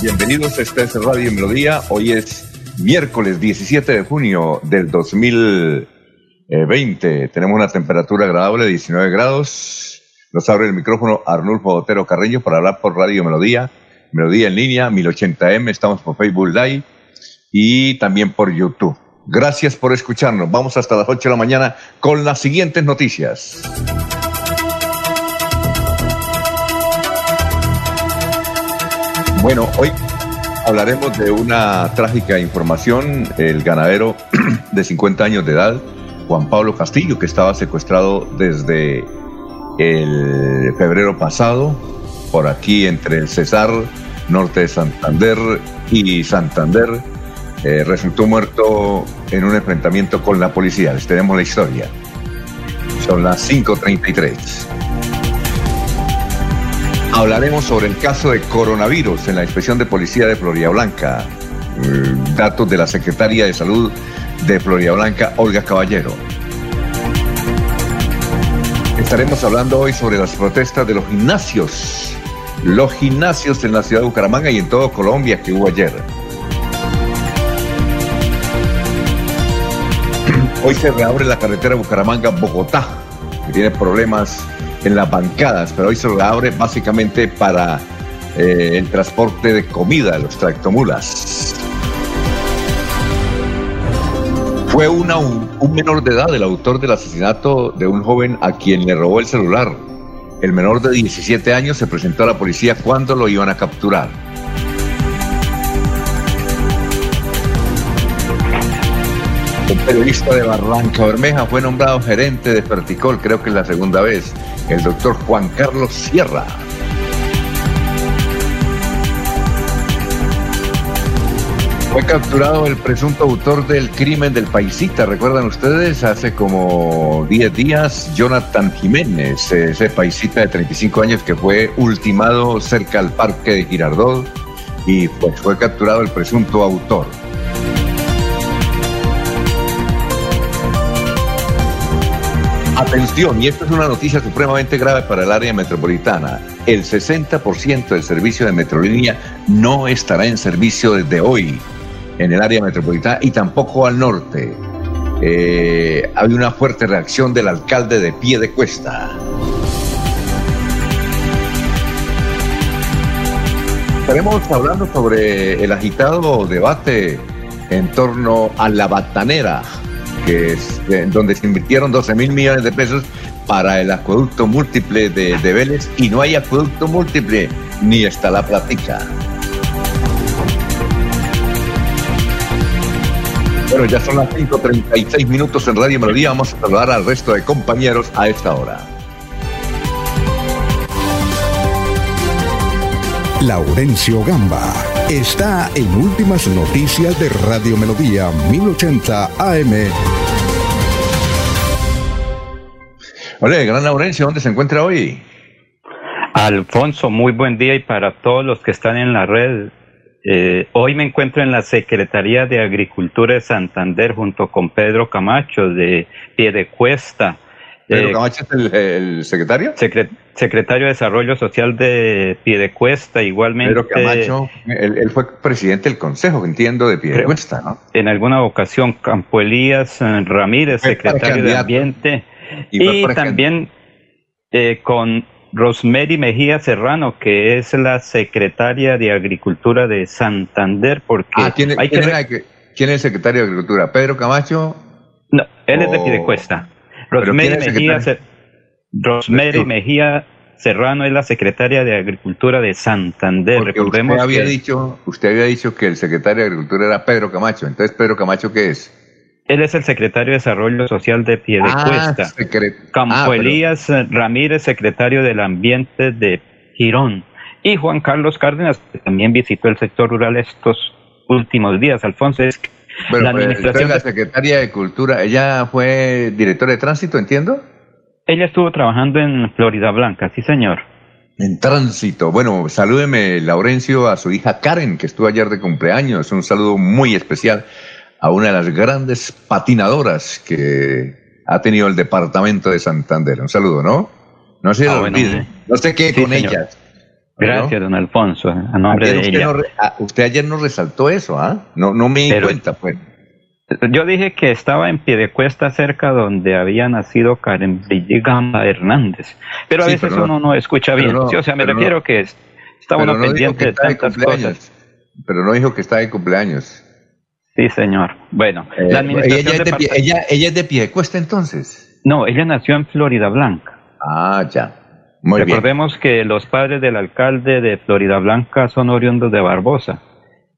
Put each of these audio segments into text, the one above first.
Bienvenidos a este es Radio Melodía. Hoy es miércoles 17 de junio del 2020. Tenemos una temperatura agradable de 19 grados. Nos abre el micrófono Arnulfo Otero Carreño para hablar por Radio Melodía. Melodía en línea, 1080m. Estamos por Facebook Live y también por YouTube. Gracias por escucharnos. Vamos hasta las 8 de la mañana con las siguientes noticias. Bueno, hoy hablaremos de una trágica información. El ganadero de 50 años de edad, Juan Pablo Castillo, que estaba secuestrado desde el febrero pasado, por aquí entre el Cesar, norte de Santander y Santander, eh, resultó muerto en un enfrentamiento con la policía. Les tenemos la historia. Son las 5.33. Hablaremos sobre el caso de coronavirus en la inspección de policía de Florida Blanca. Eh, datos de la secretaria de salud de Florida Blanca, Olga Caballero. Estaremos hablando hoy sobre las protestas de los gimnasios. Los gimnasios en la ciudad de Bucaramanga y en todo Colombia que hubo ayer. Hoy se reabre la carretera Bucaramanga-Bogotá, que tiene problemas en las bancadas, pero hoy se lo abre básicamente para eh, el transporte de comida, los tractomulas. Fue una, un, menor de edad el autor del asesinato de un joven a quien le robó el celular. El menor de 17 años se presentó a la policía cuando lo iban a capturar. Un periodista de Barranca Bermeja fue nombrado gerente de Ferticol, creo que es la segunda vez el doctor Juan Carlos Sierra. Fue capturado el presunto autor del crimen del paisita, recuerdan ustedes, hace como 10 días, Jonathan Jiménez, ese paisita de 35 años que fue ultimado cerca al parque de Girardot y pues fue capturado el presunto autor. Atención, y esta es una noticia supremamente grave para el área metropolitana. El 60% del servicio de Metrolínea no estará en servicio desde hoy en el área metropolitana y tampoco al norte. Eh, hay una fuerte reacción del alcalde de pie de cuesta. Estaremos hablando sobre el agitado debate en torno a la batanera que es, eh, donde se invirtieron 12 mil millones de pesos para el acueducto múltiple de, de Vélez y no hay acueducto múltiple, ni está la platica. Bueno, ya son las 5.36 minutos en Radio Melodía. Vamos a saludar al resto de compañeros a esta hora. Laurencio Gamba está en Últimas Noticias de Radio Melodía 1080 AM. Hola, gran Laurencio, ¿dónde se encuentra hoy? Alfonso, muy buen día y para todos los que están en la red. Eh, hoy me encuentro en la Secretaría de Agricultura de Santander junto con Pedro Camacho de Piedecuesta. ¿Pedro eh, Camacho es el, secretario? secretario de Desarrollo Social de Piedecuesta, igualmente. Pedro Camacho, él, fue presidente del Consejo, entiendo, de Piedecuesta, ¿no? En alguna ocasión, Campo Elías eh, Ramírez, secretario de Ambiente. Y, también con Rosemary Mejía Serrano, que es la secretaria de Agricultura de Santander, porque ah, ¿quién, hay que... ¿quién, es el secretario de Agricultura? ¿Pedro Camacho? No, él es de Pidecuesta. Rosemary, Mejía, Rosemary Mejía Serrano es la secretaria de Agricultura de Santander. Recordemos usted había dicho, usted había dicho que el secretario de Agricultura era Pedro Camacho. Entonces, Pedro Camacho, ¿qué es? Él es el secretario de Desarrollo Social de Piedecuesta. Ah, Campo ah, Elías Ramírez, secretario del Ambiente de Girón. Y Juan Carlos Cárdenas, que también visitó el sector rural estos últimos días. Alfonso, es la pues, administración. la secretaria de Cultura, ¿ella fue directora de tránsito, entiendo? Ella estuvo trabajando en Florida Blanca, sí, señor. En tránsito. Bueno, salúdeme, Laurencio, a su hija Karen, que estuvo ayer de cumpleaños. Un saludo muy especial a una de las grandes patinadoras que ha tenido el departamento de Santander. Un saludo, ¿no? No se ah, olvide. no sé qué con ellas. Gracias, don Alfonso, a nombre de usted ella. Usted ayer nos resaltó eso, ¿ah? No, no me di cuenta, pues. Yo dije que estaba en pie de cuesta cerca donde había nacido Karen Gamba Hernández. Pero a veces uno no escucha bien. o sea, me refiero que estaba uno pendiente de tantas cosas. Pero no dijo que está de cumpleaños. Sí, señor. Bueno, eh, la administración ella, es de ella es de Piedecuesta entonces. No, ella nació en Florida Blanca. Ah, ya. Muy Recordemos que los padres del alcalde de Florida Blanca son oriundos de Barbosa.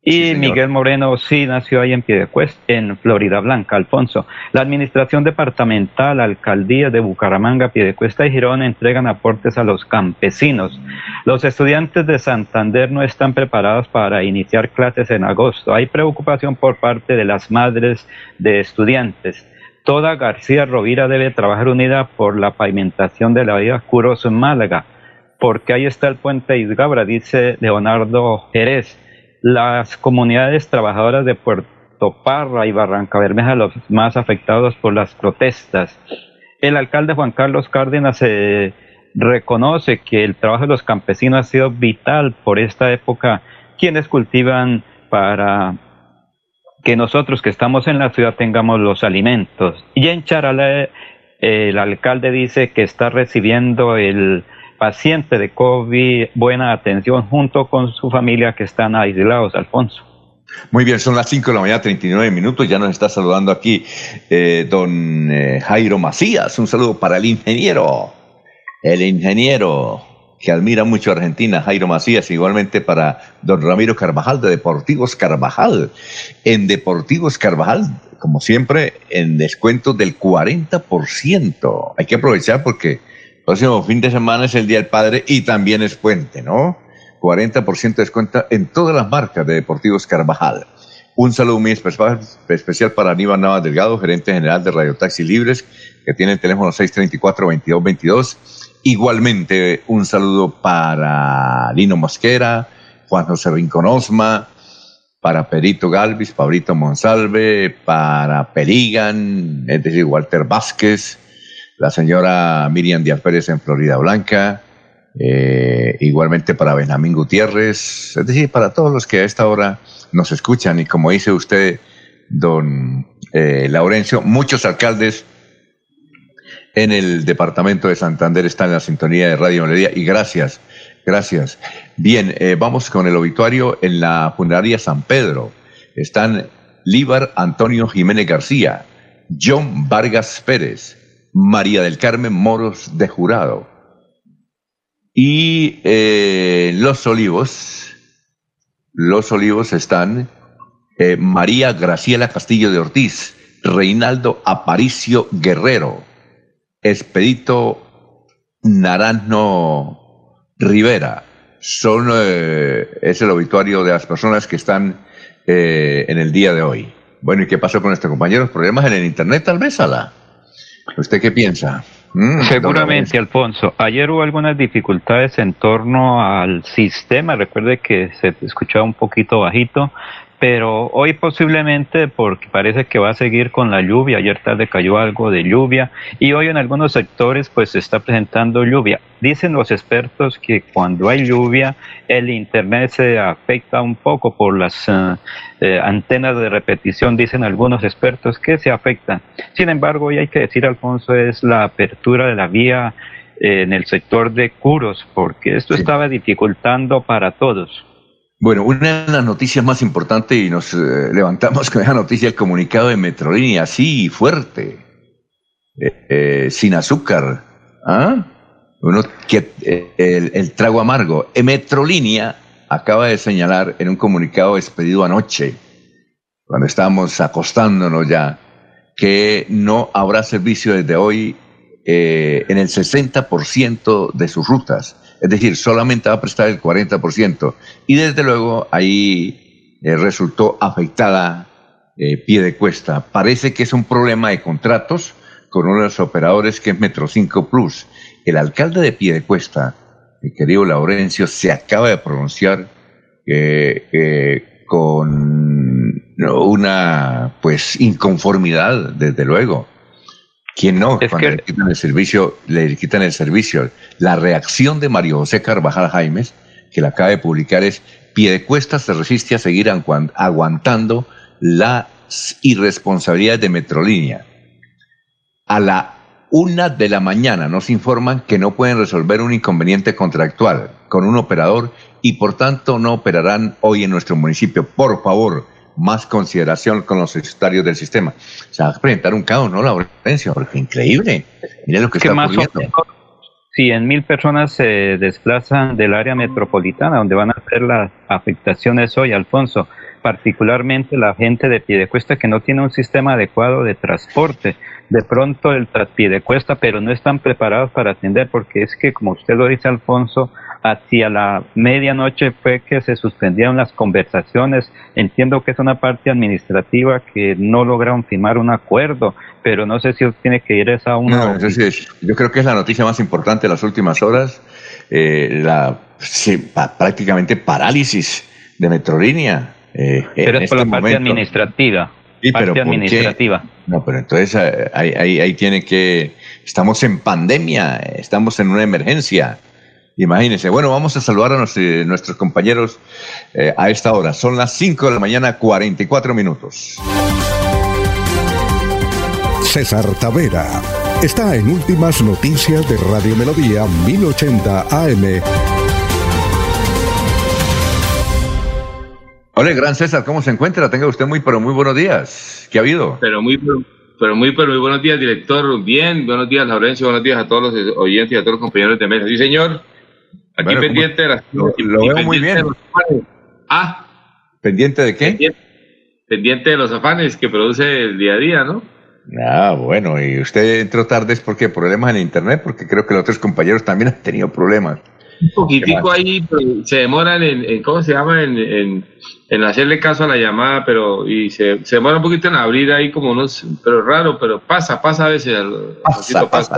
Y Miguel Moreno sí nació ahí en Piedecuesta, en Florida Blanca, Alfonso. La administración departamental, alcaldía de Bucaramanga, Piedecuesta y Girón entregan aportes a los campesinos. Los estudiantes de Santander no están preparados para iniciar clases en agosto. Hay preocupación por parte de las madres de estudiantes. Toda García Rovira debe trabajar unida por la pavimentación de la vía Curos Málaga, porque ahí está el puente Isgabra, dice Leonardo Jerez las comunidades trabajadoras de Puerto Parra y Barranca Bermeja los más afectados por las protestas. El alcalde Juan Carlos Cárdenas se reconoce que el trabajo de los campesinos ha sido vital por esta época, quienes cultivan para que nosotros que estamos en la ciudad tengamos los alimentos. Y en Charalá el alcalde dice que está recibiendo el paciente de COVID buena atención junto con su familia que están aislados, Alfonso. Muy bien, son las 5 de la mañana, 39 minutos. Ya nos está saludando aquí eh, don eh, Jairo Macías. Un saludo para el ingeniero, el ingeniero que admira mucho a Argentina, Jairo Macías. Igualmente para don Ramiro Carvajal de Deportivos Carvajal. En Deportivos Carvajal, como siempre, en descuento del 40%. Hay que aprovechar porque próximo fin de semana es el Día del Padre y también es puente, ¿no? 40% de descuento en todas las marcas de Deportivos Carvajal. Un saludo muy especial para Aníbal Navas Delgado, gerente general de Radio Taxi Libres, que tiene el teléfono 634-2222. Igualmente, un saludo para Lino Mosquera, Juan José Rincón Osma, para Perito Galvis, Pablito Monsalve, para Perigan, es decir, Walter Vázquez, la señora Miriam Díaz Pérez en Florida Blanca, eh, igualmente para Benjamín Gutiérrez, es decir, para todos los que a esta hora nos escuchan y como dice usted, don eh, Laurencio, muchos alcaldes en el departamento de Santander están en la sintonía de Radio Melodía y gracias, gracias. Bien, eh, vamos con el obituario en la funeraria San Pedro. Están Líbar Antonio Jiménez García, John Vargas Pérez, María del Carmen Moros de Jurado. Y eh, Los Olivos, Los Olivos están eh, María Graciela Castillo de Ortiz, Reinaldo Aparicio Guerrero, Expedito Naranjo Rivera, son, eh, es el obituario de las personas que están eh, en el día de hoy. Bueno, ¿y qué pasó con nuestros compañeros? ¿Problemas en el Internet tal vez, Ala? ¿Usted qué piensa? Mm, Seguramente, Alfonso. Ayer hubo algunas dificultades en torno al sistema. Recuerde que se escuchaba un poquito bajito pero hoy posiblemente porque parece que va a seguir con la lluvia, ayer tarde cayó algo de lluvia y hoy en algunos sectores pues se está presentando lluvia. Dicen los expertos que cuando hay lluvia el internet se afecta un poco por las eh, eh, antenas de repetición, dicen algunos expertos que se afectan. Sin embargo, hoy hay que decir, Alfonso, es la apertura de la vía eh, en el sector de Curos, porque esto estaba dificultando para todos. Bueno, una de las noticias más importantes y nos eh, levantamos con esa noticia, el comunicado de Metrolínea, así fuerte, eh, eh, sin azúcar, ¿ah? Que el, trago amargo. Metrolínea acaba de señalar en un comunicado expedido anoche, cuando estábamos acostándonos ya, que no habrá servicio desde hoy en el 60% de sus rutas es decir, solamente va a prestar el 40%. Y desde luego ahí eh, resultó afectada eh, pie de cuesta. Parece que es un problema de contratos con uno de los operadores que es Metro 5 Plus. El alcalde de pie de cuesta, mi querido Laurencio, se acaba de pronunciar eh, con una pues inconformidad, desde luego ¿Quién no? Cuando le quitan el servicio, le quitan el servicio. La reacción de Mario José Carvajal Jaimes, que la acaba de publicar, es Piedecuesta se resiste a seguir aguantando las irresponsabilidades de Metrolínea. A la una de la mañana nos informan que no pueden resolver un inconveniente contractual con un operador y por tanto no operarán hoy en nuestro municipio. Por favor, más consideración con los secretarios del sistema. O sea, presentar un caos, ¿no, Laurencio? Increíble. Mira lo que está ocurriendo. 100.000 personas se desplazan del área ah. metropolitana, donde van a hacer las afectaciones hoy, Alfonso, particularmente la gente de Pidecuesta que no tiene un sistema adecuado de transporte. De pronto el Pidecuesta, pero no están preparados para atender, porque es que, como usted lo dice, Alfonso, hacia la medianoche fue que se suspendieron las conversaciones. Entiendo que es una parte administrativa que no lograron firmar un acuerdo pero no sé si tiene que ir esa una. No, yo creo que es la noticia más importante de las últimas horas. Eh, la prácticamente parálisis de Metrolínea. Eh, pero es por la este parte administrativa. Sí, parte pero administrativa. No, pero entonces eh, ahí, ahí, ahí tiene que. Estamos en pandemia, estamos en una emergencia. Imagínense. Bueno, vamos a saludar a nuestros, compañeros eh, a esta hora. Son las 5 de la mañana, 44 minutos. César Tavera está en Últimas Noticias de Radio Melodía 1080 AM. Hola, gran César, ¿cómo se encuentra? Tenga usted muy, pero muy buenos días. ¿Qué ha habido? Pero muy, pero muy, pero muy buenos días, director. Bien, buenos días, Laurencio. Buenos días a todos los oyentes y a todos los compañeros de mesa. Sí, señor. Aquí pendiente de las. Lo, veo muy bien. ah. ¿Pendiente de qué? Pendiente, de los afanes que produce el día a día, ¿no? Ah, bueno, y usted entró tarde es porque problemas en internet, porque creo que los otros compañeros también han tenido problemas. Un poquitico ahí pues, se demoran en, ¿cómo se llama? En, en, hacerle caso a la llamada, pero y se, se, demora un poquito en abrir ahí como unos, pero raro, pero pasa, pasa a veces. Pasa, pasa.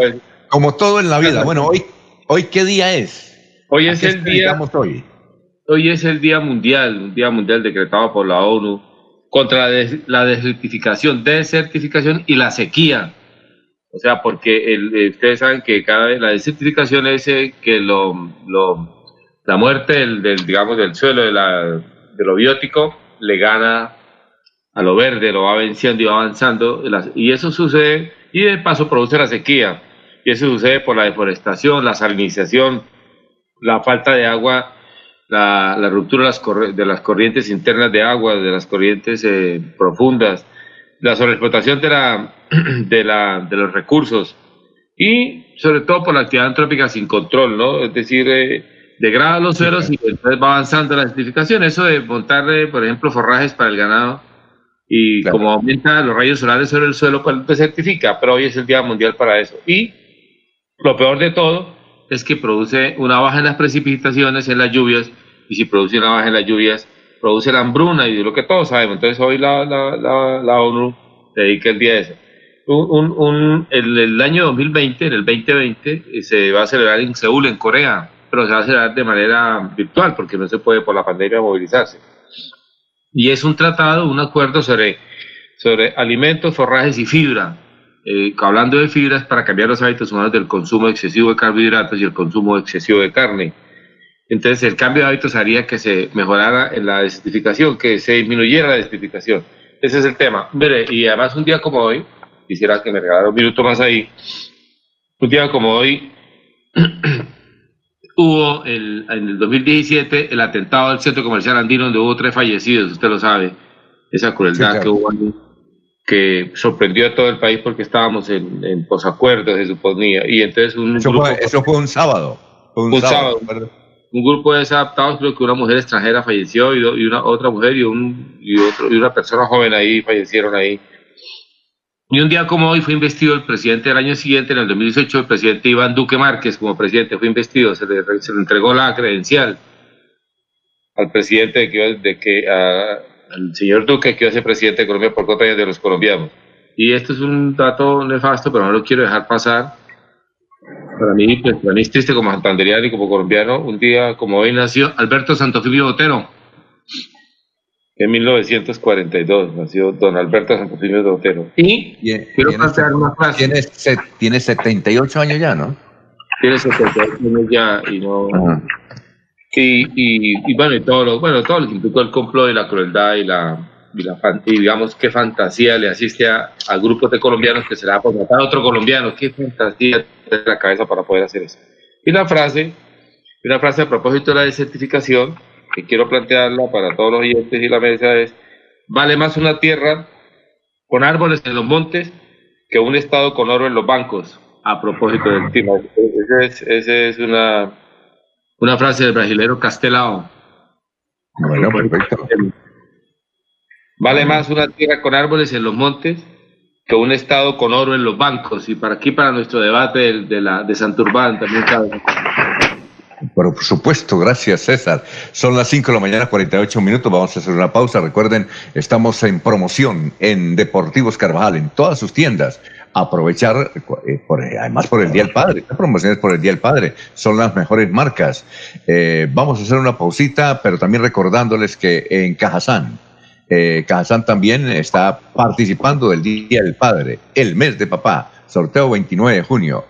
Como todo en la vida. Bueno, hoy, hoy ¿qué día es? Hoy es el día. Hoy? hoy es el día mundial, un día mundial decretado por la ONU contra la desertificación, desertificación y la sequía. O sea, porque eh, ustedes saben que cada vez la desertificación es eh, que la muerte del, digamos, del suelo, de, de lo biótico, le gana a lo verde, lo va venciendo y va avanzando. Y eso sucede, y de paso produce la sequía. Y eso sucede por la deforestación, la salinización, la falta de agua, la, la ruptura de las, de las, corrientes internas de agua, de las corrientes eh, profundas, la sobreexplotación de, la, de, la, de los recursos y sobre todo por la actividad antrópica sin control, ¿no? Es decir, eh, degrada los suelos y después va avanzando la edificación. Eso de montar, eh, por ejemplo, forrajes para el ganado y como aumenta los rayos solares sobre el suelo, pues desertifica, pero hoy es el Día Mundial para eso. Y lo peor de todo es que produce una baja en las precipitaciones, en las lluvias, y si produce una baja en las lluvias, produce la hambruna y lo que todos sabemos. Entonces hoy la, la, la, ONU dedica el día a eso. Un, un, el, el, año 2020, en el 2020, eh, se va a celebrar en Seúl, en Corea, pero se va a celebrar de manera virtual porque no se puede por la pandemia movilizarse. Y es un tratado, un acuerdo sobre, sobre alimentos, forrajes y fibra. Eh, hablando de fibras, para cambiar los hábitos humanos del consumo excesivo de carbohidratos y el consumo excesivo de carne. Entonces, el cambio de hábitos haría que se mejorara en la desertificación, que se disminuyera la desertificación. Ese es el tema. Mire, y además un día como hoy, quisiera que me regalara un minuto más ahí, un día como hoy, hubo el, en el 2017 el atentado al centro comercial andino donde hubo tres fallecidos, usted lo sabe, esa crueldad que hubo que sorprendió a todo el país porque estábamos en, en posacuerdos, se suponía. Y entonces un eso, fue, eso fue un sábado. un, sábado. Un grupo de desadaptados, creo que una mujer extranjera falleció y, una otra mujer y, un, y, otro, y una persona joven ahí fallecieron ahí. Y un día como hoy fue investido el presidente del año siguiente, en el 2018, el presidente Iván Duque Márquez como presidente fue investido, se le, se le entregó la credencial al presidente de que, de que al señor Duque que iba a ser presidente de Colombia por contra de los colombianos. Y esto es un dato nefasto, pero no lo quiero dejar pasar. Para mí, pues, para mí es triste como santanderiano y como colombiano. Un día como hoy nació Alberto Santofimio Botero. En 1942 nació don Alberto Santofimio Botero. Y, quiero plantear una frase. Tiene, tiene 78 años ya, ¿no? Tiene 78 años ya y no... Y, y, bueno, y todo lo, bueno, todo lo que implicó el complot y la crueldad y la, y, la, y digamos qué fantasía le asiste a, a, grupos de colombianos que se le por matar a otro colombiano, qué fantasía de la cabeza para poder hacer eso. Y una frase, una frase a propósito de la desertificación, que quiero plantearla para todos los oyentes y la mesa es, vale más una tierra con árboles en los montes que un estado con oro en los bancos, a propósito del tema. Esa es, esa es una una frase del brasilero Castelao. Bueno, perfecto. Vale más una tierra con árboles en los montes que un estado con oro en los bancos. Y para aquí, para nuestro debate de, la, de Santurbán, también cabe. Por supuesto, gracias César. Son las 5 de la mañana, 48 minutos. Vamos a hacer una pausa. Recuerden, estamos en promoción en Deportivos Carvajal, en todas sus tiendas aprovechar, eh, por, además por el Día del Padre, las promociones por el Día del Padre son las mejores marcas. Eh, vamos a hacer una pausita, pero también recordándoles que en Cajazán, eh, Cajazán también está participando del Día del Padre, el mes de papá, sorteo 29 de junio.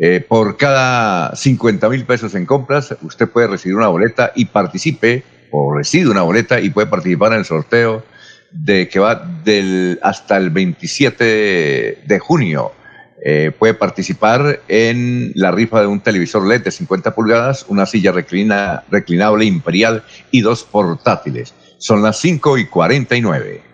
Eh, por cada 50 mil pesos en compras, usted puede recibir una boleta y participe, o recibe una boleta y puede participar en el sorteo de que va del, hasta el 27 de junio. Eh, puede participar en la rifa de un televisor LED de 50 pulgadas, una silla reclina, reclinable imperial y dos portátiles. Son las 5 y 49.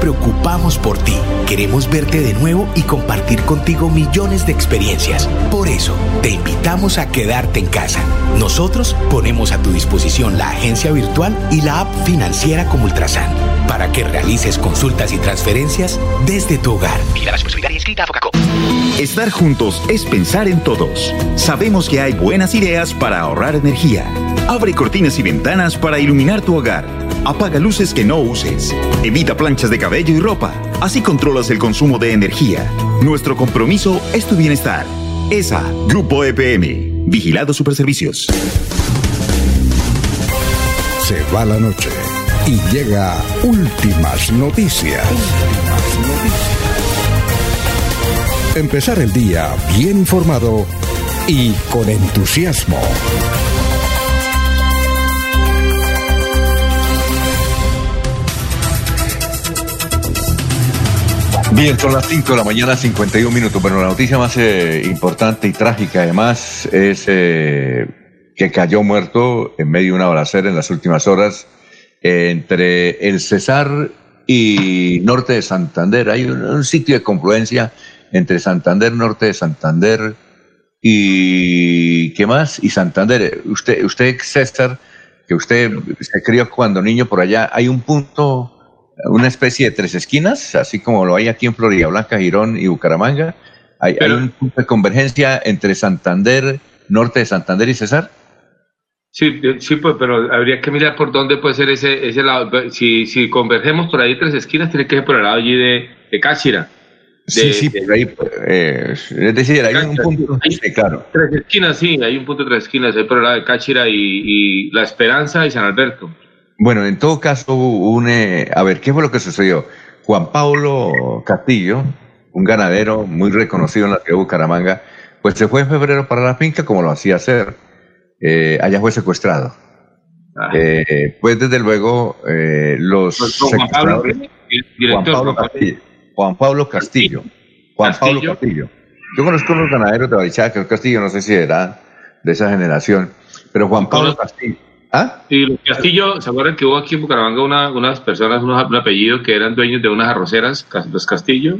preocupamos por ti. Queremos verte de nuevo y compartir contigo millones de experiencias. Por eso, te invitamos a quedarte en casa. Nosotros ponemos a tu disposición la agencia virtual y la app financiera como Ultrasan para que realices consultas y transferencias desde tu hogar. Estar juntos es pensar en todos. Sabemos que hay buenas ideas para ahorrar energía. Abre cortinas y ventanas para iluminar tu hogar. Apaga luces que no uses. Evita planchas de cabello y ropa. Así controlas el consumo de energía. Nuestro compromiso es tu bienestar. ESA, Grupo EPM. Vigilado Superservicios. Se va la noche y llega últimas noticias. Empezar el día bien informado y con entusiasmo. Bien, son las 5 de la mañana, 51 minutos. Bueno, la noticia más eh, importante y trágica además es eh, que cayó muerto en medio de una balacera en las últimas horas entre el Cesar y norte de Santander. Hay un, sitio de confluencia entre Santander, norte de Santander y ¿qué más? Y Santander. Usted, usted César, que usted se crió cuando niño por allá, hay un punto una especie de tres esquinas, así como lo hay aquí en Florida Blanca, Girón y Bucaramanga. Hay, un punto de convergencia entre Santander, norte de Santander y Cesar. Sí, sí, pues, pero habría que mirar por dónde puede ser ese, ese lado. Si, si convergemos por ahí tres esquinas, tiene que ser por el lado allí de, de Cáchira. sí, sí, por ahí, eh, es decir, hay un punto, sí, claro. Tres esquinas, sí, hay un punto de tres esquinas, ahí por el lado de Cáchira y, y La Esperanza y San Alberto. Bueno, en todo caso, une, a ver, ¿qué fue lo que sucedió? Juan Pablo Castillo, un ganadero muy reconocido en la ciudad de Bucaramanga, pues se fue en febrero para la finca como lo hacía hacer. Eh, allá fue secuestrado. Ah. Eh, pues desde luego eh, los pues, Juan Pablo, Juan Pablo Castillo. Juan Pablo Castillo. Juan Pablo Castillo. Yo conozco unos ganaderos de Barichaca, Castillo, no sé si era de esa generación, pero Juan Pablo Castillo. ¿Ah? Y los Castillo, ¿se acuerdan que hubo aquí en Bucaramanga una, unas personas, unos, un apellido que eran dueños de unas arroceras, los Castillo?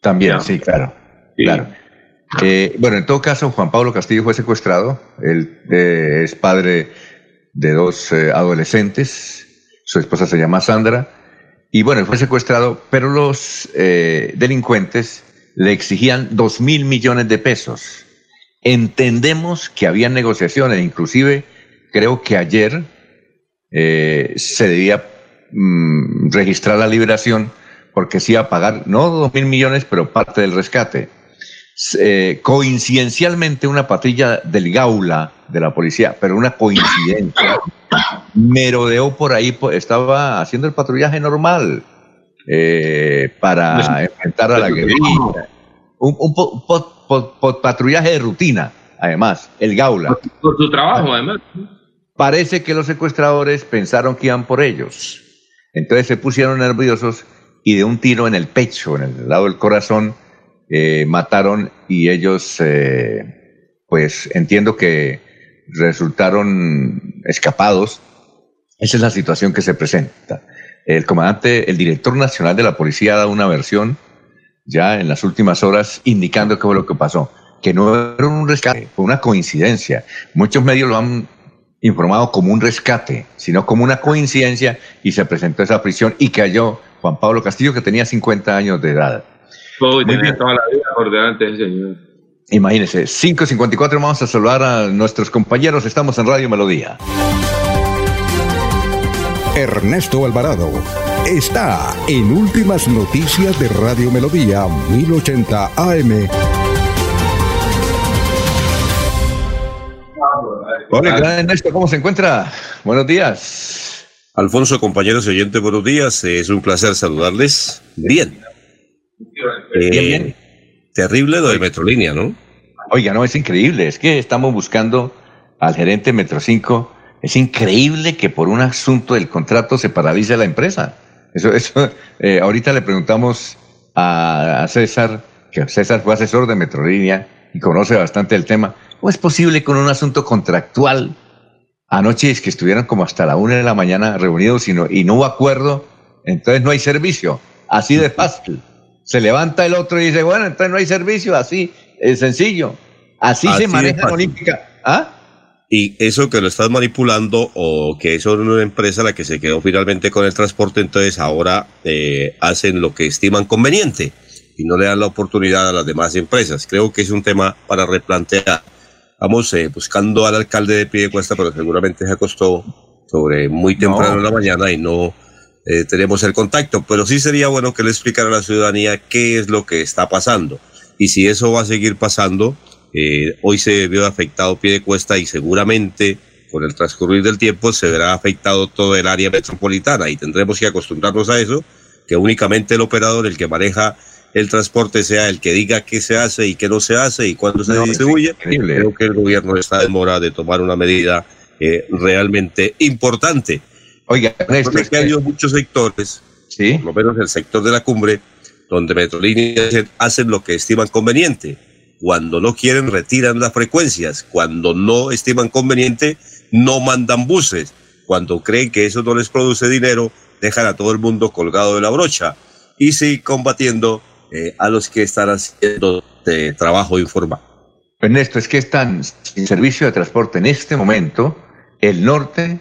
También, sí, claro. claro. Eh, bueno, en todo caso, Juan Pablo Castillo fue secuestrado. Él eh, es padre de dos eh, adolescentes. Su esposa se llama Sandra. Y bueno, fue secuestrado, pero los delincuentes le exigían dos mil millones de pesos. Entendemos que había negociaciones, inclusive creo que ayer eh, se debía mm, registrar la liberación porque se iba a pagar, no dos mil millones, pero parte del rescate. Eh, coincidencialmente una patrulla del Gaula de la policía, pero una coincidencia, merodeó por ahí, estaba haciendo el patrullaje normal eh, para enfrentar a la guerrilla. Un, un patrullaje de rutina, además, el Gaula. Por su trabajo, además. Parece que los secuestradores pensaron que iban por ellos. Entonces se pusieron nerviosos y de un tiro en el pecho, en el lado del corazón, eh, mataron y ellos, eh, pues entiendo que resultaron escapados. Esa es la situación que se presenta. El comandante, el director nacional de la policía ha dado una versión ya en las últimas horas indicando qué fue lo que pasó, que no era un rescate, fue una coincidencia. Muchos medios lo han informado como un rescate, sino como una coincidencia y se presentó esa prisión y cayó Juan Pablo Castillo que tenía 50 años de edad. Toda la vida por delante, señor. Imagínense, 5.54 vamos a saludar a nuestros compañeros, estamos en Radio Melodía. Ernesto Alvarado está en Últimas Noticias de Radio Melodía 1080 AM. Hola, Ernesto, ¿cómo se encuentra? Buenos días. Alfonso, compañeros y oyentes, buenos días. Es un placer saludarles. Bien. Bien, bien. Eh, terrible lo de Metrolínea, ¿no? Oiga, no, es increíble. Es que estamos buscando al gerente Metro 5. Es increíble que por un asunto del contrato se paralice la empresa. Eso, eso, eh, ahorita le preguntamos a, a César, que César fue asesor de Metrolínea y conoce bastante el tema ¿Cómo es posible con un asunto contractual? Anoche es que estuvieron como hasta la una de la mañana reunidos y no, y no hubo acuerdo, entonces no hay servicio. Así de fácil. Se levanta el otro y dice, bueno, entonces no hay servicio, así, es sencillo. Así, se maneja la Olímpica. ¿Ah? Y eso que lo estás manipulando o que es una empresa la que se quedó finalmente con el transporte, entonces ahora eh, hacen lo que estiman conveniente y no le dan la oportunidad a las demás empresas. Creo que es un tema para replantear. Vamos eh, buscando al alcalde de pie de cuesta, pero seguramente se acostó sobre muy temprano en la mañana y no eh, tenemos el contacto. Pero sí sería bueno que le explicara a la ciudadanía qué es lo que está pasando. Y si eso va a seguir pasando, eh, hoy se vio afectado pie de cuesta y seguramente con el transcurrir del tiempo se verá afectado todo el área metropolitana y tendremos que acostumbrarnos a eso, que únicamente el operador, el que maneja el transporte sea el que diga qué se hace y qué no se hace y cuándo se distribuye. Creo que el gobierno está en mora de tomar una medida eh, realmente importante. Oiga, es que hay muchos sectores, ¿Sí? por lo menos el sector de la cumbre, donde Metrolínea hacen lo que estiman conveniente. Cuando no quieren, retiran las frecuencias. Cuando no estiman conveniente, no mandan buses. Cuando creen que eso no les produce dinero, dejan a todo el mundo colgado de la brocha. Y sí, combatiendo eh, a los que están haciendo eh, trabajo informal. Ernesto, es que están sin servicio de transporte en este momento el norte,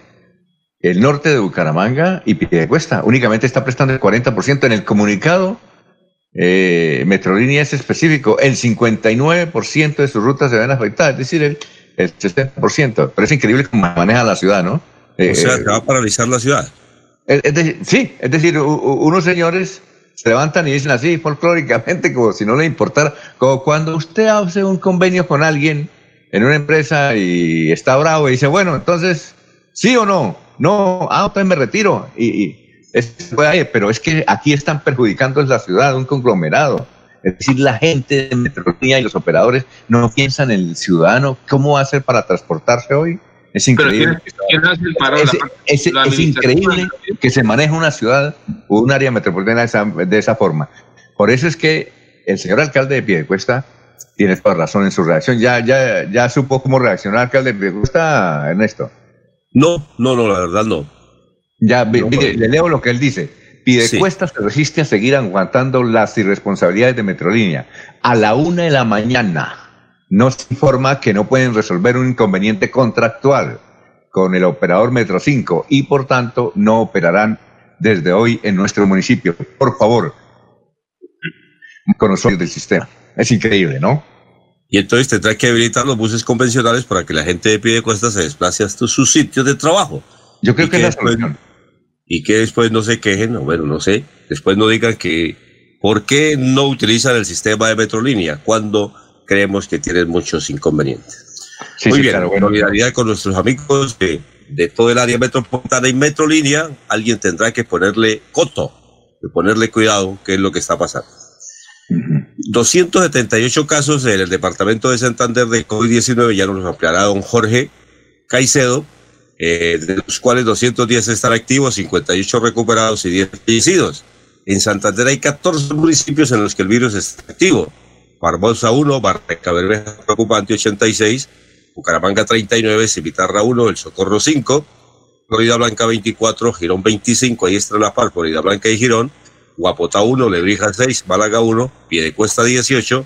el norte de Bucaramanga y Piedecuesta. Únicamente está prestando el 40% en el comunicado. Eh, Metrolínea es específico, el 59% de sus rutas se ven afectadas, es decir, el, el 60%. Pero es increíble cómo maneja la ciudad, ¿no? o sea, que va a paralizar la ciudad. sí, es decir, unos señores se levantan y dicen así folclóricamente, como si no le importara, como cuando usted hace un convenio con alguien en una empresa y está bravo y dice, bueno, entonces, ¿sí o no? No, ah, entonces me retiro. Y, y es, pero es que aquí están perjudicando la ciudad, un conglomerado. Es decir, la gente de Metropolitana y los operadores no piensan en el ciudadano, ¿cómo va a hacer para transportarse hoy? Es increíble. es, increíble que se maneje una ciudad o un área metropolitana de esa, forma. Por eso es que el señor alcalde de Piedecuesta tiene toda razón en su reacción. Ya, ya, ya supo cómo reaccionar el alcalde de Piedecuesta, Ernesto. No, no, no, la verdad no. Ya, le leo lo que él dice. Piedecuesta se resiste a seguir aguantando las irresponsabilidades de Metrolínea. A la una de la mañana nos informa que no pueden resolver un inconveniente contractual con el operador Metro 5 y por tanto no operarán desde hoy en nuestro municipio. Por favor, con del sistema. Es increíble, ¿no? Y entonces tendrá que habilitar los buses convencionales para que la gente de pie de cuesta se desplace hasta sus sitios de trabajo. Yo creo que, es la solución. Y que después no se quejen, o bueno, no sé, después no digan que ¿por qué no utilizan el sistema de Metrolínea cuando creemos que tienen muchos inconvenientes. Muy bien, en solidaridad con nuestros amigos de, de, todo el área metropolitana y metrolínea, alguien tendrá que ponerle coto, que ponerle cuidado, qué es lo que está pasando. 278 casos en el departamento de Santander de COVID-19, ya nos ampliará don Jorge Caicedo, eh, de los cuales 210 están activos, 58 recuperados y 10 fallecidos. En Santander hay 14 municipios en los que el virus está activo. Barbosa 1, Barreca Bermeja Preocupante 86, Bucaramanga 39, Cimitarra 1, El Socorro 5, Florida Blanca 24, Girón 25, ahí está La Paz, Florida Blanca y Girón, Guapota 1, Lebrija 6, Málaga 1, Piedecuesta 18,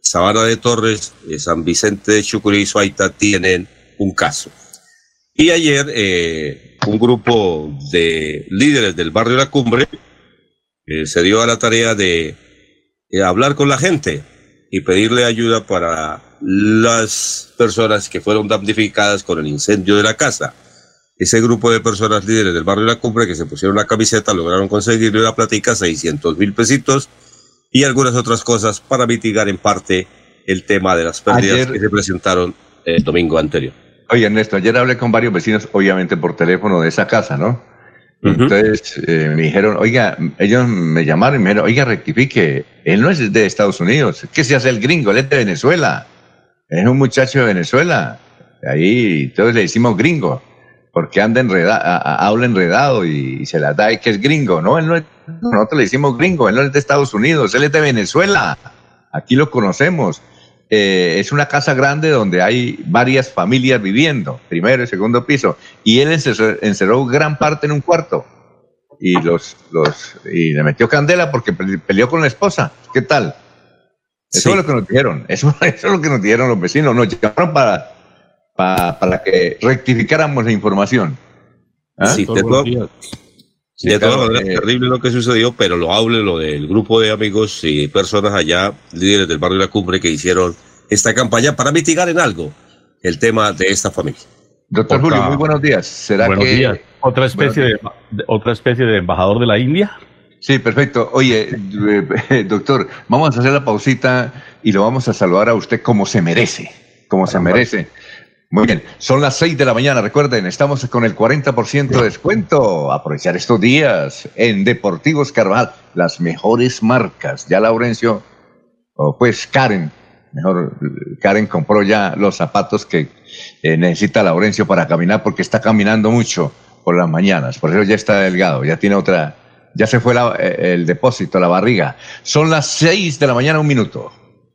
Sabana de Torres, eh, San Vicente de Chucurí y Suaita tienen un caso. Y ayer eh, un grupo de líderes del barrio La Cumbre eh, se dio a la tarea de hablar con la gente, y pedirle ayuda para las personas que fueron damnificadas con el incendio de la casa. Ese grupo de personas líderes del barrio de la cumbre que se pusieron la camiseta lograron conseguirle una platica, 600 mil pesitos y algunas otras cosas para mitigar en parte el tema de las pérdidas que se presentaron el domingo anterior. Oye, Ernesto, ayer hablé con varios vecinos, obviamente por teléfono de esa casa, ¿no? Entonces eh, me dijeron, oiga, ellos me llamaron y me dijeron, oiga, rectifique, él no es de Estados Unidos, ¿qué se hace el gringo? Él es de Venezuela, es un muchacho de Venezuela. Ahí, entonces le decimos gringo, porque anda enredado, habla enredado y, se la da y que es gringo. No, él no es, nosotros le decimos gringo, él no es de Estados Unidos, él es de Venezuela. Aquí lo conocemos. Eh, es una casa grande donde hay varias familias viviendo, primero y segundo piso, y él encerró, gran parte en un cuarto y los, los y le metió candela porque peleó con la esposa. ¿Qué tal? Eso es lo que nos dijeron, eso, es lo que nos dijeron los vecinos, nos llamaron para, para, que rectificáramos la información. ¿Ah? Sí, de, todas maneras, eh, terrible lo que sucedió, pero lo hable lo del grupo de amigos y personas allá, líderes del barrio de la cumbre, que hicieron esta campaña para mitigar en algo el tema de esta familia. Doctor Julio, muy buenos días. ¿Será buenos días. ¿Otra especie, de, ¿Otra especie de embajador de la India? Sí, perfecto. Oye, eh, doctor, vamos a hacer la pausita y lo vamos a saludar a usted como se merece, como se merece. Muy bien, son las 6 de la mañana, recuerden, estamos con el 40% de descuento. Aprovechar estos días en Deportivos Carvajal, las mejores marcas. Ya Laurencio, o pues Karen, mejor Karen compró ya los zapatos que eh, necesita Laurencio para caminar porque está caminando mucho por las mañanas, por eso ya está delgado, ya tiene otra, ya se fue eh, el depósito, la barriga. Son las seis de la mañana, un minuto.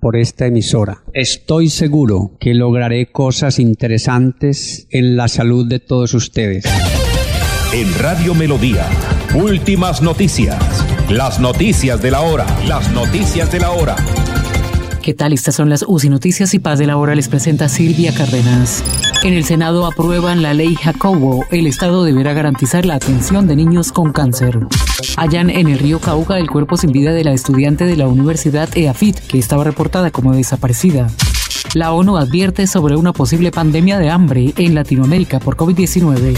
por esta emisora. Estoy seguro que lograré cosas interesantes en la salud de todos ustedes. En Radio Melodía, últimas noticias. Las noticias de la hora. Las noticias de la hora. ¿Qué tal? Estas son las UCI Noticias y Paz de la Hora. Les presenta Silvia Cárdenas. En el Senado aprueban la ley Jacobo. El Estado deberá garantizar la atención de niños con cáncer. Hallan en el río Cauca el cuerpo sin vida de la estudiante de la Universidad EAFIT, que estaba reportada como desaparecida. La ONU advierte sobre una posible pandemia de hambre en Latinoamérica por COVID-19.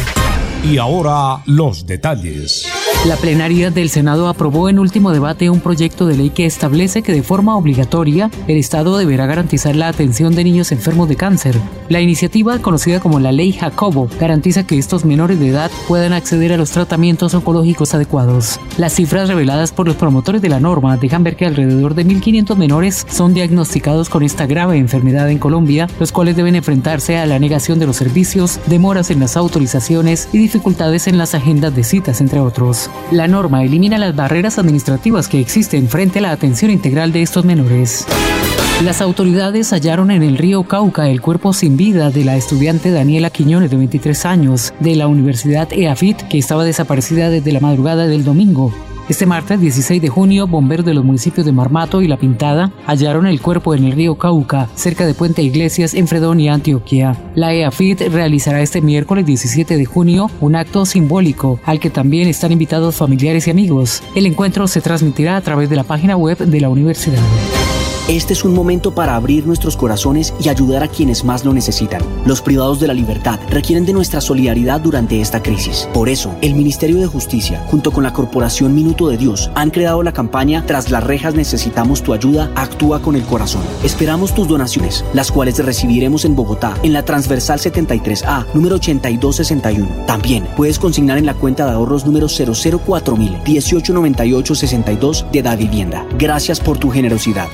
Y ahora los detalles. La plenaria del Senado aprobó en último debate un proyecto de ley que establece que de forma obligatoria el Estado deberá garantizar la atención de niños enfermos de cáncer. La iniciativa, conocida como la Ley Jacobo, garantiza que estos menores de edad puedan acceder a los tratamientos oncológicos adecuados. Las cifras reveladas por los promotores de la norma dejan ver que alrededor de 1.500 menores son diagnosticados con esta grave enfermedad en Colombia, los cuales deben enfrentarse a la negación de los servicios, demoras en las autorizaciones y dificultades en las agendas de citas, entre otros. La norma elimina las barreras administrativas que existen frente a la atención integral de estos menores. Las autoridades hallaron en el río Cauca el cuerpo sin vida de la estudiante Daniela Quiñones de 23 años de la Universidad EAFIT que estaba desaparecida desde la madrugada del domingo. Este martes 16 de junio, bomberos de los municipios de Marmato y La Pintada hallaron el cuerpo en el río Cauca, cerca de Puente Iglesias, en Fredonia, Antioquia. La EAFIT realizará este miércoles 17 de junio un acto simbólico al que también están invitados familiares y amigos. El encuentro se transmitirá a través de la página web de la universidad. Este es un momento para abrir nuestros corazones y ayudar a quienes más lo necesitan. Los privados de la libertad requieren de nuestra solidaridad durante esta crisis. Por eso, el Ministerio de Justicia, junto con la Corporación Minuto de Dios, han creado la campaña Tras las rejas necesitamos tu ayuda, actúa con el corazón. Esperamos tus donaciones, las cuales recibiremos en Bogotá, en la transversal 73A, número 8261. También puedes consignar en la cuenta de ahorros número 004000 189862 de Da Vivienda. Gracias por tu generosidad.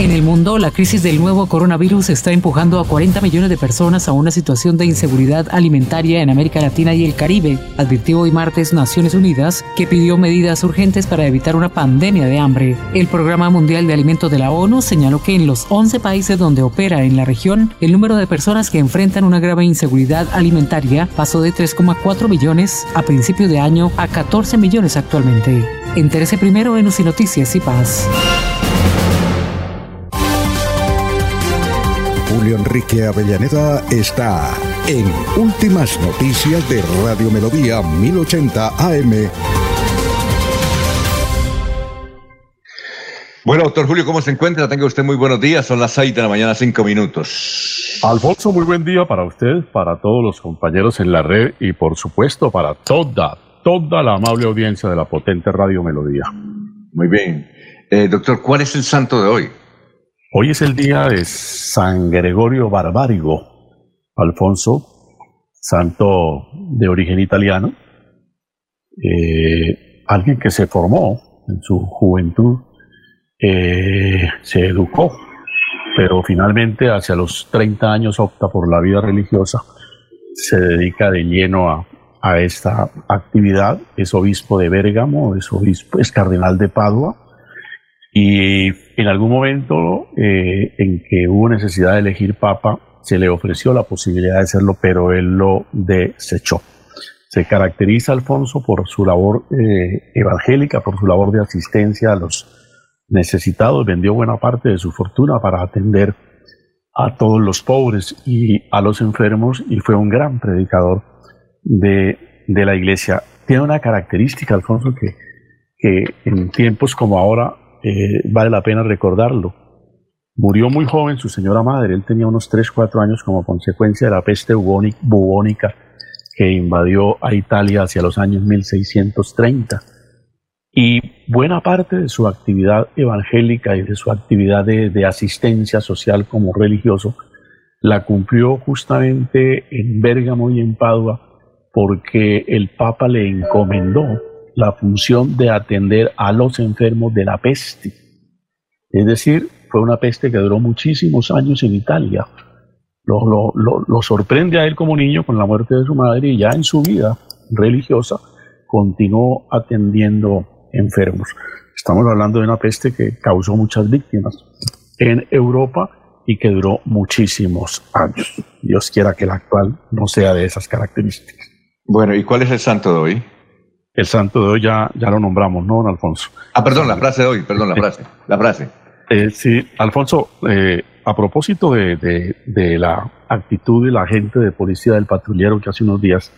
En el mundo, la crisis del nuevo coronavirus está empujando a 40 millones de personas a una situación de inseguridad alimentaria en América Latina y el Caribe, advirtió hoy martes Naciones Unidas, que pidió medidas urgentes para evitar una pandemia de hambre. El Programa Mundial de Alimentos de la ONU señaló que en los 11 países donde opera en la región, el número de personas que enfrentan una grave inseguridad alimentaria pasó de 3,4 millones a principio de año a 14 millones actualmente. Entérese primero en UCI Noticias y Paz. Enrique Avellaneda está en Últimas Noticias de Radio Melodía 1080 AM. Bueno, doctor Julio, ¿cómo se encuentra? Tenga usted muy buenos días. Son las 6 de la mañana, 5 minutos. Alfonso, muy buen día para usted, para todos los compañeros en la red y por supuesto para toda, toda la amable audiencia de la potente Radio Melodía. Muy bien. Eh, doctor, ¿cuál es el santo de hoy? Hoy es el día de San Gregorio Barbárigo, Alfonso, santo de origen italiano, eh, alguien que se formó en su juventud, eh, se educó, pero finalmente hacia los 30 años opta por la vida religiosa, se dedica de lleno a, a esta actividad, es obispo de Bérgamo, es, obispo, es cardenal de Padua, y en algún momento eh, en que hubo necesidad de elegir papa, se le ofreció la posibilidad de hacerlo, pero él lo desechó. Se caracteriza Alfonso por su labor eh, evangélica, por su labor de asistencia a los necesitados, vendió buena parte de su fortuna para atender a todos los pobres y a los enfermos y fue un gran predicador de, la iglesia. Tiene una característica, Alfonso, que, que en tiempos como ahora eh, vale la pena recordarlo. Murió muy joven su señora madre, él tenía unos 3, 4 años como consecuencia de la peste bubónica que invadió a Italia hacia los años 1630. Y buena parte de su actividad evangélica y de su actividad de, asistencia social como religioso la cumplió justamente en Bérgamo y en Padua porque el Papa le encomendó la función de atender a los enfermos de la peste. Es decir, fue una peste que duró muchísimos años en Italia. Lo, sorprende a él como niño con la muerte de su madre y ya en su vida religiosa continuó atendiendo enfermos. Estamos hablando de una peste que causó muchas víctimas en Europa y que duró muchísimos años. Dios quiera que el actual no sea de esas características. Bueno, ¿y cuál es el santo de hoy? El santo de hoy ya, ya lo nombramos, ¿no, don Alfonso? Ah, perdón, la frase de hoy, perdón, la frase, la frase. Eh, sí, Alfonso, eh, a propósito de, de, la actitud de la gente de policía del patrullero que hace unos días,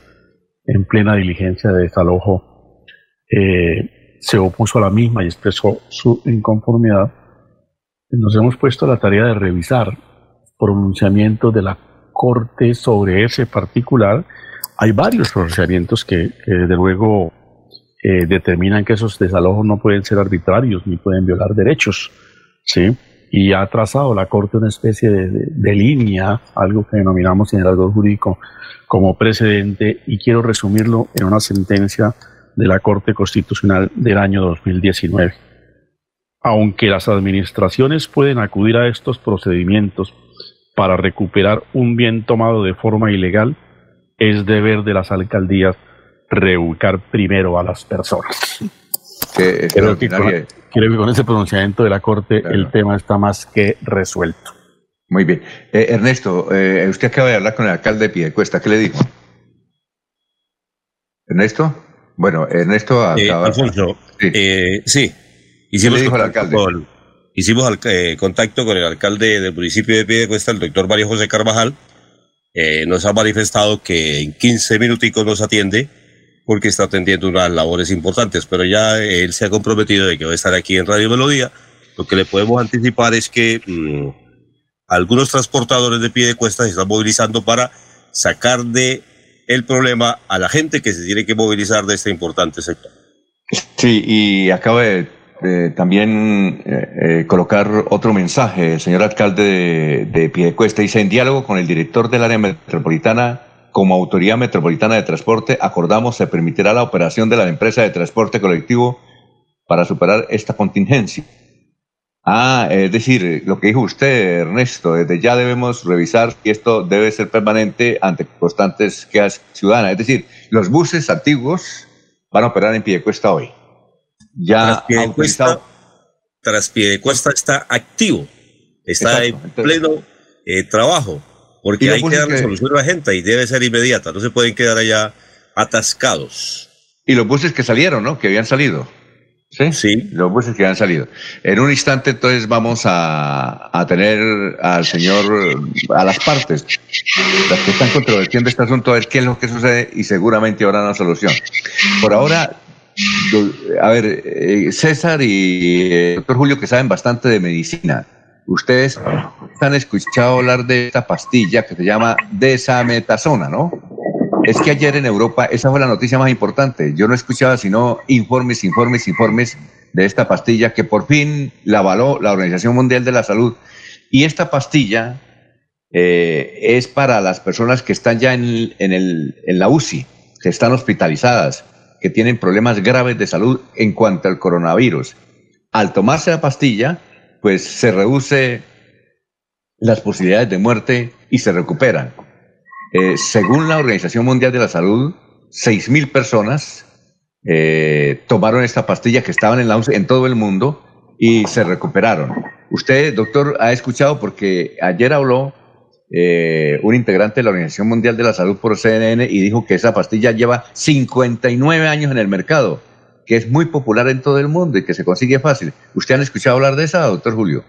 en plena diligencia de desalojo, eh, se opuso a la misma y expresó su inconformidad, nos hemos puesto a la tarea de revisar pronunciamientos de la Corte sobre ese particular. Hay varios pronunciamientos que, desde luego eh, determinan que esos desalojos no pueden ser arbitrarios ni pueden violar derechos, ¿sí? Y ha trazado la Corte una especie de, línea, algo que denominamos en el algo jurídico como precedente, y quiero resumirlo en una sentencia de la Corte Constitucional del año 2019. Aunque las administraciones pueden acudir a estos procedimientos para recuperar un bien tomado de forma ilegal, es deber de las alcaldías reubicar primero a las personas. creo, que con, ese pronunciamiento de la Corte el tema está más que resuelto. Muy bien. Eh, Ernesto, eh, usted acaba de hablar con el alcalde de Piedecuesta. ¿Qué le dijo? Ernesto. Bueno, Ernesto acaba... Alfonso, eh, sí, hicimos, dijo el alcalde? hicimos eh, contacto con el alcalde del municipio de Piedecuesta, el doctor Mario José Carvajal. Eh, nos ha manifestado que en 15 minuticos nos atiende porque está atendiendo unas labores importantes, pero ya él se ha comprometido de que va a estar aquí en Radio Melodía. Lo que le podemos anticipar es que mm, algunos transportadores de Piedecuesta se están movilizando para sacar de el problema a la gente que se tiene que movilizar de este importante sector. Sí, y acabo de, también eh, eh, colocar otro mensaje, señor alcalde de, de Piedecuesta. Dice, en diálogo con el director del área metropolitana, como Autoridad Metropolitana de Transporte, acordamos se permitirá la operación de la empresa de transporte colectivo para superar esta contingencia. Ah, es decir, lo que dijo usted, Ernesto, desde ya debemos revisar si esto debe ser permanente ante constantes quejas ciudadanas. Es decir, los buses antiguos van a operar en Piedecuesta hoy. Ya tras Piedecuesta, está activo, está en pleno eh, trabajo, porque hay que darle solución a la gente y debe ser inmediata, no se pueden quedar allá atascados. Y los buses que salieron, ¿no? Que habían salido. ¿Sí? Sí. Los buses que han salido. En un instante, entonces, vamos a, a, tener al señor, a las partes, las que están controvertiendo este asunto, a ver qué es lo que sucede y seguramente habrá una solución. Por ahora, a ver, eh, César y el eh, doctor Julio, que saben bastante de medicina, ustedes han escuchado hablar de esta pastilla que se llama desametasona, ¿no? Es que ayer en Europa, esa fue la noticia más importante. Yo no escuchaba sino informes, informes, informes de esta pastilla que por fin la avaló la Organización Mundial de la Salud. Y esta pastilla eh, es para las personas que están ya en, el, en la UCI, que están hospitalizadas, que tienen problemas graves de salud en cuanto al coronavirus. Al tomarse la pastilla, pues se reduce las posibilidades de muerte y se recuperan. Eh, según la Organización Mundial de la Salud, 6.000 personas eh, tomaron esta pastilla que estaban en, la, en todo el mundo y se recuperaron. Usted, doctor, ha escuchado porque ayer habló eh, un integrante de la Organización Mundial de la Salud por CNN y dijo que esa pastilla lleva 59 años en el mercado, que es muy popular en todo el mundo y que se consigue fácil. ¿Usted han escuchado hablar de esa, doctor Julio?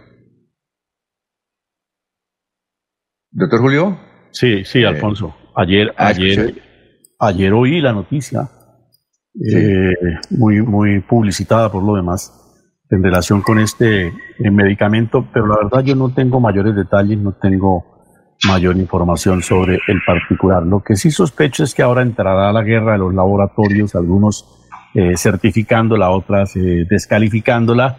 ¿Doctor Julio? Sí, sí, eh, Alfonso. Ayer, ah, ayer, ayer oí la noticia, eh, muy, muy publicitada por lo demás, en relación con este eh, medicamento, pero la verdad yo no tengo mayores detalles, no tengo mayor información sobre el particular. Lo que sí sospecho es que ahora entrará la guerra de los laboratorios, algunos certificándola, otras descalificándola,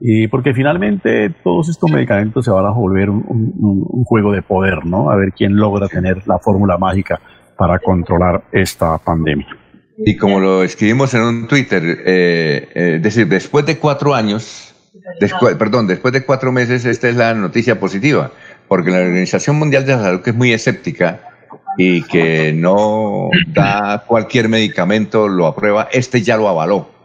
y porque finalmente todos estos medicamentos se van a volver un, juego de poder, ¿no? A ver quién logra tener la fórmula mágica para controlar esta pandemia. Y como lo escribimos en un Twitter, eh, eh, decir, después de cuatro años, perdón, después de cuatro meses, esta es la noticia positiva, porque la Organización Mundial de la Salud, que es muy escéptica y que no da cualquier medicamento, lo aprueba, este ya lo avaló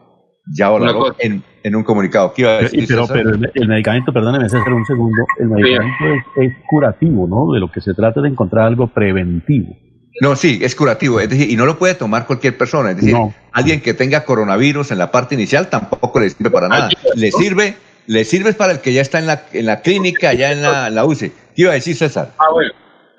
ya habló en, en, un comunicado. ¿Qué iba a decir? Pero, pero el, medicamento, perdóneme, César, un segundo. El medicamento es, curativo, ¿no? De lo que se trata de encontrar algo preventivo. No, sí, es curativo. Es decir, y no lo puede tomar cualquier persona. Es decir, alguien que tenga coronavirus en la parte inicial tampoco le sirve para nada. Le sirve, le sirve para el que ya está en la, en la clínica, ya en la, la UCI. ¿Qué iba a decir César? Ah, bueno.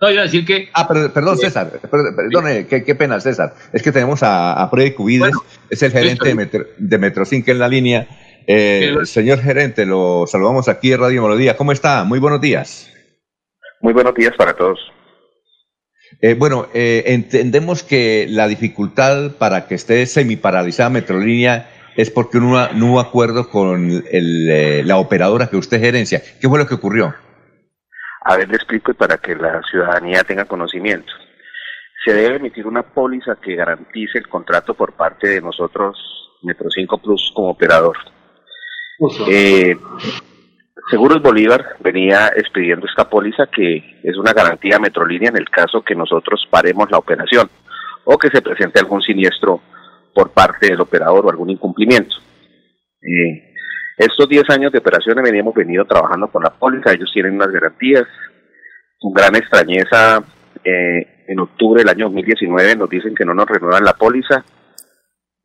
No, iba a decir que... Ah, perdón, César, perdone, qué, pena, César. Es que tenemos a, a Freddy Cubides, es el gerente de, Metro, de Metrocink en la línea. Eh, señor gerente, lo saludamos aquí en Radio Melodía. ¿Cómo está? Muy buenos días. Muy buenos días para todos. Eh, bueno, eh, entendemos que la dificultad para que esté semiparalizada Metrolínea es porque no, no hubo acuerdo con el, la operadora que usted gerencia. ¿Qué fue lo que ocurrió? A ver, le explico para que la ciudadanía tenga conocimiento. Se debe emitir una póliza que garantice el contrato por parte de nosotros, Metro 5 Plus, como operador. Eh, Seguros Bolívar venía expidiendo esta póliza que es una garantía Metrolínea en el caso que nosotros paremos la operación o que se presente algún siniestro por parte del operador o algún incumplimiento. Eh, estos 10 años de operaciones veníamos venido trabajando con la póliza, ellos tienen unas garantías. Con gran extrañeza, eh, en octubre del año 2019 nos dicen que no nos renuevan la póliza.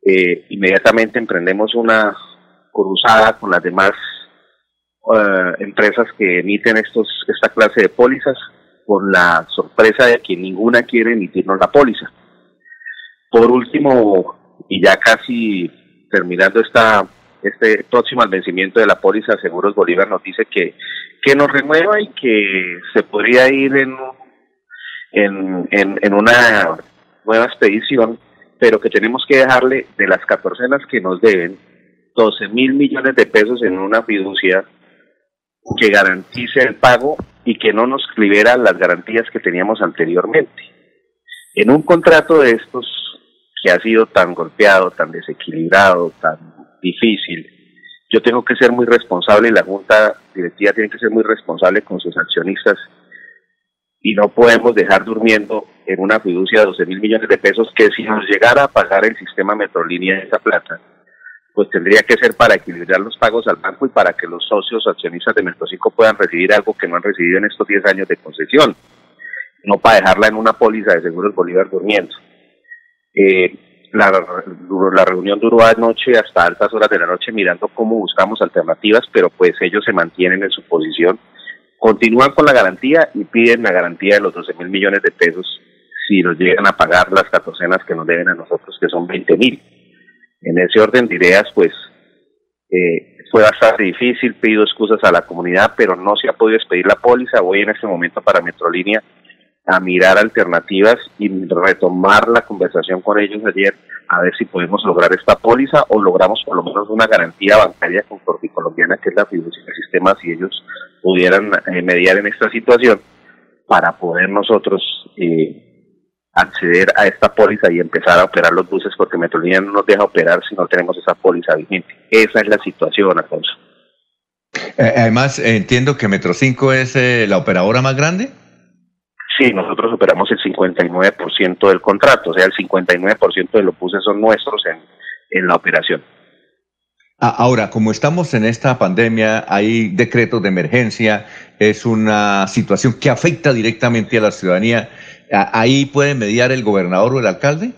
Eh, inmediatamente emprendemos una cruzada con las demás eh, empresas que emiten estos esta clase de pólizas, con la sorpresa de que ninguna quiere emitirnos la póliza. Por último, y ya casi terminando esta este próximo al vencimiento de la póliza Seguros Bolívar nos dice que, que nos renueva y que se podría ir en, en, en, una nueva expedición, pero que tenemos que dejarle de las catorcenas que nos deben 12 mil millones de pesos en una fiducia que garantice el pago y que no nos libera las garantías que teníamos anteriormente. En un contrato de estos que ha sido tan golpeado, tan desequilibrado, tan difícil. Yo tengo que ser muy responsable y la Junta Directiva tiene que ser muy responsable con sus accionistas y no podemos dejar durmiendo en una fiducia de 12 mil millones de pesos que si nos llegara a pagar el sistema Metrolínea esa plata, pues tendría que ser para equilibrar los pagos al banco y para que los socios accionistas de Metrocico puedan recibir algo que no han recibido en estos 10 años de concesión, no para dejarla en una póliza de seguros Bolívar durmiendo. Eh, la, la reunión duró anoche hasta altas horas de la noche mirando cómo buscamos alternativas, pero pues ellos se mantienen en su posición, continúan con la garantía y piden la garantía de los 12 mil millones de pesos si nos llegan a pagar las catorcenas que nos deben a nosotros, que son 20 mil. En ese orden de ideas, pues eh, fue bastante difícil, pido excusas a la comunidad, pero no se ha podido expedir la póliza. Voy en este momento para Metrolínea a mirar alternativas y retomar la conversación con ellos ayer a ver si podemos lograr esta póliza o logramos por lo menos una garantía bancaria con Colombiana, que es la fiducia del sistema, si ellos pudieran eh, mediar en esta situación para poder nosotros eh, acceder a esta póliza y empezar a operar los buses, porque Metrolínea no nos deja operar si no tenemos esa póliza vigente. Esa es la situación, Alfonso. Eh, además, entiendo que Metro 5 es la operadora más grande. Sí, nosotros operamos el 59% del contrato, o sea, el 59% de los buses son nuestros en, en la operación. Ahora, como estamos en esta pandemia, hay decretos de emergencia, es una situación que afecta directamente a la ciudadanía. ¿Ahí puede mediar el gobernador o el alcalde?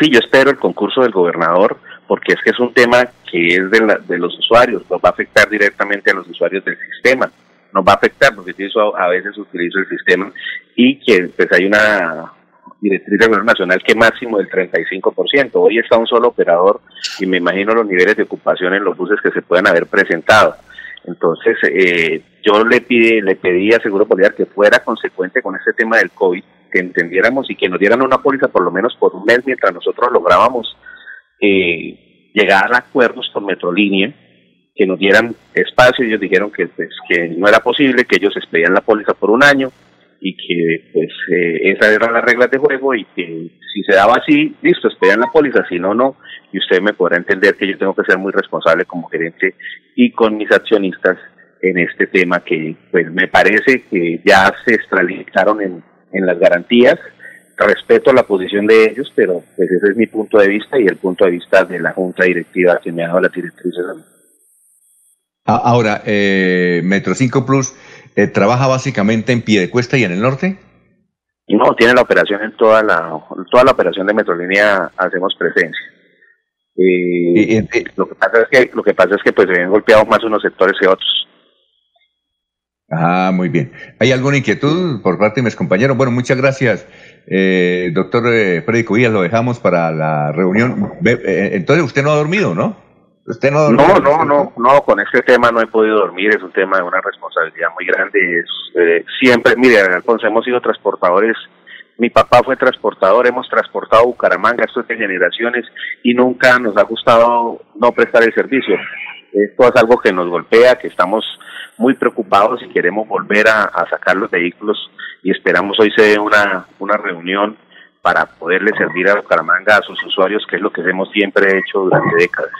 Sí, yo espero el concurso del gobernador porque es que es un tema que es de, de los usuarios, nos va a afectar directamente a los usuarios del sistema, nos va a afectar porque eso a, veces utilizo el sistema y que pues hay una directriz del gobierno nacional que máximo del 35%. Hoy está un solo operador y me imagino los niveles de ocupación en los buses que se puedan haber presentado. Entonces, eh, yo le, pide, le pedí a Seguro Popular que fuera consecuente con este tema del COVID, que entendiéramos y que nos dieran una póliza por lo menos por un mes mientras nosotros lográbamos eh, llegar a acuerdos con Metrolínea, que nos dieran espacio. Ellos dijeron que, pues, que no era posible, que ellos expedían la póliza por un año y que pues eh, esas eran las reglas de juego y que si se daba así, listo, esperan la póliza, si no, no, y usted me podrá entender que yo tengo que ser muy responsable como gerente y con mis accionistas en este tema que pues me parece que ya se extralizaron en, en las garantías, respeto la posición de ellos, pero pues ese es mi punto de vista y el punto de vista de la junta directiva que me ha dado la directriz. Ahora, eh, Metro 5 Plus eh, ¿trabaja básicamente en Piedecuesta y en el norte? No, tiene la operación en toda la, toda la operación de Metrolínea hacemos presencia. Eh, lo que pasa es que lo que pasa es que pues se ven golpeados más unos sectores que otros. Ah, muy bien. ¿Hay alguna inquietud por parte de mis compañeros? Bueno, muchas gracias, eh, doctor eh, Freddy Cubillas. Lo dejamos para la reunión. entonces usted no ha dormido, ¿no? No, no, no, no, con este tema no he podido dormir, es un tema de una responsabilidad muy grande. Eh, siempre, mire, Alfonso, hemos sido transportadores. Mi papá fue transportador, hemos transportado Bucaramanga, esto es de generaciones, y nunca nos ha gustado no prestar el servicio. Esto es algo que nos golpea, que estamos muy preocupados y queremos volver a, a sacar los vehículos y esperamos hoy se dé una, una reunión para poderle servir a Bucaramanga, a sus usuarios, que es lo que hemos siempre hecho durante décadas.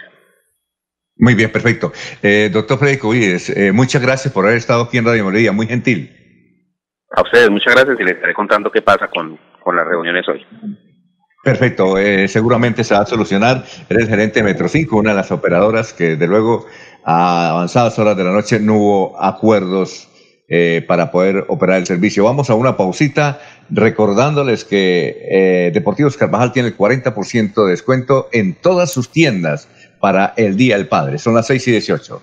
Muy bien, perfecto. Eh, doctor Federico Vides, eh, muchas gracias por haber estado aquí en Radio Melodía, muy gentil. A ustedes, muchas gracias y les estaré contando qué pasa con, las reuniones hoy. Perfecto, eh, seguramente se va a solucionar. Eres gerente de Metro 5, una de las operadoras que, de luego, a avanzadas horas de la noche no hubo acuerdos eh, para poder operar el servicio. Vamos a una pausita recordándoles que Deportivos Carvajal tiene el 40% de descuento en todas sus tiendas para el Día del Padre. Son las 6 y 18.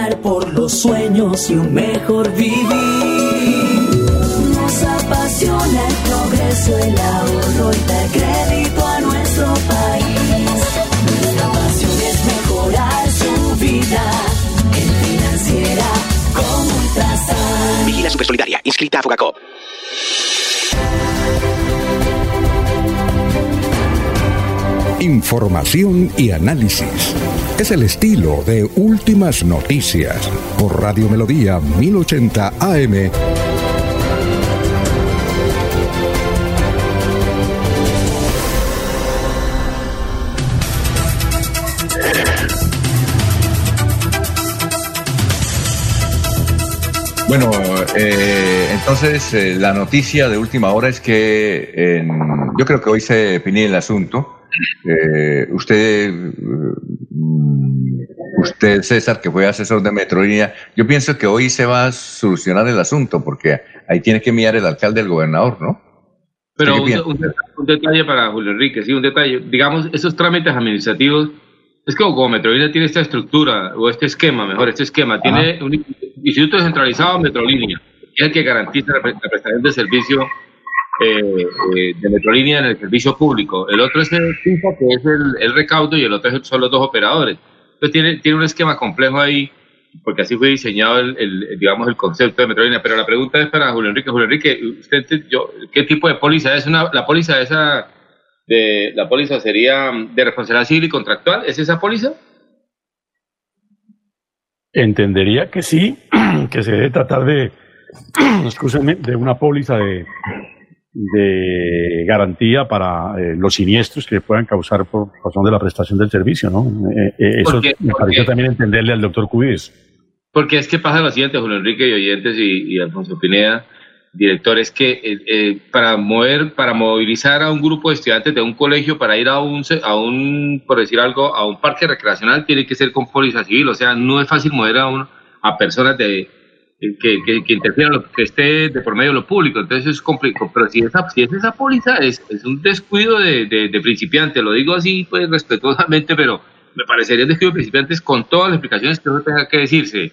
por los sueños y un mejor vivir apasiona el progreso, el ahorro y da crédito a nuestro país. Nuestra pasión es mejorar su vida en financiera como Ultrasan. Vigila Super Solidaria, inscrita a Fogacop. Información y análisis. Es el estilo de Últimas Noticias por Radio Melodía 1080 AM. Bueno, eh, entonces eh, la noticia de última hora es que yo creo que hoy se define el asunto. Eh, usted, mm, usted César, que fue asesor de Metrolínea, yo pienso que hoy se va a solucionar el asunto porque ahí tiene que mirar el alcalde del gobernador, ¿no? Pero un, detalle para Julio Enrique, sí, un detalle. Digamos, esos trámites administrativos, es que como Metrolínea tiene esta estructura, o este esquema, mejor, este esquema, tiene un Instituto Descentralizado Metrolínea, que es el que garantiza la, prestación de servicio eh, eh, de Metrolínea en el servicio público. El otro es el que es el, recaudo, y el otro son los dos operadores. Entonces tiene, tiene un esquema complejo ahí, porque así fue diseñado el, digamos, el concepto de Metrolínea. Pero la pregunta es para Julio Enrique. Julio Enrique, ¿usted, yo, ¿qué tipo de póliza es? Una, la póliza esa de la póliza sería de responsabilidad civil y contractual. ¿Es esa póliza? Entendería que sí, que se debe tratar de, de una póliza de, de garantía para eh, los siniestros que puedan causar por razón de la prestación del servicio, ¿no? Eh, eh, eso me parece también entenderle al doctor Cubides. Porque es que pasa lo siguiente, Julio Enrique y oyentes y, y Alfonso Pineda, director, es que para mover, para movilizar a un grupo de estudiantes de un colegio para ir a un, a un, por decir algo, a un parque recreacional tiene que ser con póliza civil, o sea, no es fácil mover a un, a personas de que, que, que interfieran lo que esté de por medio de lo público, entonces es complicado, pero si, esa, si es esa póliza es, es un descuido de, de, de principiante, lo digo así pues respetuosamente, pero me parecería un descuido de principiantes con todas las explicaciones que uno tenga que decirse.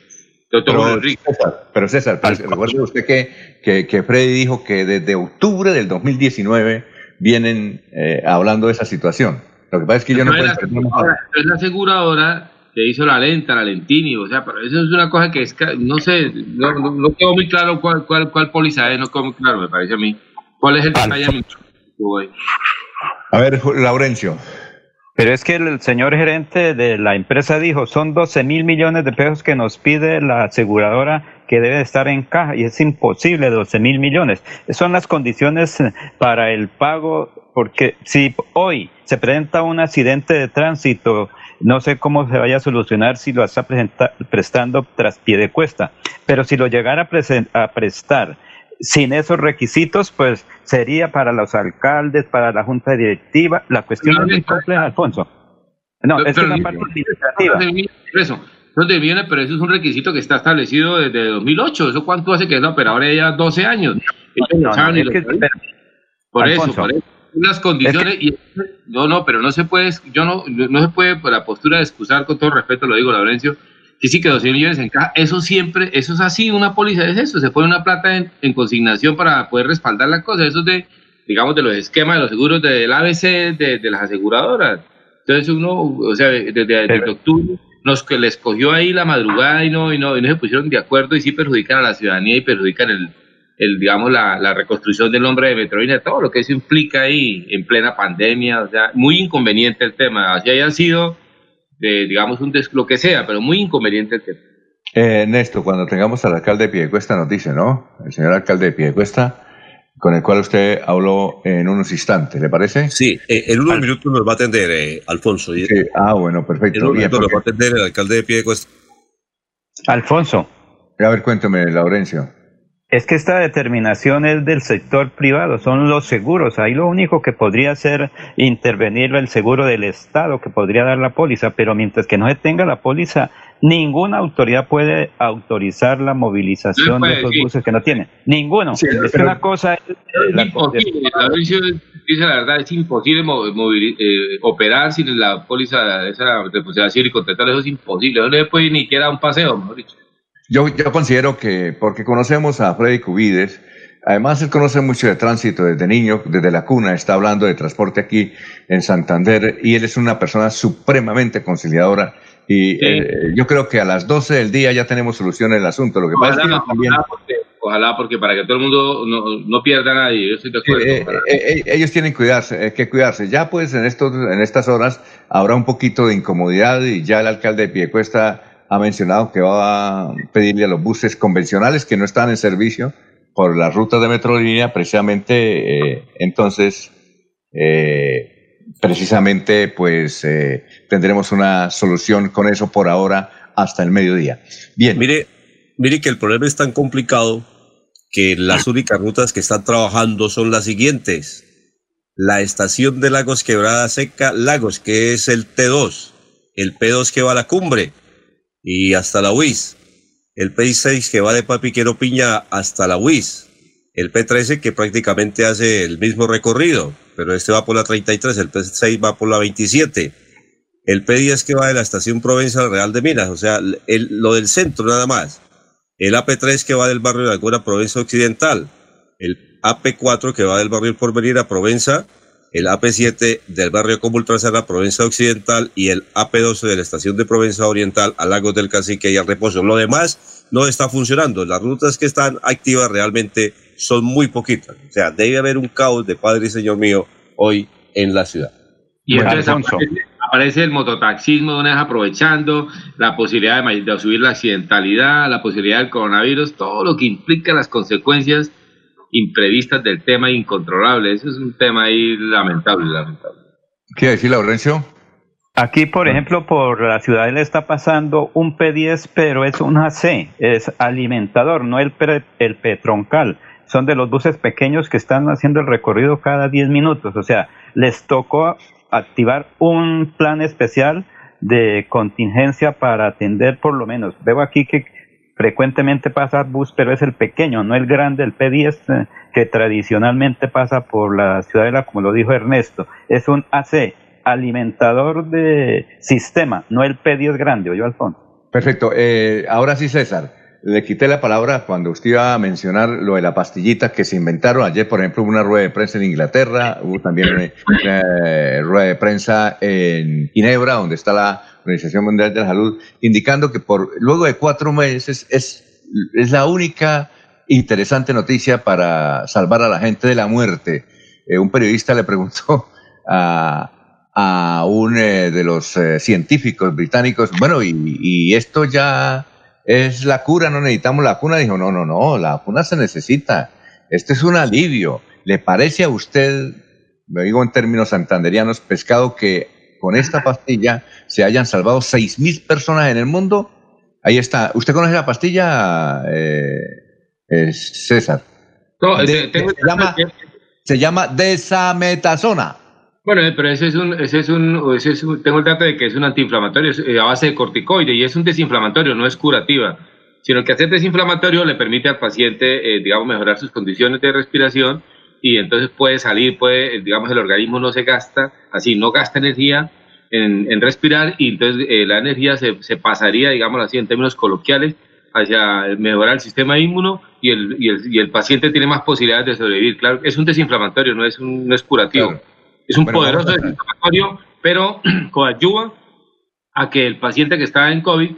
Pero César, pero César, recuerde usted que, que, que, Freddy dijo que desde octubre del 2019 vienen eh, hablando de esa situación. Lo que pasa es que yo no, puedo... Es la aseguradora que hizo la lenta, la Lentini, o sea, pero eso es una cosa que es, no sé, no, no, no quedó muy claro cuál, cuál, cuál póliza es, no quedó muy claro, me parece a mí. ¿Cuál es el detalle? A ver, Laurencio. Pero es que el señor gerente de la empresa dijo, son 12 mil millones de pesos que nos pide la aseguradora que debe estar en caja y es imposible 12 mil millones. Son las condiciones para el pago, porque si hoy se presenta un accidente de tránsito, no sé cómo se vaya a solucionar si lo está prestando tras pie de cuesta, pero si lo llegara a, a prestar sin esos requisitos, pues sería para los alcaldes, para la junta directiva. La cuestión no, es muy compleja, Alfonso. No, pero, es una parte administrativa. Eso, no viene, pero eso es un requisito que está establecido desde 2008. ¿Eso cuánto hace que es la operadora ya 12 años? No, no, es que, pero, por Alfonso, eso, por eso. Unas condiciones es que, y no, no, pero no se puede, yo no, no se puede por la postura de excusar con todo respeto, lo digo, Laurencio, que sí que 200 millones en caja, eso siempre, eso es así, una póliza es eso, se pone una plata en, en, consignación para poder respaldar la cosa, eso es de, digamos, de los esquemas de los seguros del ABC de, de las aseguradoras. Entonces uno, o sea, desde, desde octubre nos que les cogió ahí la madrugada y no, y no, y no se pusieron de acuerdo y sí perjudican a la ciudadanía y perjudican el, el digamos, la, la reconstrucción del nombre de Metrovías, todo lo que eso implica ahí en plena pandemia, o sea, muy inconveniente el tema, así hayan sido de, digamos, un des, lo que sea, pero muy inconveniente el tema. Eh, Néstor, cuando tengamos al alcalde de Piedecuesta nos dice, ¿no? El señor alcalde de Piedecuesta, con el cual usted habló en unos instantes, ¿le parece? Sí, eh, en unos Al... minutos nos va a atender eh, Alfonso. Sí. Ah, bueno, perfecto. En unos minutos nos va a atender el alcalde de Piedecuesta. Alfonso. A ver, cuéntame, Laurencio. Es que esta determinación es del sector privado, son los seguros. Ahí lo único que podría hacer intervenir el seguro del Estado, que podría dar la póliza, pero mientras que no se tenga la póliza, ninguna autoridad puede autorizar la movilización de esos buses que no tiene. Ninguno. Sí, es pero, una cosa. Es, es imposible. La dice la verdad, es imposible mover, eh, operar sin la póliza, esa responsabilidad civil y contratar. Eso es imposible. No le puede ni siquiera un paseo, mejor dicho. Yo, yo considero que, porque conocemos a Freddy Cubides, además él conoce mucho de tránsito desde niño, desde la cuna, está hablando de transporte aquí en Santander, y él es una persona supremamente conciliadora. Y sí. eh, yo creo que a las 12 del día ya tenemos solución el asunto. Lo que ojalá, pasa es que también... ojalá, porque, ojalá, porque, para que todo el mundo no, no pierda a nadie, yo estoy de acuerdo. Eh, eh, ellos tienen cuidarse, que cuidarse. Ya pues en, estos, en estas horas habrá un poquito de incomodidad y ya el alcalde de Piedecuesta ha mencionado que va a pedirle a los buses convencionales que no están en servicio por las rutas de Metrolínea, precisamente, eh, entonces, eh, precisamente, pues eh, tendremos una solución con eso por ahora hasta el mediodía. Bien. Mire, mire que el problema es tan complicado que las únicas rutas que están trabajando son las siguientes. La estación de Lagos Quebrada Seca, Lagos, que es el T2, el P2 que va a la cumbre, y hasta la UIS. El P6 que va de Papiquero Piña hasta la UIS. El P13 que prácticamente hace el mismo recorrido, pero este va por la 33, el P6 va por la 27. El P10 que va de la estación Provenza al Real de Minas, o sea, el, lo del centro nada más. El AP3 que va del barrio de Alguna Provenza Occidental. El AP4 que va del barrio El Porvenir a Provenza el AP7 del barrio Comultrasana, Provenza Occidental, y el AP12 de la estación de Provenza Oriental a Lagos del Cacique y al Reposo. Lo demás no está funcionando. Las rutas que están activas realmente son muy poquitas. O sea, debe haber un caos de Padre y Señor mío hoy en la ciudad. Y entonces aparece, el mototaxismo de una vez aprovechando la posibilidad de, de, subir la accidentalidad, la posibilidad del coronavirus, todo lo que implica las consecuencias imprevistas del tema incontrolable. Eso es un tema ahí lamentable, lamentable. ¿Qué decir, Laurencio? Aquí, por ejemplo, por la ciudad le está pasando un P10, pero es un AC, es alimentador, no el, el Petroncal. Son de los buses pequeños que están haciendo el recorrido cada 10 minutos. O sea, les tocó activar un plan especial de contingencia para atender por lo menos. Veo aquí que frecuentemente pasa bus, pero es el pequeño, no el grande, el P10, eh, que tradicionalmente pasa por la ciudadela, como lo dijo Ernesto. Es un AC alimentador de sistema, no el P10 grande, yo Alfonso. Perfecto. Eh, ahora sí, César, le quité la palabra cuando usted iba a mencionar lo de la pastillita que se inventaron. Ayer, por ejemplo, hubo una rueda de prensa en Inglaterra, hubo también una, eh, rueda de prensa en Ginebra, donde está la Organización Mundial de la Salud, indicando que por luego de cuatro meses es, es la única interesante noticia para salvar a la gente de la muerte. Eh, un periodista le preguntó a, a un eh, de los eh, científicos británicos, bueno, y, esto ya es la cura, no necesitamos la cuna. Dijo, no, no, no, la cuna se necesita. Este es un alivio. ¿Le parece a usted, me digo en términos santanderianos, pescado que con esta pastilla se hayan salvado seis mil personas en el mundo? Ahí está. ¿Usted conoce la pastilla, eh, César? No, se, llama, se llama desametasona. Bueno, eh, pero ese es un, ese es un, ese es tengo el dato de que es un antiinflamatorio eh, a base de corticoide y es un desinflamatorio, no es curativa, sino que hacer desinflamatorio le permite al paciente, eh, digamos, mejorar sus condiciones de respiración y entonces puede salir, puede, digamos, el organismo no se gasta, así, no gasta energía en, respirar y entonces la energía se, se, pasaría, digamos así, en términos coloquiales, hacia mejorar el sistema inmuno y el, y el, y el paciente tiene más posibilidades de sobrevivir. Claro, es un desinflamatorio, no es, un, no es curativo. Es un poderoso desinflamatorio, pero coadyuva a que el paciente que está en COVID,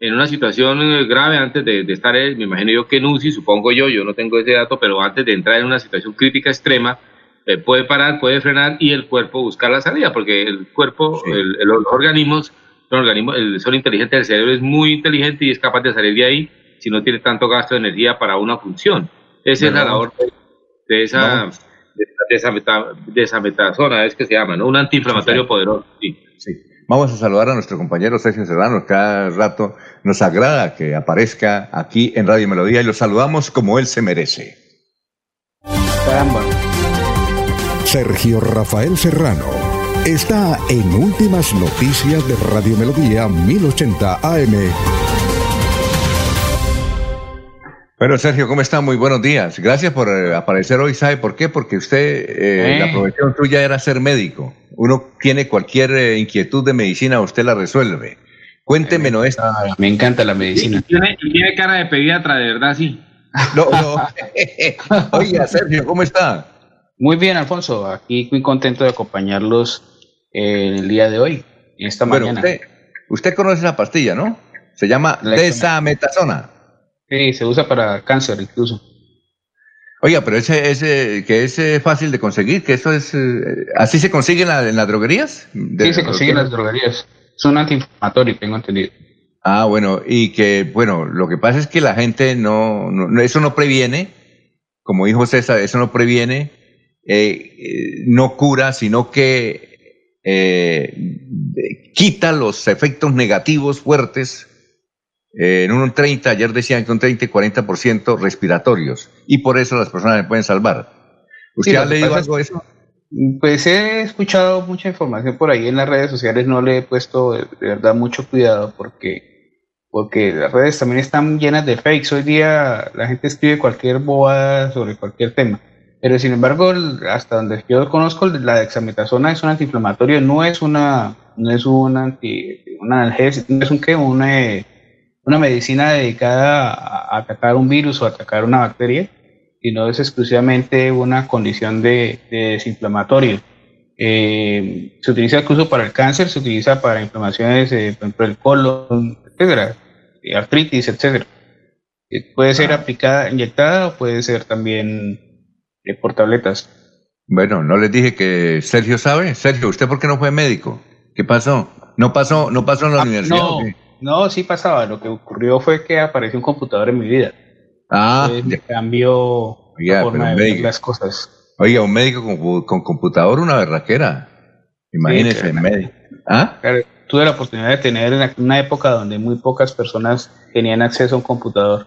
en una situación eh, grave antes de, estar, eh, me imagino yo que en UCI, supongo yo, yo no tengo ese dato, pero antes de entrar en una situación crítica extrema, eh, puede parar, puede frenar y el cuerpo buscar la salida, porque el cuerpo, los organismos, los organismos, el sol inteligente del cerebro es muy inteligente y es capaz de salir de ahí si no tiene tanto gasto de energía para una función. Esa es la labor de, esa desametasona, es que se llama, ¿no? Un antiinflamatorio poderoso. Sí. Vamos a saludar a nuestro compañero Sergio Serrano, cada rato nos agrada que aparezca aquí en Radio Melodía y lo saludamos como él se merece. Sergio Rafael Serrano está en Últimas Noticias de Radio Melodía 1080 AM. Bueno, Sergio, ¿cómo está? Muy buenos días. Gracias por eh, aparecer hoy. ¿Sabe por qué? Porque usted, eh, la profesión suya era ser médico. Uno tiene cualquier eh, inquietud de medicina, usted la resuelve. Cuénteme, ¿no? Me encanta la medicina. Y tiene, cara de pediatra, de verdad, sí. No, no. Oiga, Sergio, ¿cómo está? Muy bien, Alfonso. Aquí muy contento de acompañarlos el día de hoy, esta mañana. Usted, usted conoce esa pastilla, ¿no? Se llama desametasona. Sí, se usa para cáncer incluso. Oiga, pero ese, ese que es eh, fácil de conseguir, que eso es... Eh, ¿Así se consigue en, las droguerías? sí, se consigue en las droguerías. Es un antiinflamatorio, tengo entendido. Ah, bueno, y que, bueno, lo que pasa es que la gente no, no eso no previene, como dijo César, eso no previene, eh, no cura, sino que quita los efectos negativos fuertes en un 30, ayer decían que un 30 y 40% respiratorios, y por eso las personas se pueden salvar. ¿Usted ha leído algo de eso? Pues he escuchado mucha información por ahí en las redes sociales, no le he puesto de, verdad mucho cuidado porque, porque las redes también están llenas de fakes. Hoy día la gente escribe cualquier bobada sobre cualquier tema. Pero sin embargo, hasta donde yo conozco, la dexametasona es un antiinflamatorio, no es una, no es un anti, un analgésico, no es un qué, un, eh, una medicina dedicada a atacar un virus o atacar una bacteria, sino es exclusivamente una condición de, desinflamatorio. Eh, se utiliza incluso para el cáncer, se utiliza para inflamaciones, eh, por ejemplo, el colon, etcétera, artritis, etcétera. Eh, puede ser ah. aplicada, inyectada o puede ser también por tabletas. Bueno, no les dije que Sergio sabe. Sergio, ¿usted por qué no fue médico? ¿Qué pasó? ¿No pasó, no pasó en la Ah, universidad? no? No, sí pasaba. Lo que ocurrió fue que apareció un computador en mi vida. Ah, Entonces, cambió la forma de un ver médico. las cosas. Oiga, un médico con, con computador, una berraquera. Imagínese, Sí, claro. médico. ¿Ah? Claro, tuve la oportunidad de tener en una época donde muy pocas personas tenían acceso a un computador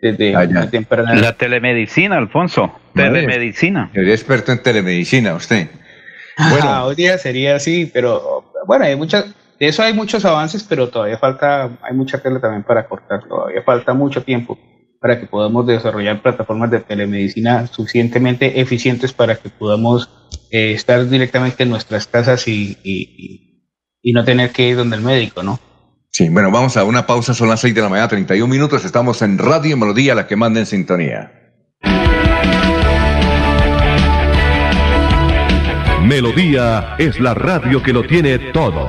desde Ah, temprana La telemedicina, Alfonso. Madre. Telemedicina. Sería experto en telemedicina, usted. Bueno, hoy día sería así, pero bueno, hay muchas, de eso hay muchos avances, pero todavía falta, hay mucha tela también para cortar, todavía falta mucho tiempo para que podamos desarrollar plataformas de telemedicina suficientemente eficientes para que podamos eh, estar directamente en nuestras casas y, y- y- y no tener que ir donde el médico, ¿no? Sí, bueno, vamos a una pausa, son las 6 de la mañana, 31 minutos, estamos en Radio Melodía, la que manda en sintonía. Melodía es la radio que lo tiene todo.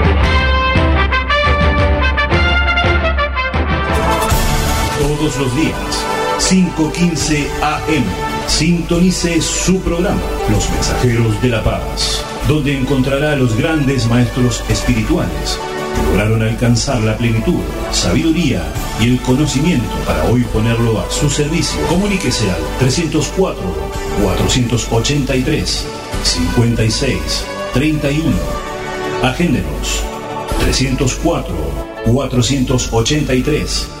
Todos los días, 5.15 AM. Sintonice su programa, Los Mensajeros de la Paz, donde encontrará a los grandes maestros espirituales que lograron alcanzar la plenitud, sabiduría y el conocimiento para hoy ponerlo a su servicio. Comuníquese al 304 483 56 31. Agéndenos 304 483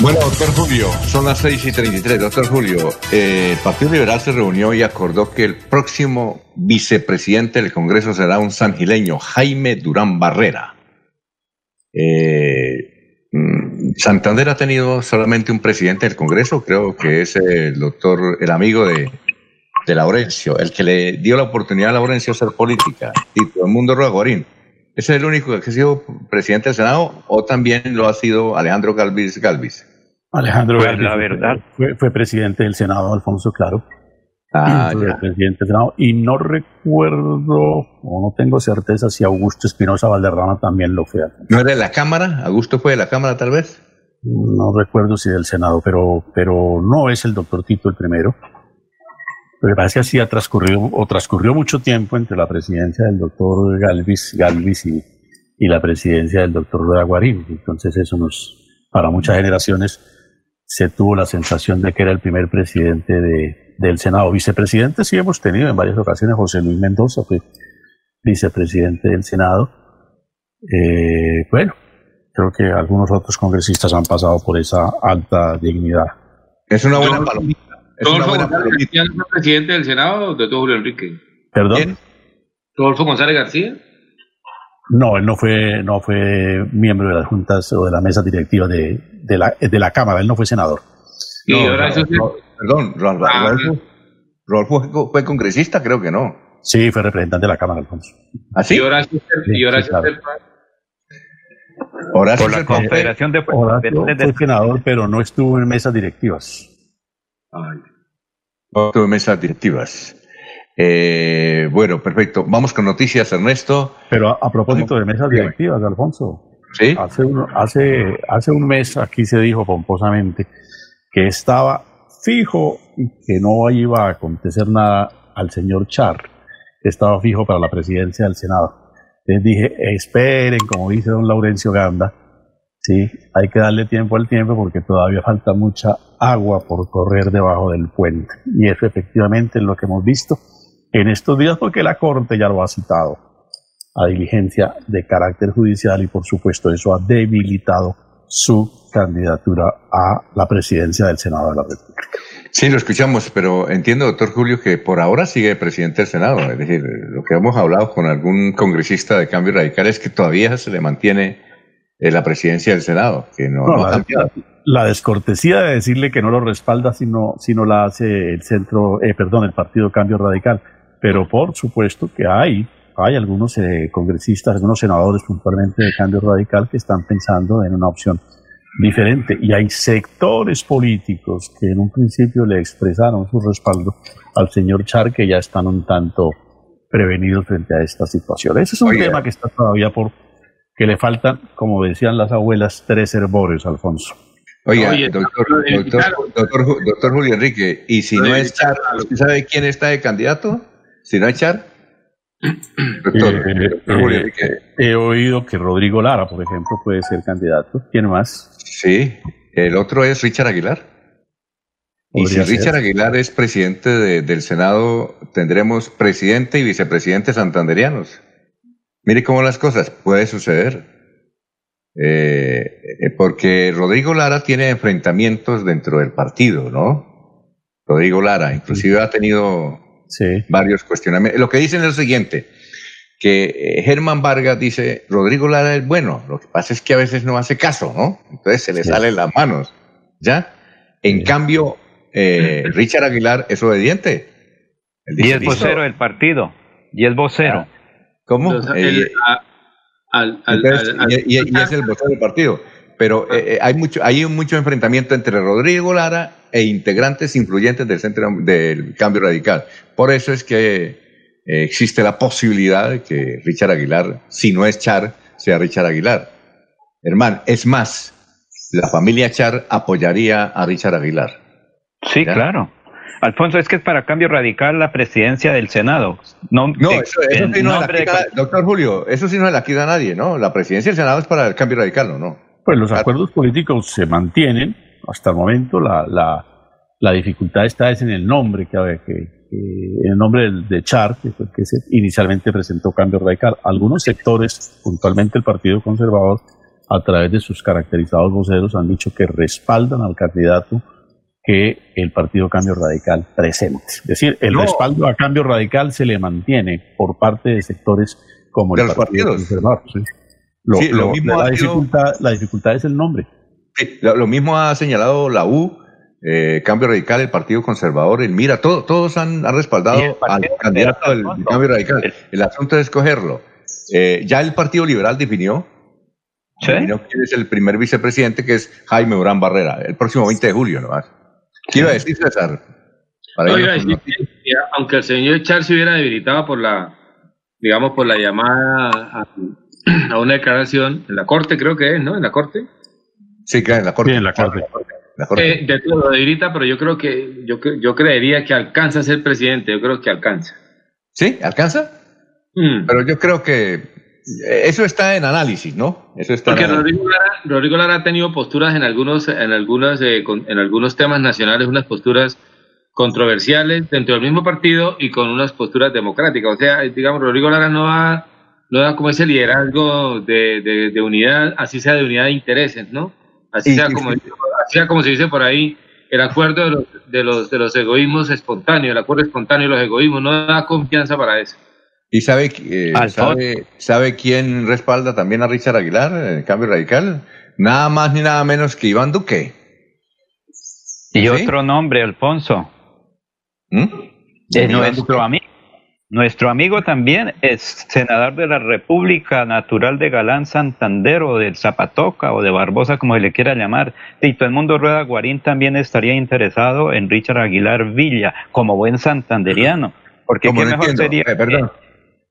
Bueno, doctor Julio, son las 6 y 33. Doctor Julio, eh, el Partido Liberal se reunió y acordó que el próximo vicepresidente del Congreso será un sangileño, Jaime Durán Barrera. Eh, mm, Santander ha tenido solamente un presidente del Congreso, creo que es el doctor, el amigo de, de Laurencio, el que le dio la oportunidad a Laurencio a hacer política, Tito Mundo Roaguarín. ¿Ese es el único que ha sido presidente del Senado o también lo ha sido Alejandro Galvis Galvis? Alejandro Pues Galvis la fue- verdad. Fue, fue presidente del Senado, Alfonso Claro. Ah, Fue ya. presidente del Senado. Y no recuerdo, o no tengo certeza si Augusto Espinosa Valderrama también lo fue. ¿No era de la Cámara? ¿Augusto fue de la Cámara tal vez? No recuerdo si del Senado, pero, pero no es el doctor Tito el primero. Lo que pasa es que así ha transcurrido, o transcurrió mucho tiempo entre la presidencia del doctor Galvis, Galvis y, y la presidencia del doctor Guarín. Entonces eso nos, para muchas generaciones, se tuvo la sensación de que era el primer presidente de, del Senado. Vicepresidente sí hemos tenido en varias ocasiones, José Luis Mendoza fue vicepresidente del Senado. Eh, bueno, creo que algunos otros congresistas han pasado por esa alta dignidad. Es una buena palomita. Rodolfo González. García no fue presidente del Senado, doctor Julio Enrique. ¿Perdón? Rodolfo González García. No, él no fue, no fue miembro de las juntas o de la mesa directiva de, de, la, de la Cámara, él no fue senador. Y No, ahora no, sí- perdón, Ro- Ah. Rodolfo, fue- fue congresista, creo que no. Sí, fue representante de la Cámara, Alfonso. ¿Así? Y Horacio y Horacio claro. Serpa. Horacio Por la Confederación de Horacio Presidentes fue senador, pero no estuvo en mesas directivas. De mesas directivas. Eh, bueno, perfecto. Vamos con noticias, Ernesto. Pero a, a propósito de mesas directivas, Alfonso. Sí. Hace un, hace, hace un mes aquí se dijo pomposamente que estaba fijo y que no iba a acontecer nada al señor Char, que estaba fijo para la presidencia del Senado. Les dije, esperen, como dice don Laurencio Ganda, sí, hay que darle tiempo al tiempo porque todavía falta mucha agua por correr debajo del puente. Y eso efectivamente es lo que hemos visto en estos días porque la Corte ya lo ha citado a diligencia de carácter judicial y por supuesto eso ha debilitado su candidatura a la presidencia del Senado de la República. Sí, lo escuchamos, pero entiendo, doctor Julio, que por ahora sigue presidente del Senado. Es decir, lo que hemos hablado con algún congresista de cambio radical es que todavía se le mantiene eh, la presidencia del Senado, que no, No, no la, descortesía de decirle que no lo respalda si no, si no la hace el centro, eh, perdón, el Partido Cambio Radical. Pero por supuesto que hay, hay algunos eh, congresistas, algunos senadores puntualmente de Cambio Radical que están pensando en una opción diferente. Y hay sectores políticos que en un principio le expresaron su respaldo al señor Char, que ya están un tanto prevenidos frente a esta situación. Ese es un tema que está todavía por que le faltan, como decían las abuelas, tres herbores, Alfonso. Oiga, Oye, doctor, doctor, doctor, doctor Julio Enrique, y si no es Char, ¿usted sabe quién está de candidato? Si no es Char. Doctor, Eh, doctor Julio eh, Enrique. he oído que Rodrigo Lara, por ejemplo, puede ser candidato. ¿Quién más? Sí, el otro es Richard Aguilar. Y si ser. Richard Aguilar es presidente de- del Senado, tendremos presidente y vicepresidente santanderianos. Mire cómo las cosas puede suceder. Eh, eh, porque Rodrigo Lara tiene enfrentamientos dentro del partido, ¿no? Rodrigo Lara, inclusive ha tenido varios cuestionamientos. Lo que dicen es lo siguiente, que eh, Germán Vargas dice, Rodrigo Lara es bueno, lo que pasa es que a veces no hace caso, ¿no? Entonces se le Sí. salen las manos, ¿ya? En cambio, eh, Richard Aguilar es obediente. Él Y dice, es "Listo". vocero del partido. Y es vocero. ¿Cómo? Y, es el vocero del partido. Pero eh, eh, hay mucho hay un mucho enfrentamiento entre Rodrigo Lara e integrantes influyentes del centro del cambio radical. Por eso es que eh, existe la posibilidad de que Richard Aguilar, si no es Char, sea Richard Aguilar. Hermano, es más, la familia Char apoyaría a Richard Aguilar. Sí, ¿Ya? claro. Alfonso, es que es para cambio radical la presidencia del Senado. No, No, eso, sí no se la de- doctor Julio, eso sí no la quita a nadie, ¿no? La presidencia del Senado es para el cambio radical, ¿o no? Pues los acuerdos políticos se mantienen hasta el momento. La, la, la dificultad está es en el nombre, que, que, que- en el nombre del- de Char, que fue el que se inicialmente presentó Cambio Radical. Algunos sectores, puntualmente el Partido Conservador, a través de sus caracterizados voceros, han dicho que respaldan al candidato que el Partido Cambio Radical presente. Es decir, el No. respaldo a Cambio Radical se le mantiene por parte de sectores como De el los Partido partidos. Conservador. sí. Lo- Sí, lo lo- mismo la, sido- dificultad, la dificultad es el nombre. Sí, lo, lo mismo ha señalado la U, eh, Cambio Radical, el Partido Conservador, el Mira, todo- todos han, respaldado al candidato del. Cambio Radical. El asunto es escogerlo. Eh, ya el Partido Liberal definió, definió quién es el primer vicepresidente, que es Jaime Urán Barrera, el próximo 20 de julio nomás. ¿Qué iba a decir, César? Para No, iba a decir que, que aunque el señor Char se hubiera debilitado por la, digamos, por la llamada a, a una declaración en la corte, creo que es, ¿no? En la corte. Sí, claro, en la corte. en la corte. La corte. Eh, de todo lo debilita, pero yo creo que, yo, yo creería que alcanza a ser presidente, yo creo que alcanza. ¿Sí? ¿Alcanza? Mm. Pero yo creo que eso está en análisis, ¿no? Eso está Porque. Rodrigo Lara, Rodrigo Lara ha tenido posturas en algunos, en algunos, eh, con- en algunos temas nacionales, unas posturas controversiales dentro del mismo partido y con unas posturas democráticas. O sea, digamos, Rodrigo Lara no da, no da como ese liderazgo de, de- de unidad, así sea de unidad de intereses, ¿no? Así sea como, así sea como se dice por ahí, el acuerdo de los, de los, de los egoísmos espontáneos, el acuerdo espontáneo de los egoísmos, no da confianza para eso. ¿Y sabe, eh, sabe, sabe quién respalda también a Richard Aguilar en el cambio radical? Nada más ni nada menos que Iván Duque. Y ¿Sí? otro nombre, Alfonso. ¿Mm? Es Iván nuestro Duque. amigo. Nuestro amigo también es senador de la República Natural de Galán Santander o del Zapatoca o de Barbosa, como se le quiera llamar. Tito el Mundo Rueda Guarín también estaría interesado en Richard Aguilar Villa como buen santanderiano. Porque qué mejor sería. Eh, perdón,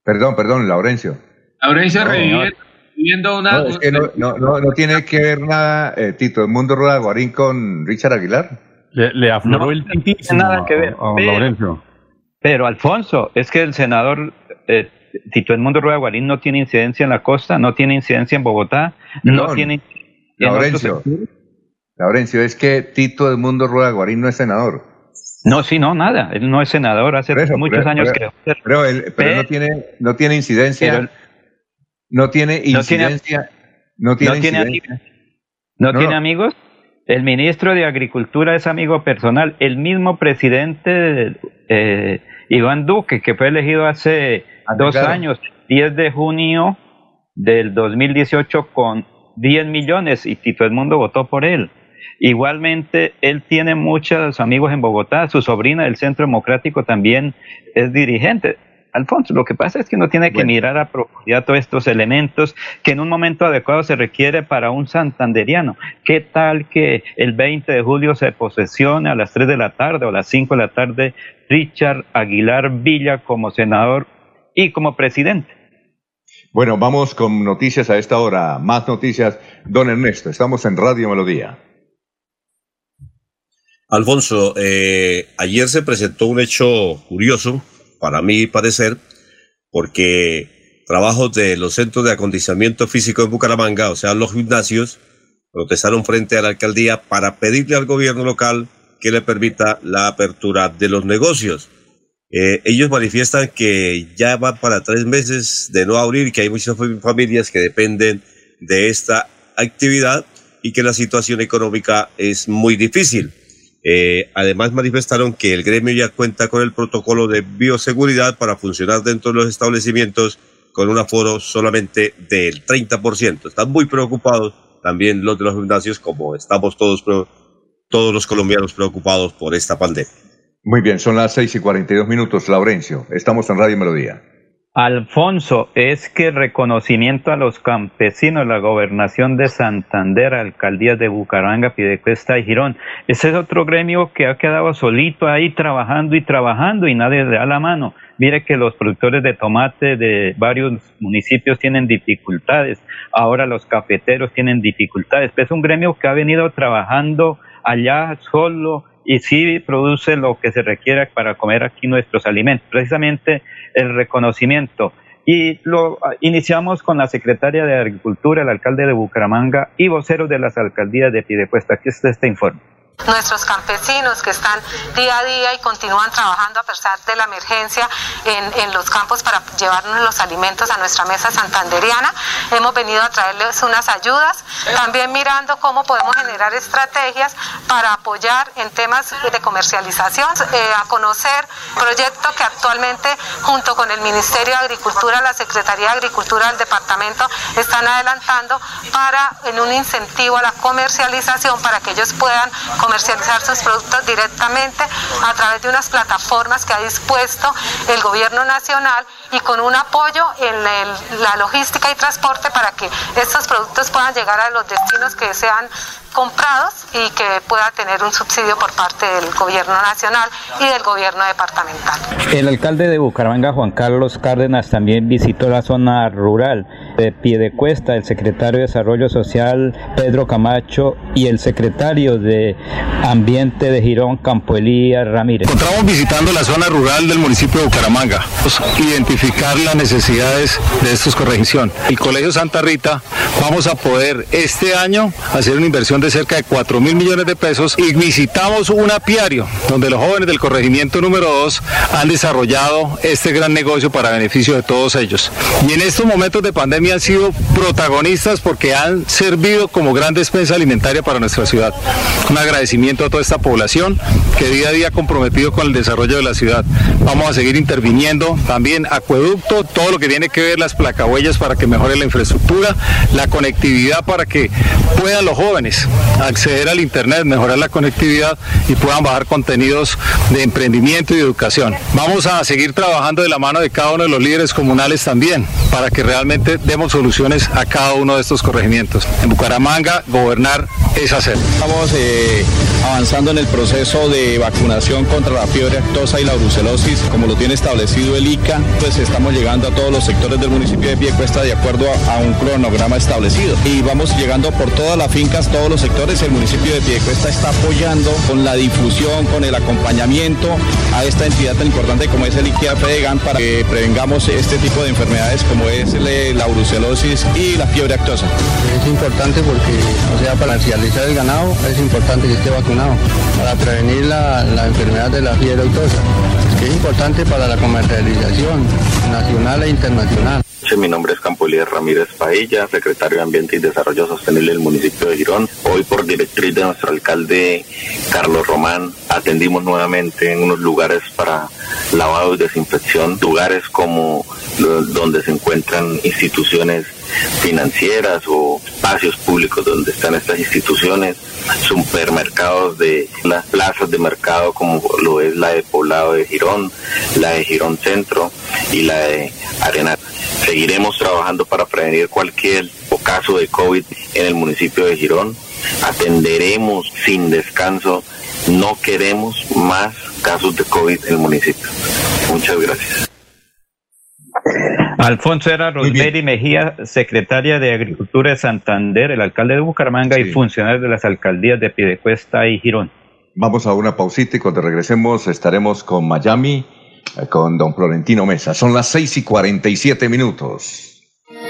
perdón, perdón, Laurencio. Laurencio reviviendo una. No, es que no, no, no, tiene que ver nada eh, Tito el Mundo Rueda Guarín con Richard Aguilar. Le, afloró el No tiene nada que ver. Laurencio. Pero Alfonso, es que el senador eh, Tito Edmundo Rueda Guarín no tiene incidencia en la costa, no tiene incidencia en Bogotá, no, tiene... Laurencio, Laurencio, es que Tito Edmundo Rueda Guarín no es senador. No, sí, no, nada. Él no es senador hace muchos años que. Pero, él, pero, no tiene, no tiene incidencia. no tiene incidencia. No tiene, no tiene, no tiene amigos. El ministro de Agricultura es amigo personal. El mismo presidente eh, Iván Duque, que fue elegido hace ah, dos años, 10 de junio del 2018 con 10 millones y Tito Edmundo votó por él. Igualmente, él tiene muchos amigos en Bogotá, su sobrina del Centro Democrático también es dirigente. Alfonso, lo que pasa es que uno tiene que mirar a profundidad todos estos elementos que en un momento adecuado se requiere para un santanderiano. ¿Qué tal que el 20 de julio se posesione a las 3 de la tarde o a las 5 de la tarde Richard Aguilar Villa como senador y como presidente? Bueno, vamos con noticias a esta hora. Más noticias. Don Ernesto, estamos en Radio Melodía. Alfonso, eh, ayer se presentó un hecho curioso para mí parecer, porque trabajos de los centros de acondicionamiento físico de Bucaramanga, o sea, los gimnasios, protestaron frente a la alcaldía para pedirle al gobierno local que le permita la apertura de los negocios. Eh, ellos manifiestan que ya van para tres meses de no abrir, que hay muchas familias que dependen de esta actividad y que la situación económica es muy difícil. Eh, además manifestaron que el gremio ya cuenta con el protocolo de bioseguridad para funcionar dentro de los establecimientos con un aforo solamente del 30%. Están muy preocupados también los de los gimnasios, como estamos todos, todos los colombianos preocupados por esta pandemia. Muy bien, son las 6 y 42 minutos, Laurencio. Estamos en Radio Melodía. Alfonso, es que reconocimiento a los campesinos, la gobernación de Santander, alcaldías de Bucaramanga, Pidecuesta y Girón. Ese es otro gremio que ha quedado solito ahí trabajando y trabajando y nadie le da la mano. Mire que los productores de tomate de varios municipios tienen dificultades, ahora los cafeteros tienen dificultades. Es un gremio que ha venido trabajando allá solo y sí produce lo que se requiere para comer aquí nuestros alimentos, precisamente el reconocimiento. Y lo ah, iniciamos con la secretaria de Agricultura, el alcalde de Bucaramanga y voceros de las alcaldías de Pidecuesta. Aquí está este informe nuestros campesinos que están día a día y continúan trabajando a pesar de la emergencia en, en, los campos para llevarnos los alimentos a nuestra mesa santanderiana. Hemos venido a traerles unas ayudas, también mirando cómo podemos generar estrategias para apoyar en temas de comercialización, eh, a conocer proyectos que actualmente junto con el Ministerio de Agricultura, la Secretaría de Agricultura del departamento están adelantando para en un incentivo a la comercialización para que ellos puedan comercializar sus productos directamente a través de unas plataformas que ha dispuesto el gobierno nacional y con un apoyo en la logística y transporte para que estos productos puedan llegar a los destinos que sean comprados y que pueda tener un subsidio por parte del gobierno nacional y del gobierno departamental. El alcalde de Bucaramanga, Juan Carlos Cárdenas, también visitó la zona rural de Piedecuesta, el secretario de Desarrollo Social, Pedro Camacho, y el secretario de Ambiente de Girón, Campo Elías Ramírez. Encontramos visitando la zona rural del municipio de Bucaramanga, identificar las necesidades de estos corrección. El Colegio Santa Rita, vamos a poder este año hacer una inversión de cerca de 4 mil millones de pesos y visitamos un apiario donde los jóvenes del corregimiento número 2 han desarrollado este gran negocio para beneficio de todos ellos. Y en estos momentos de pandemia han sido protagonistas porque han servido como gran despensa alimentaria para nuestra ciudad. Un agradecimiento a toda esta población que día a día ha comprometido con el desarrollo de la ciudad. Vamos a seguir interviniendo también acueducto, todo lo que tiene que ver las placahuellas para que mejore la infraestructura, la conectividad para que puedan los jóvenes acceder al Internet, mejorar la conectividad y puedan bajar contenidos de emprendimiento y educación. Vamos a seguir trabajando de la mano de cada uno de los líderes comunales también para que realmente demos soluciones a cada uno de estos corregimientos. En Bucaramanga, gobernar es hacer. Estamos eh, avanzando en el proceso de vacunación contra la fiebre actosa y la brucelosis, como lo tiene establecido el ICA, pues estamos llegando a todos los sectores del municipio de Piecuesta de acuerdo a, un cronograma establecido. Y vamos llegando por todas las fincas, todos los sectores. El municipio de Piecuesta está apoyando con la difusión, con el acompañamiento a esta entidad tan importante como es el IKEA FEDEGAN para que prevengamos este tipo de enfermedades como es la brucelosis y la fiebre actosa. Es importante porque, o sea, para cializar el ganado es importante que esté vacunado para prevenir la, la enfermedad de la fiebre actosa, que es importante para la comercialización nacional e internacional. Mi nombre es Campolier Ramírez Paella, secretario de Ambiente y Desarrollo Sostenible del municipio de Girón. Hoy por directriz de nuestro alcalde Carlos Román atendimos nuevamente en unos lugares para lavado y desinfección, lugares como donde se encuentran instituciones financieras o espacios públicos donde están estas instituciones, supermercados de las plazas de mercado como lo es la de Poblado de Girón, la de Girón Centro y la de Arenal. Seguiremos trabajando para prevenir cualquier caso de COVID en el municipio de Girón. Atenderemos sin descanso. No queremos más casos de COVID en el municipio. Muchas gracias. Alfonso era Rosemary Mejía, secretaria de Agricultura de Santander, el alcalde de Bucaramanga y funcionario de las alcaldías de Piedecuesta y Girón. Vamos a una pausita y cuando regresemos estaremos con Miami, eh, con don Florentino Mesa. Son las 6 y 47 minutos.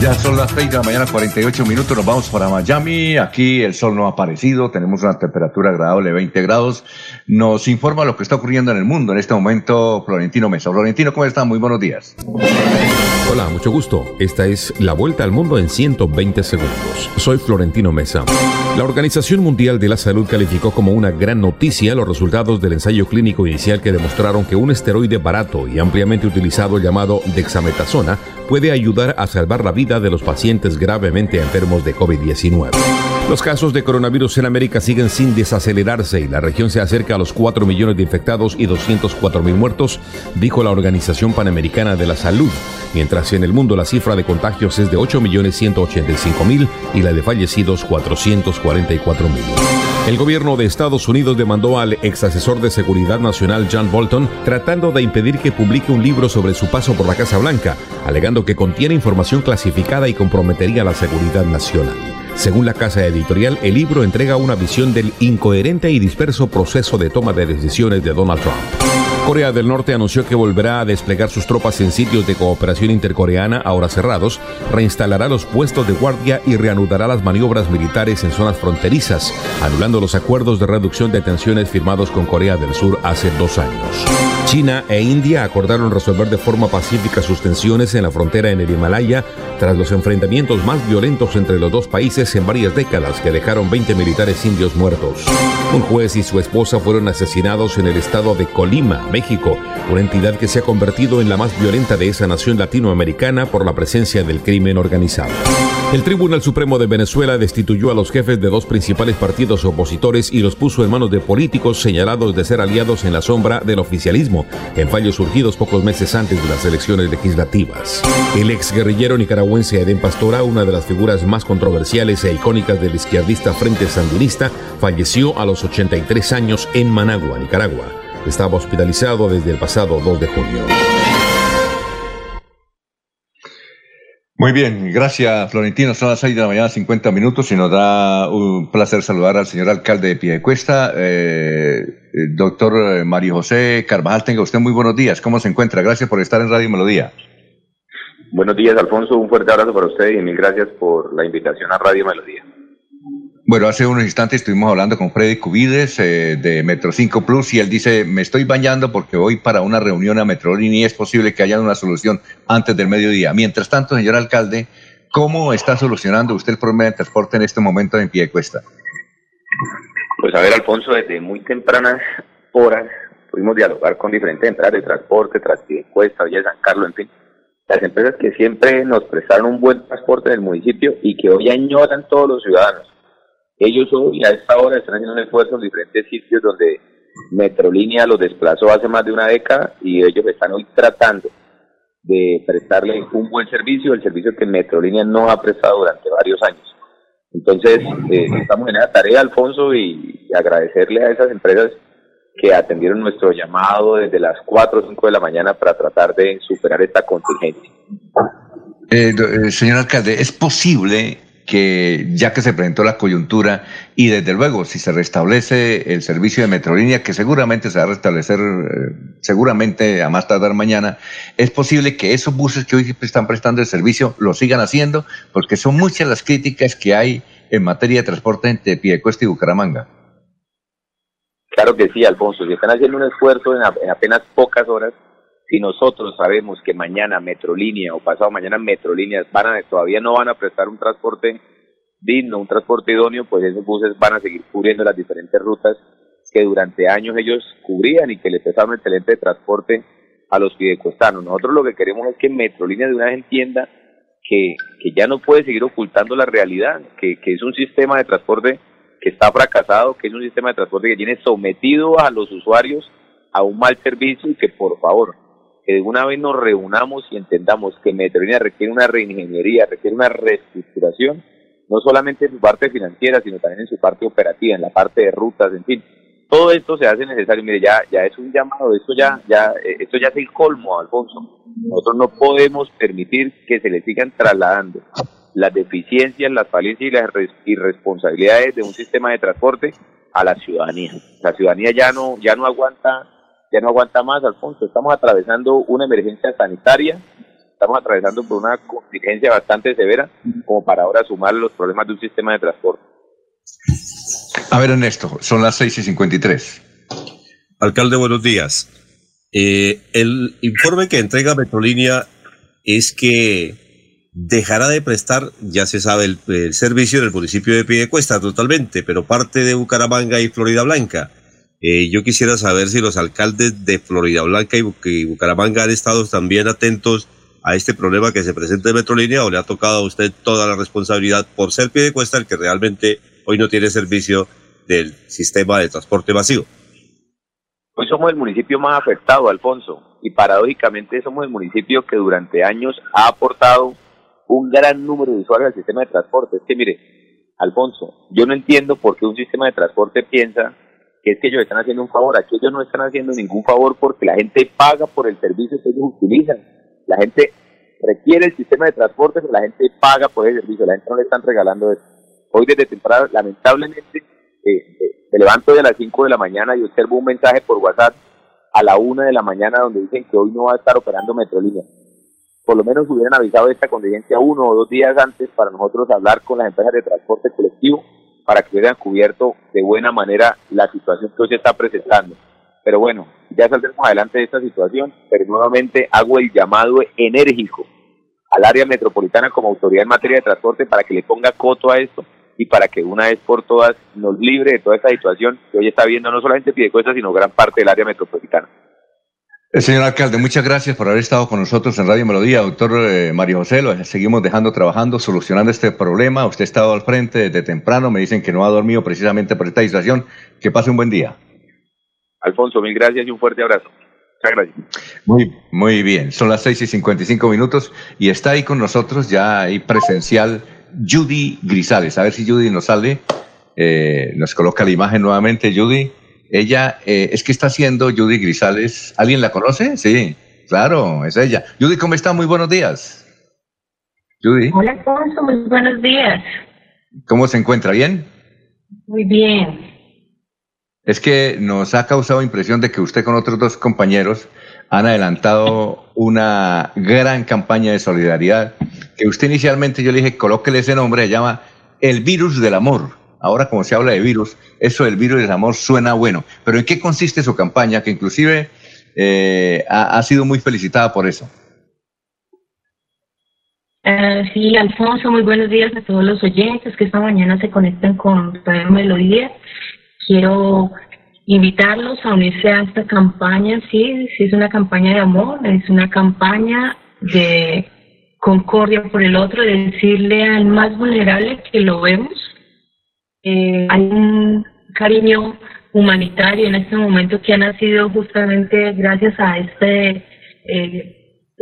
Ya son las 6 de la mañana, 48 minutos, nos vamos para Miami. Aquí el sol no ha aparecido, tenemos una temperatura agradable de 20 grados. Nos informa lo que está ocurriendo en el mundo en este momento Florentino Mesa. Florentino, ¿cómo está? Muy buenos días. Hola, mucho gusto. Esta es la vuelta al mundo en 120 segundos. Soy Florentino Mesa. La Organización Mundial de la Salud calificó como una gran noticia los resultados del ensayo clínico inicial que demostraron que un esteroide barato y ampliamente utilizado llamado dexametasona puede ayudar a salvar la vida de los pacientes gravemente enfermos de COVID-19. Los casos de coronavirus en América siguen sin desacelerarse y la región se acerca a los 4 millones de infectados y 204 mil muertos, dijo la Organización Panamericana de la Salud, mientras en el mundo la cifra de contagios es de 8 millones 185 mil y la de fallecidos 444 mil. El gobierno de Estados Unidos demandó al ex asesor de seguridad nacional John Bolton tratando de impedir que publique un libro sobre su paso por la Casa Blanca, alegando que contiene información clasificada y comprometería la seguridad nacional. Según la casa editorial, el libro entrega una visión del incoherente y disperso proceso de toma de decisiones de Donald Trump. Corea del Norte anunció que volverá a desplegar sus tropas en sitios de cooperación intercoreana ahora cerrados, reinstalará los puestos de guardia y reanudará las maniobras militares en zonas fronterizas, anulando los acuerdos de reducción de tensiones firmados con Corea del Sur hace dos años. China e India acordaron resolver de forma pacífica sus tensiones en la frontera en el Himalaya tras los enfrentamientos más violentos entre los dos países en varias décadas que dejaron 20 militares indios muertos. Un juez y su esposa fueron asesinados en el estado de Colima, México, una entidad que se ha convertido en la más violenta de esa nación latinoamericana por la presencia del crimen organizado. El Tribunal Supremo de Venezuela destituyó a los jefes de dos principales partidos opositores y los puso en manos de políticos señalados de ser aliados en la sombra del oficialismo, en fallos surgidos pocos meses antes de las elecciones legislativas. El ex guerrillero nicaragüense Edén Pastora, una de las figuras más controversiales e icónicas del izquierdista Frente Sandinista, falleció a los 83 años en Managua, Nicaragua. Estaba hospitalizado desde el pasado 2 de junio. Muy bien, gracias Florentino. Son las 6 de la mañana, 50 minutos y nos da un placer saludar al señor alcalde de Piedecuesta, eh, doctor Mario José Carvajal. Tenga usted muy buenos días. ¿Cómo se encuentra? Gracias por estar en Radio Melodía. Buenos días, Alfonso. Un fuerte abrazo para usted y mil gracias por la invitación a Radio Melodía. Bueno, hace unos instantes estuvimos hablando con Freddy Cubides eh, de Metro 5 Plus y él dice, me estoy bañando porque voy para una reunión a Metrolínea y es posible que haya una solución antes del mediodía. Mientras tanto, señor alcalde, ¿cómo está solucionando usted el problema de transporte en este momento en pie de cuesta? Pues a ver, Alfonso, desde muy tempranas horas pudimos dialogar con diferentes empresas de transporte, Transpidecuesta, Villa de San Carlos, en fin, las empresas que siempre nos prestaron un buen transporte en el municipio y que hoy añoran todos los ciudadanos ellos hoy a esta hora están haciendo un esfuerzo en diferentes sitios donde Metrolínea los desplazó hace más de una década y ellos están hoy tratando de prestarle un buen servicio, el servicio que Metrolínea no ha prestado durante varios años. Entonces, eh, estamos en esa tarea, Alfonso, y, agradecerle a esas empresas que atendieron nuestro llamado desde las 4 o 5 de la mañana para tratar de superar esta contingencia. Eh, eh, señor alcalde, ¿es posible que ya que se presentó la coyuntura y desde luego si se restablece el servicio de Metrolínea, que seguramente se va a restablecer eh, seguramente a más tardar mañana, es posible que esos buses que hoy están prestando el servicio lo sigan haciendo, porque son muchas las críticas que hay en materia de transporte entre Piedecuesta y Bucaramanga. Claro que sí, Alfonso, si están haciendo un esfuerzo en apenas pocas horas, si nosotros sabemos que mañana Metrolínea o pasado mañana Metrolíneas van a, todavía no van a prestar un transporte digno, un transporte idóneo, pues esos buses van a seguir cubriendo las diferentes rutas que durante años ellos cubrían y que les prestaron excelente transporte a los pidecostanos. Nosotros lo que queremos es que Metrolínea de una vez entienda que, que ya no puede seguir ocultando la realidad, que, que es un sistema de transporte que está fracasado, que es un sistema de transporte que tiene sometido a los usuarios a un mal servicio y que por favor que de una vez nos reunamos y entendamos que Metrolínea requiere una reingeniería, requiere una reestructuración, no solamente en su parte financiera, sino también en su parte operativa, en la parte de rutas, en fin. Todo esto se hace necesario. Mire, ya, ya es un llamado, esto ya, ya, eh, esto ya es el colmo, Alfonso. Nosotros no podemos permitir que se le sigan trasladando las deficiencias, las falencias y las irresponsabilidades de un sistema de transporte a la ciudadanía. La ciudadanía ya no, ya no aguanta ya no aguanta más, Alfonso. Estamos atravesando una emergencia sanitaria, estamos atravesando por una contingencia bastante severa, como para ahora sumar los problemas de un sistema de transporte. A ver, Ernesto, son las 6 y 53. Alcalde, buenos días. Eh, el informe que entrega Metrolínea es que dejará de prestar, ya se sabe, el, el servicio en el municipio de Piedecuesta totalmente, pero parte de Bucaramanga y Florida Blanca. Eh, yo quisiera saber si los alcaldes de Florida Blanca y, Bucaramanga han estado también atentos a este problema que se presenta en Metrolínea o le ha tocado a usted toda la responsabilidad por ser pie de cuesta el que realmente hoy no tiene servicio del sistema de transporte masivo. Hoy somos el municipio más afectado, Alfonso, y paradójicamente somos el municipio que durante años ha aportado un gran número de usuarios al sistema de transporte. Es que mire, Alfonso, yo no entiendo por qué un sistema de transporte piensa que es que ellos están haciendo un favor. Aquí ellos no están haciendo ningún favor porque la gente paga por el servicio que ellos utilizan. La gente requiere el sistema de transporte, pero la gente paga por el servicio. La gente no le están regalando eso. Hoy desde temprano, lamentablemente, eh, eh, me levanto de las 5 de la mañana y observo un mensaje por WhatsApp a la 1 de la mañana donde dicen que hoy no va a estar operando Metrolínea. Por lo menos hubieran avisado esta contingencia uno o dos días antes para nosotros hablar con las empresas de transporte colectivo para que hubieran cubierto de buena manera la situación que hoy se está presentando. Pero bueno, ya saldremos adelante de esta situación, pero nuevamente hago el llamado enérgico al área metropolitana como autoridad en materia de transporte para que le ponga coto a esto y para que una vez por todas nos libre de toda esta situación que hoy está viendo no solamente Piedecuesta, sino gran parte del área metropolitana. Eh, señor alcalde, muchas gracias por haber estado con nosotros en Radio Melodía. Doctor eh, Mario José, lo seguimos dejando trabajando, solucionando este problema. Usted ha estado al frente desde temprano, me dicen que no ha dormido precisamente por esta situación. Que pase un buen día. Alfonso, mil gracias y un fuerte abrazo. Muchas gracias. Muy, muy bien, son las seis y cincuenta y cinco minutos y está ahí con nosotros ya ahí presencial Judy Grisales. A ver si Judy nos sale, eh, nos coloca la imagen nuevamente, Judy. Ella eh, es que está haciendo Judy Grisales. ¿Alguien la conoce? Sí, claro, es ella. Judy, ¿cómo está? Muy buenos días. Judy. Hola, Alfonso, muy buenos días. ¿Cómo se encuentra? ¿Bien? Muy bien. Es que nos ha causado impresión de que usted con otros dos compañeros han adelantado una gran campaña de solidaridad que usted inicialmente yo le dije, colóquele ese nombre, se llama El Virus del Amor ahora como se habla de virus, eso del virus del amor suena bueno. Pero ¿en qué consiste su campaña? Que inclusive eh, ha, sido muy felicitada por eso. Uh, sí, Alfonso, muy buenos días a todos los oyentes que esta mañana se conectan con Radio Melodía. Quiero invitarlos a unirse a esta campaña. Sí, sí, es una campaña de amor, es una campaña de concordia por el otro, de decirle al más vulnerable que lo vemos, eh, hay un cariño humanitario en este momento que ha nacido justamente gracias a este eh,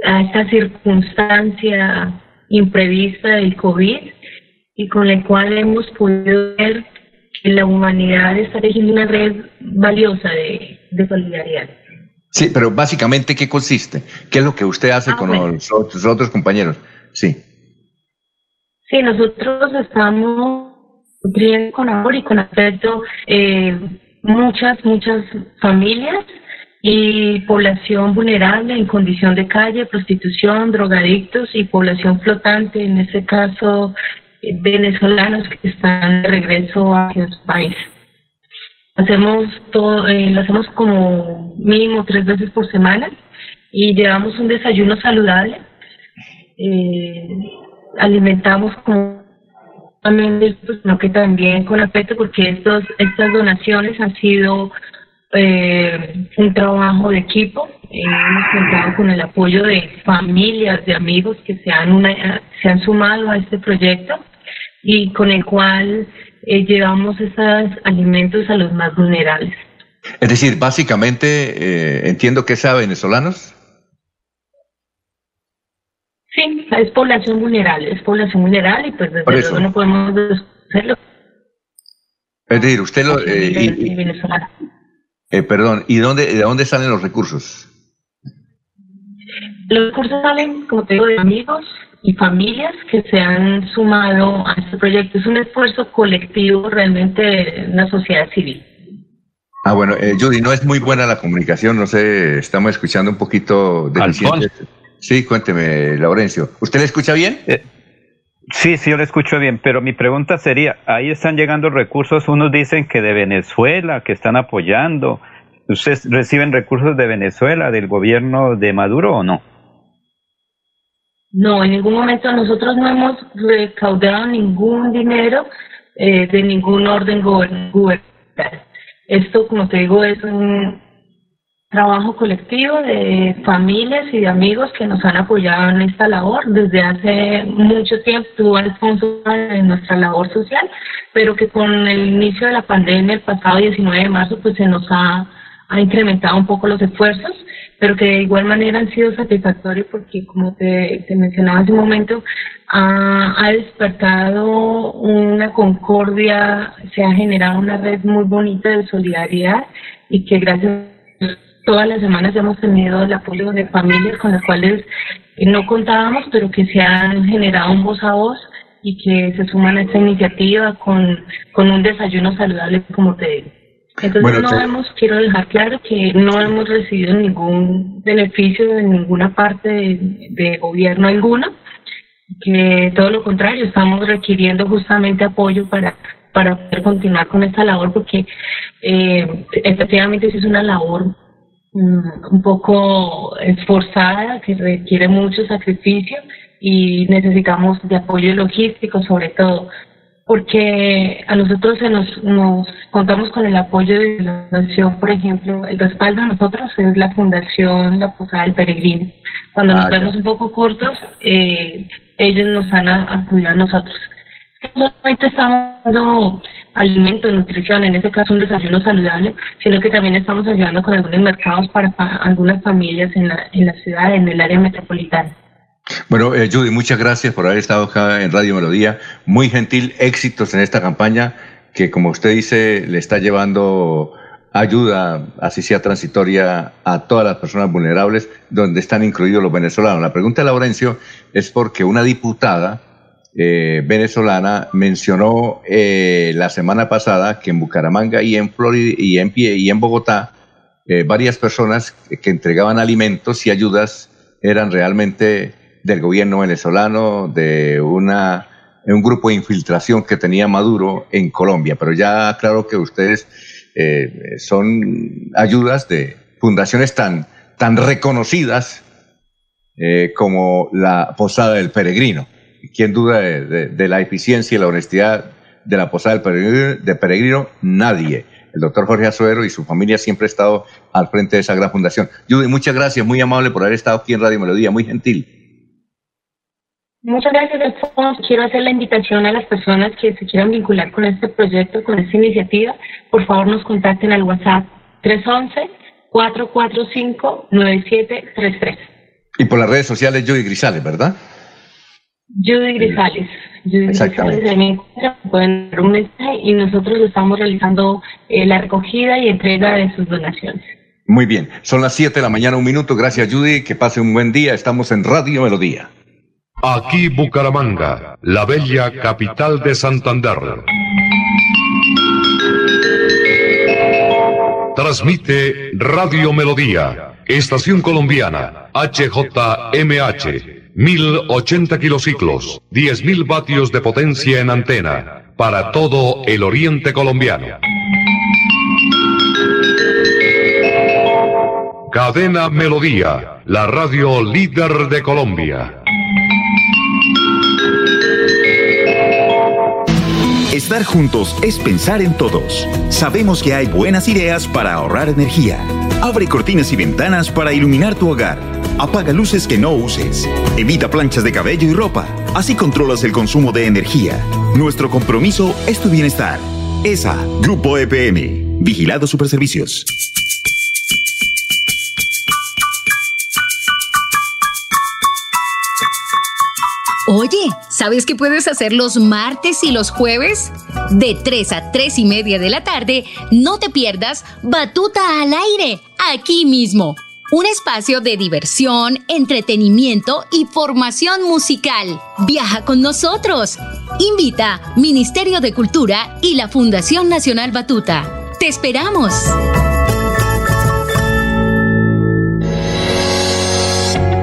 a esta circunstancia imprevista del COVID y con la cual hemos podido ver que la humanidad está tejiendo una red valiosa de, solidaridad. Sí, pero básicamente, ¿qué consiste? ¿Qué es lo que usted hace ah, con los, los otros compañeros? Sí. Sí, nosotros estamos con amor y con afecto eh, muchas, muchas familias y población vulnerable en condición de calle, prostitución, drogadictos y población flotante, en este caso eh, venezolanos que están de regreso a su país. Hacemos todo, eh, lo hacemos como mínimo tres veces por semana y llevamos un desayuno saludable. Eh, alimentamos con sino que también con afecto, porque estos, estas donaciones han sido eh, un trabajo de equipo. Eh, hemos contado con el apoyo de familias, de amigos que se han, una, se han sumado a este proyecto y con el cual eh, llevamos esos alimentos a los más vulnerables. Es decir, básicamente, entiendo que es a venezolanos. Sí, es población vulnerable, es población vulnerable y pues desde luego no podemos hacerlo. Es decir, usted lo... Eh, eh, perdón, ¿y dónde, de dónde salen los recursos? Los recursos salen, como te digo, de amigos y familias que se han sumado a este proyecto. Es un esfuerzo colectivo realmente de una sociedad civil. Ah, bueno, eh, Judy, no es muy buena la comunicación, no sé, estamos escuchando un poquito deficiente. Sí, cuénteme, Laurencio. ¿Usted le escucha bien? Eh, sí, sí, yo le escucho bien, pero mi pregunta sería, ahí están llegando recursos, unos dicen que de Venezuela, que están apoyando. ¿Ustedes reciben recursos de Venezuela, del gobierno de Maduro o no? No, en ningún momento nosotros no hemos recaudado ningún dinero eh, de ningún orden gubernamental. Esto, como te digo, es un, trabajo colectivo de familias y de amigos que nos han apoyado en esta labor. Desde hace mucho tiempo, tuvo Alfonso en nuestra labor social, pero que con el inicio de la pandemia el pasado 19 de marzo pues se nos ha, ha incrementado un poco los esfuerzos, pero que de igual manera han sido satisfactorios porque como te, te mencionaba hace un momento, ha, ha despertado una concordia, se ha generado una red muy bonita de solidaridad y que gracias todas las semanas hemos tenido el apoyo de familias con las cuales no contábamos, pero que se han generado un voz a voz y que se suman a esta iniciativa con, con un desayuno saludable, como te digo. Entonces no hemos, quiero dejar claro que no hemos recibido ningún beneficio de ninguna parte de, de gobierno alguno, que todo lo contrario, estamos requiriendo justamente apoyo para para poder continuar con esta labor porque eh, efectivamente es una labor un poco esforzada que requiere mucho sacrificio y necesitamos de apoyo logístico sobre todo porque a nosotros se nos, nos contamos con el apoyo de la fundación, por ejemplo, el respaldo a nosotros es la Fundación La Posada del Peregrino. Cuando nos ah, vemos un poco cortos, eh, ellos nos han apoyado a nosotros. Solamente estamos dando alimento, nutrición, en este caso un desayuno saludable, sino que también estamos ayudando con algunos mercados para, algunas familias en la, en la ciudad, en el área metropolitana. Bueno, eh, Judy, muchas gracias por haber estado acá en Radio Melodía. Muy gentil, éxitos en esta campaña que, como usted dice, le está llevando ayuda, así sea transitoria, a todas las personas vulnerables, donde están incluidos los venezolanos. La pregunta de Laurencio es porque una diputada eh, venezolana mencionó eh, la semana pasada que en Bucaramanga y en Florida y en, y en Bogotá varias personas que entregaban alimentos y ayudas eran realmente del gobierno venezolano, de una, un grupo de infiltración que tenía Maduro en Colombia. Pero ya claro que ustedes eh, son ayudas de fundaciones tan, tan reconocidas eh, como la Posada del Peregrino. ¿Quién duda de, la eficiencia y la honestidad de la Posada del Peregrino? De Peregrino? Nadie. El doctor Jorge Azuero y su familia siempre ha estado al frente de esa gran fundación. Judy, muchas gracias, muy amable por haber estado aquí en Radio Melodía, muy gentil. Muchas gracias, Alfonso. Quiero hacer la invitación a las personas que se quieran vincular con este proyecto, con esta iniciativa. Por favor, nos contacten al WhatsApp 311-445-9733. Y por las redes sociales, Judy Grisales, ¿verdad? Judy Grisales. Judy Grisales pueden dar un mensaje y nosotros estamos realizando eh, la recogida y entrega de sus donaciones. Muy bien, son las 7 de la mañana, un minuto. Gracias, Judy. Que pase un buen día. Estamos en Radio Melodía. Aquí Bucaramanga, la bella capital de Santander. Transmite Radio Melodía, Estación Colombiana, HJMH, 1080 kilociclos, 10.000 vatios de potencia en antena, para todo el oriente colombiano. Cadena Melodía, la radio líder de Colombia. Estar juntos es pensar en todos. Sabemos que hay buenas ideas para ahorrar energía. Abre cortinas y ventanas para iluminar tu hogar. Apaga luces que no uses. Evita planchas de cabello y ropa. Así controlas el consumo de energía. Nuestro compromiso es tu bienestar. ESA, Grupo EPM. Vigilado Superservicios. Oye, ¿sabes qué puedes hacer los martes y los jueves? De 3 a 3 y media de la tarde, no te pierdas Batuta al aire, aquí mismo. Un espacio de diversión, entretenimiento y formación musical. Viaja con nosotros. Invita Ministerio de Cultura y la Fundación Nacional Batuta. Te esperamos.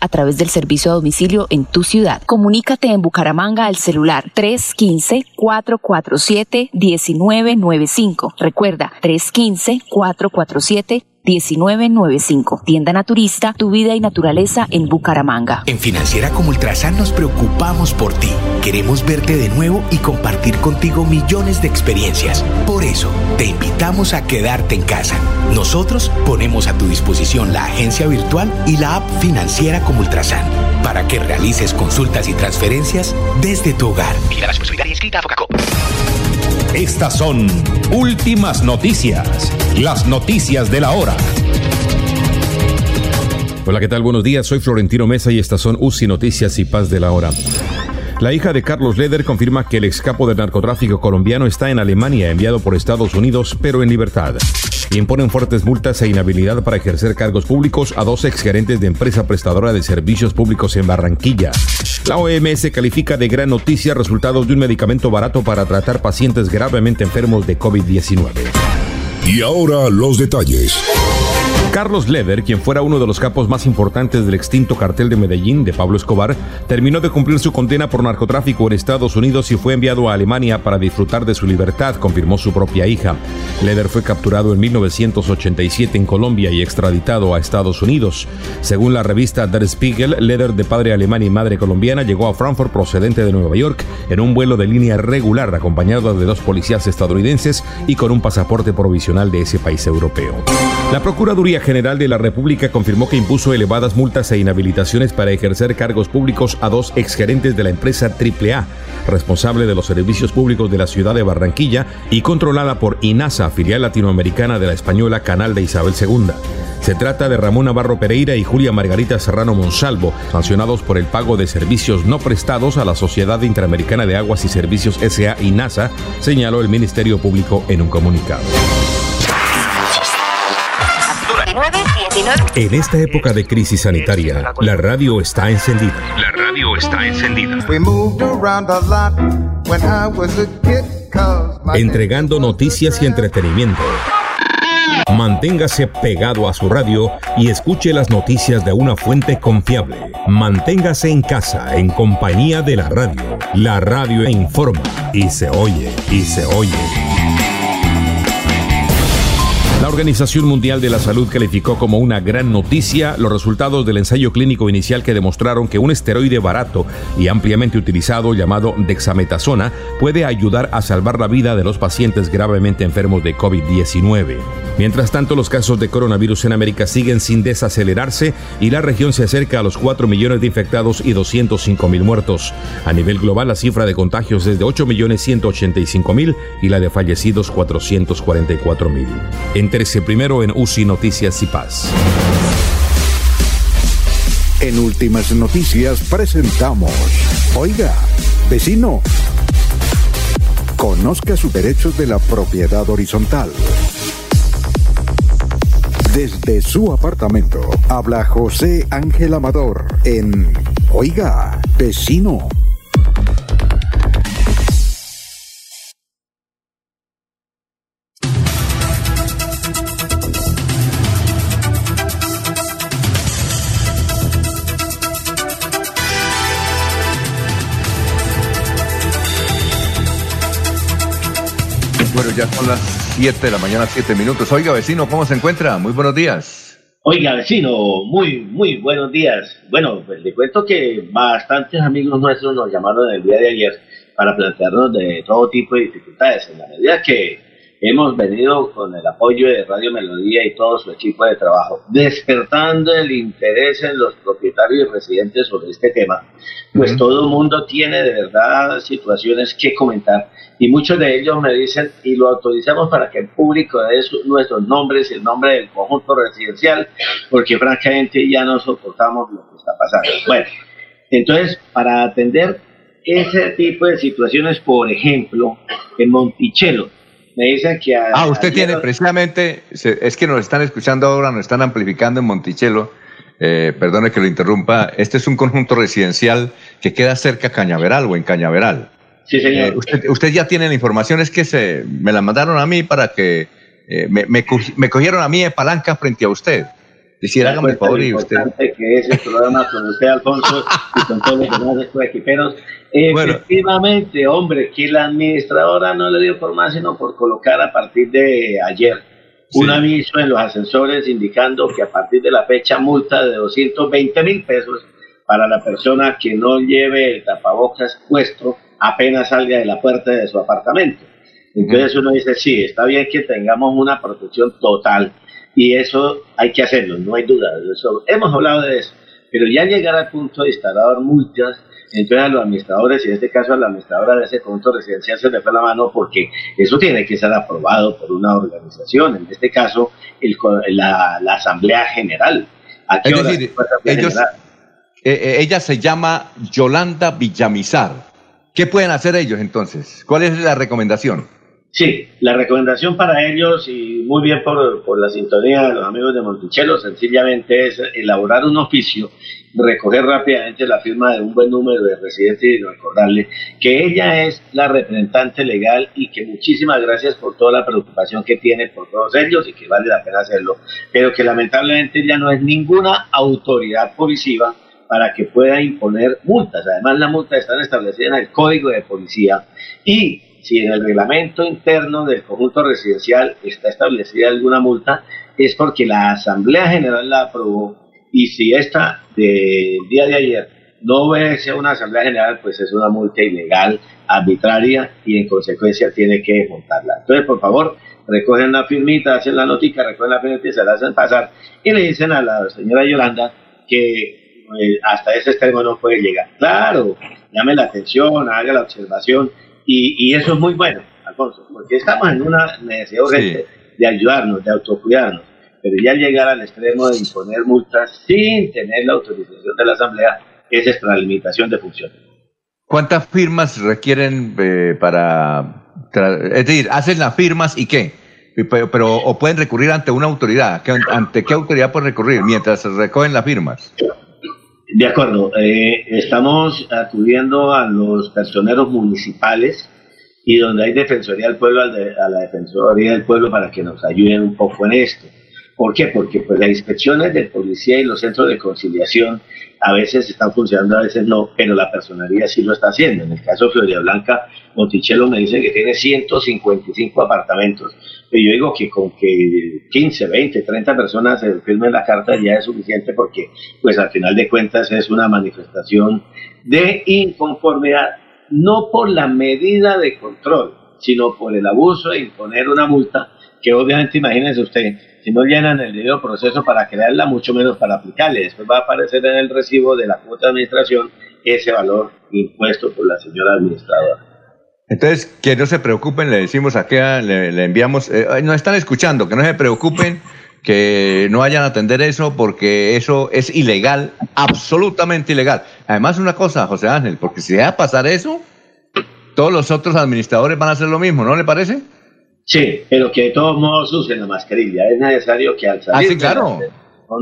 a través del servicio a domicilio en tu ciudad. Comunícate en Bucaramanga al celular 315-447-1995. Recuerda, 315-447-1995. 1995. Tienda Naturista, tu vida y naturaleza en Bucaramanga. En Financiera como Ultrasan nos preocupamos por ti. Queremos verte de nuevo y compartir contigo millones de experiencias. Por eso, te invitamos a quedarte en casa. Nosotros ponemos a tu disposición la agencia virtual y la app Financiera como Ultrasan para que realices consultas y transferencias desde tu hogar. Mira la responsabilidad inscrita a Focacop. Estas son últimas noticias, las noticias de la hora. Hola, ¿qué tal? Buenos días, soy Florentino Mesa y estas son UCI Noticias y Paz de la Hora. La hija de Carlos Leder confirma que el excapo del narcotráfico colombiano está en Alemania, enviado por Estados Unidos, pero en libertad. Imponen fuertes multas e inhabilidad para ejercer cargos públicos a dos exgerentes de empresa prestadora de servicios públicos en Barranquilla. La OMS califica de gran noticia resultados de un medicamento barato para tratar pacientes gravemente enfermos de COVID-19. Y ahora los detalles. Carlos Leder, quien fuera uno de los capos más importantes del extinto cartel de Medellín de Pablo Escobar, terminó de cumplir su condena por narcotráfico en Estados Unidos y fue enviado a Alemania para disfrutar de su libertad, confirmó su propia hija. Leder fue capturado en 1987 en Colombia y extraditado a Estados Unidos. Según la revista Der Spiegel, Leder, de padre alemán y madre colombiana, llegó a Frankfurt procedente de Nueva York en un vuelo de línea regular acompañado de dos policías estadounidenses y con un pasaporte provisional de ese país europeo. La Procuraduría General de la República confirmó que impuso elevadas multas e inhabilitaciones para ejercer cargos públicos a dos exgerentes de la empresa AAA, responsable de los servicios públicos de la ciudad de Barranquilla y controlada por INASA, filial latinoamericana de la española Canal de Isabel II. Se trata de Ramón Navarro Pereira y Julia Margarita Serrano Monsalvo, sancionados por el pago de servicios no prestados a la Sociedad Interamericana de Aguas y Servicios SA INASA, señaló el Ministerio Público en un comunicado. En esta época de crisis sanitaria, la radio está encendida. La radio está encendida. Entregando noticias y entretenimiento. Manténgase pegado a su radio y escuche las noticias de una fuente confiable. Manténgase en casa en compañía de la radio. La radio informa y se oye y se oye. La Organización Mundial de la Salud calificó como una gran noticia los resultados del ensayo clínico inicial que demostraron que un esteroide barato y ampliamente utilizado llamado dexametasona puede ayudar a salvar la vida de los pacientes gravemente enfermos de COVID-19. Mientras tanto, los casos de coronavirus en América siguen sin desacelerarse y la región se acerca a los 4 millones de infectados y 205 mil muertos. A nivel global, la cifra de contagios es de 8 millones 185 mil y la de fallecidos 444 mil. Entérese primero en UCI Noticias y Paz. En Últimas Noticias presentamos, oiga, vecino, conozca sus derechos de la propiedad horizontal. Desde su apartamento habla José Ángel Amador en Oiga, vecino. Bueno, ya son las 7 de la mañana, 7 minutos. Oiga, vecino, ¿cómo se encuentra? Muy buenos días. Oiga, vecino, muy, muy buenos días. Bueno, pues le cuento que bastantes amigos nuestros nos llamaron el día de ayer para plantearnos de todo tipo de dificultades. En la medida que hemos venido con el apoyo de Radio Melodía y todo su equipo de trabajo, despertando el interés en los propietarios y residentes sobre este tema, pues todo el mundo tiene de verdad situaciones que comentar y muchos de ellos me dicen y lo autorizamos para que el público dé nuestros nombres y el nombre del conjunto residencial, porque francamente ya no soportamos lo que está pasando. Bueno, entonces, para atender ese tipo de situaciones, por ejemplo, en Monticello, me dicen que... a- Ah, usted tiene precisamente, es que nos están escuchando ahora, nos están amplificando en Monticello. Eh, perdone que lo interrumpa. Este es un conjunto residencial que queda cerca a Cañaveral o en Cañaveral. Sí, señor. Eh, usted, usted ya tiene la información, es que se me la mandaron a mí para que eh, me, me, me cogieron a mí de palanca frente a usted. Quisiera, hágame el favor y usted. que es el programa con usted, Alfonso, y con todos los demás equiperos. Efectivamente, hombre, que la administradora no le dio por más, sino por colocar a partir de ayer un aviso en los ascensores indicando que a partir de la fecha multa de 220 mil pesos para la persona que no lleve el tapabocas puesto apenas salga de la puerta de su apartamento. Entonces uno dice, sí, está bien que tengamos una protección total y eso hay que hacerlo, no hay duda. de Eso, hemos hablado de eso, pero ya llegar al punto de instalar multas, entonces a los administradores, y en este caso a la administradora de ese conjunto residencial se le fue la mano porque eso tiene que ser aprobado por una organización, en este caso el la, la Asamblea General. ¿A qué Es decir, ellos, General? eh, ella se llama Yolanda Villamizar. ¿Qué pueden hacer ellos entonces? ¿Cuál es la recomendación? Sí, la recomendación para ellos, y muy bien por, por la sintonía de los amigos de Monticello, sencillamente es elaborar un oficio, recoger rápidamente la firma de un buen número de residentes y recordarle que ella es la representante legal y que muchísimas gracias por toda la preocupación que tiene por todos ellos y que vale la pena hacerlo, pero que lamentablemente ella no es ninguna autoridad policiva para que pueda imponer multas. Además, las multas están establecidas en el Código de Policía y si en el reglamento interno del conjunto residencial está establecida alguna multa, es porque la Asamblea General la aprobó y si esta del día de ayer no obedece a una Asamblea General, pues es una multa ilegal, arbitraria y en consecuencia tiene que montarla. Entonces, por favor, recogen la firmita, hacen la notica, recogen la firmita y se la hacen pasar y le dicen a la señora Yolanda que eh, hasta ese extremo no puede llegar. Claro, llame la atención, haga la observación y, eso es muy bueno, Alfonso, porque estamos en una necesidad urgente de ayudarnos, de autocuidarnos. Pero ya llegar al extremo de imponer multas sin tener la autorización de la Asamblea es extralimitación de funciones. ¿Cuántas firmas requieren eh, para... Es decir, hacen las firmas y qué? Pero, o pueden recurrir ante una autoridad. ¿Ante qué autoridad pueden recurrir mientras recogen las firmas? De acuerdo, eh, estamos acudiendo a los personeros municipales y donde hay Defensoría del Pueblo, a la Defensoría del Pueblo para que nos ayuden un poco en esto. ¿Por qué? Porque pues las inspecciones de policía y los centros de conciliación a veces están funcionando, a veces no, pero la personalidad sí lo está haciendo. En el caso de Florida Blanca, Monticello me dice que tiene 155 apartamentos. Pero yo digo que con que 15, 20, 30 personas se firmen la carta ya es suficiente porque, pues al final de cuentas, es una manifestación de inconformidad, no por la medida de control, sino por el abuso de imponer una multa que obviamente, imagínense usted, si no llenan el debido proceso para crearla, mucho menos para aplicarle. Después va a aparecer en el recibo de la cuota de administración ese valor impuesto por la señora administradora. Entonces, que no se preocupen, le decimos a le, le enviamos, eh, nos están escuchando, que no se preocupen, que no vayan a atender eso porque eso es ilegal, absolutamente ilegal. Además, una cosa, José Ángel, porque si deja pasar eso, todos los otros administradores van a hacer lo mismo, ¿no le parece? Sí, pero que de todos modos usen la mascarilla. Es necesario que al salir ah, claro.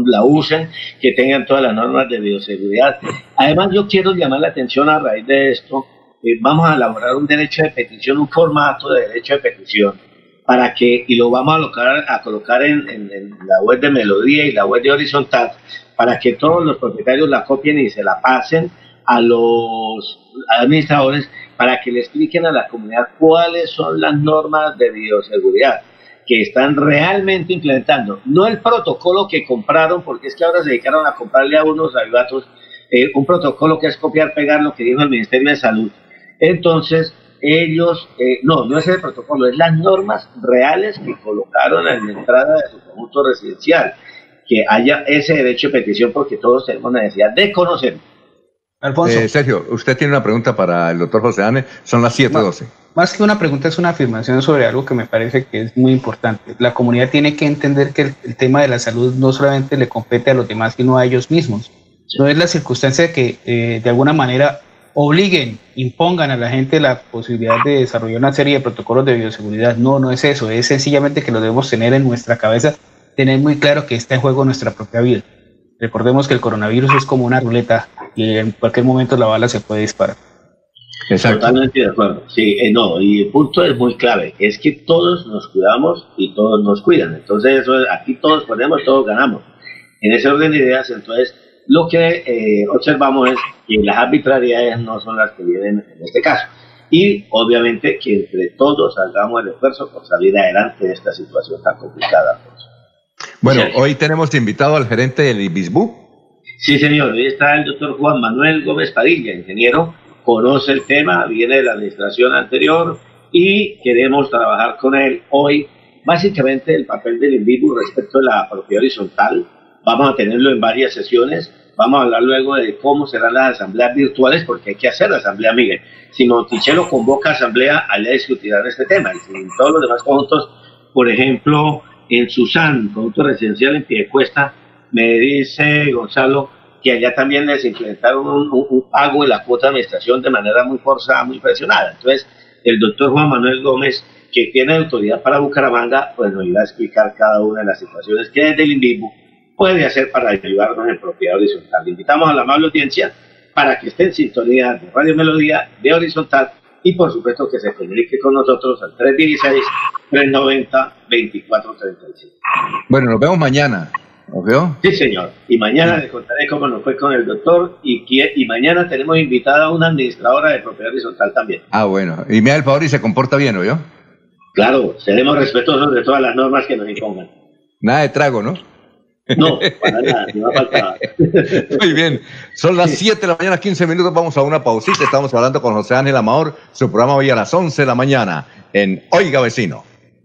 la, usen, que tengan todas las normas de bioseguridad. Además, yo quiero llamar la atención a raíz de esto. Eh, vamos a elaborar un derecho de petición, un formato de derecho de petición, para que, y lo vamos a colocar, a colocar en, en la web de Melodía y la web de Horizontal, para que todos los propietarios la copien y se la pasen a los administradores para que le expliquen a la comunidad cuáles son las normas de bioseguridad que están realmente implementando, no el protocolo que compraron, porque es que ahora se dedicaron a comprarle a unos ayudatos eh, un protocolo que es copiar, pegar lo que dijo el Ministerio de Salud. Entonces, ellos, eh, no, no es el protocolo, es las normas reales que colocaron en la entrada de su conjunto residencial, que haya ese derecho de petición porque todos tenemos necesidad de conocer Alfonso. Eh, Sergio, usted tiene una pregunta para el doctor José Ane. Son las 7.12. Más que una pregunta, es una afirmación sobre algo que me parece que es muy importante. La comunidad tiene que entender que el, tema de la salud no solamente le compete a los demás, sino a ellos mismos. No es la circunstancia que eh, de alguna manera obliguen, impongan a la gente la posibilidad de desarrollar una serie de protocolos de bioseguridad. No, no es eso. Es sencillamente que lo debemos tener en nuestra cabeza, tener muy claro que está en juego nuestra propia vida. Recordemos que el coronavirus es como una ruleta y en cualquier momento la bala se puede disparar. Totalmente de acuerdo. Sí, eh, no, y el punto es muy clave, es que todos nos cuidamos y todos nos cuidan. Entonces, eso aquí todos ponemos, todos ganamos. En ese orden de ideas, entonces, lo que eh, observamos es que las arbitrariedades no son las que vienen en este caso. Y obviamente que entre todos hagamos el esfuerzo por salir adelante de esta situación tan complicada. Bueno, hoy tenemos invitado al gerente del IBISBU. Sí, señor. Hoy está el doctor Juan Manuel Gómez Padilla, ingeniero, conoce el tema, viene de la administración anterior y queremos trabajar con él hoy. Básicamente el papel del INVIBU respecto a la propiedad horizontal, vamos a tenerlo en varias sesiones, vamos a hablar luego de cómo serán las asambleas virtuales, porque hay que hacer la asamblea, Miguel. Si Monticello convoca asamblea, allá discutirán este tema, y si todos los demás conjuntos, por ejemplo, en Susan, conjunto residencial en Piedecuesta, me dice Gonzalo que allá también les implementaron un, pago de la cuota de administración de manera muy forzada, muy presionada. Entonces, el doctor Juan Manuel Gómez, que tiene autoridad para Bucaramanga, pues nos iba a explicar cada una de las situaciones que desde el INVIVO puede hacer para ayudarnos en propiedad horizontal. Le invitamos a la amable audiencia para que esté en sintonía de Radio Melodía de Horizontal y por supuesto que se comunique con nosotros al 316-390-2435. Bueno, nos vemos mañana. ¿Nos veo? Sí, señor. Y mañana les contaré cómo nos fue con el doctor y, y mañana tenemos invitada a una administradora de propiedad horizontal también. Ah, bueno. Y me da el favor y se comporta bien, ¿o yo? Claro, seremos respetuosos de todas las normas que nos impongan. Nada de trago, ¿no? No, para nada, no falta. Muy bien, son las 7 de la mañana, 15 minutos, vamos a una pausita. Estamos hablando con José Ángel Amador, su programa hoy a las 11 de la mañana en Oiga Vecino.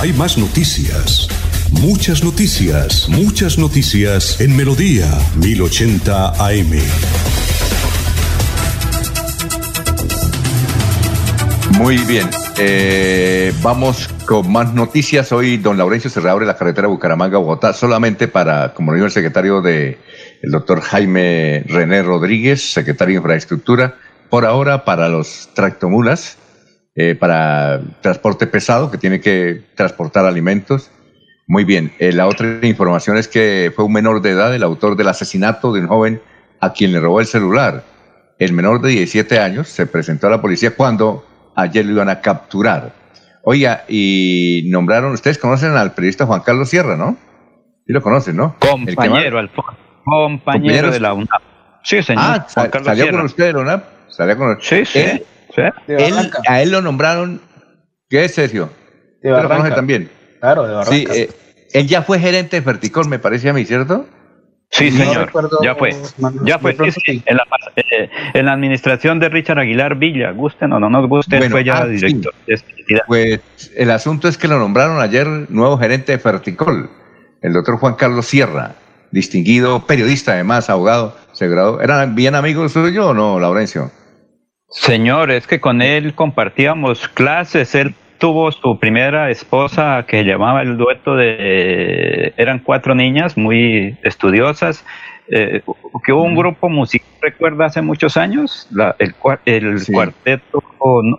Hay más noticias. Muchas noticias, muchas noticias en Melodía 1080 AM. Muy bien, eh, vamos con más noticias. Hoy don Laurencio se reabre la carretera Bucaramanga-Bogotá solamente para, como dijo el secretario de, el doctor Jaime René Rodríguez, secretario de Infraestructura, por ahora para los tractomulas eh, para transporte pesado que tiene que transportar alimentos. Muy bien, eh, la otra información es que fue un menor de edad el autor del asesinato de un joven a quien le robó el celular. El menor de 17 años se presentó a la policía cuando ayer lo iban a capturar. Oiga, y nombraron, ustedes conocen al periodista Juan Carlos Sierra, ¿no? Sí lo conocen, ¿no? Compañero, Alfonso. Compañero de la UNAP. Sí, señor. Ah, Juan Carlos ¿salió con usted de la UNAP? ¿Salió con Sí, sí a él lo nombraron, ¿qué es Sergio? De Barranca. también. Claro, de Barranca. Sí, eh, él ya fue gerente de Ferticol, me parece a mí, ¿cierto? Sí, señor. ya fue. Ya fue. en, la, eh, en, la, administración de Richard Aguilar Villa, gusten o no nos gusten, fue ya ah, director. Pues el asunto es que lo nombraron ayer nuevo gerente de Ferticol, el doctor Juan Carlos Sierra, distinguido periodista, además, abogado, se graduó. ¿Eran bien amigos suyos o no, Laurencio? Señor, es que con él compartíamos clases, él tuvo su primera esposa que llamaba el dueto de... eran cuatro niñas muy estudiosas, eh, que hubo un grupo musical, recuerda, hace muchos años, el, el cuarteto,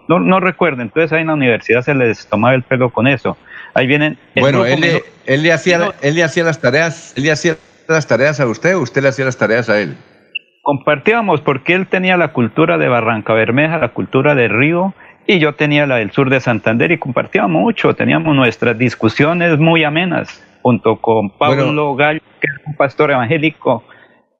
no, no, recuerdo, entonces ahí en la universidad se les tomaba el pelo con eso. Ahí vienen... Bueno, él le, él le, hacía, él le hacía las tareas, él le hacía las tareas a usted usted le hacía las tareas a él compartíamos porque él tenía la cultura de Barranca Bermeja, la cultura de Río, y yo tenía la del sur de Santander y compartíamos mucho, teníamos nuestras discusiones muy amenas, junto con Pablo Gallo, que es un pastor evangélico,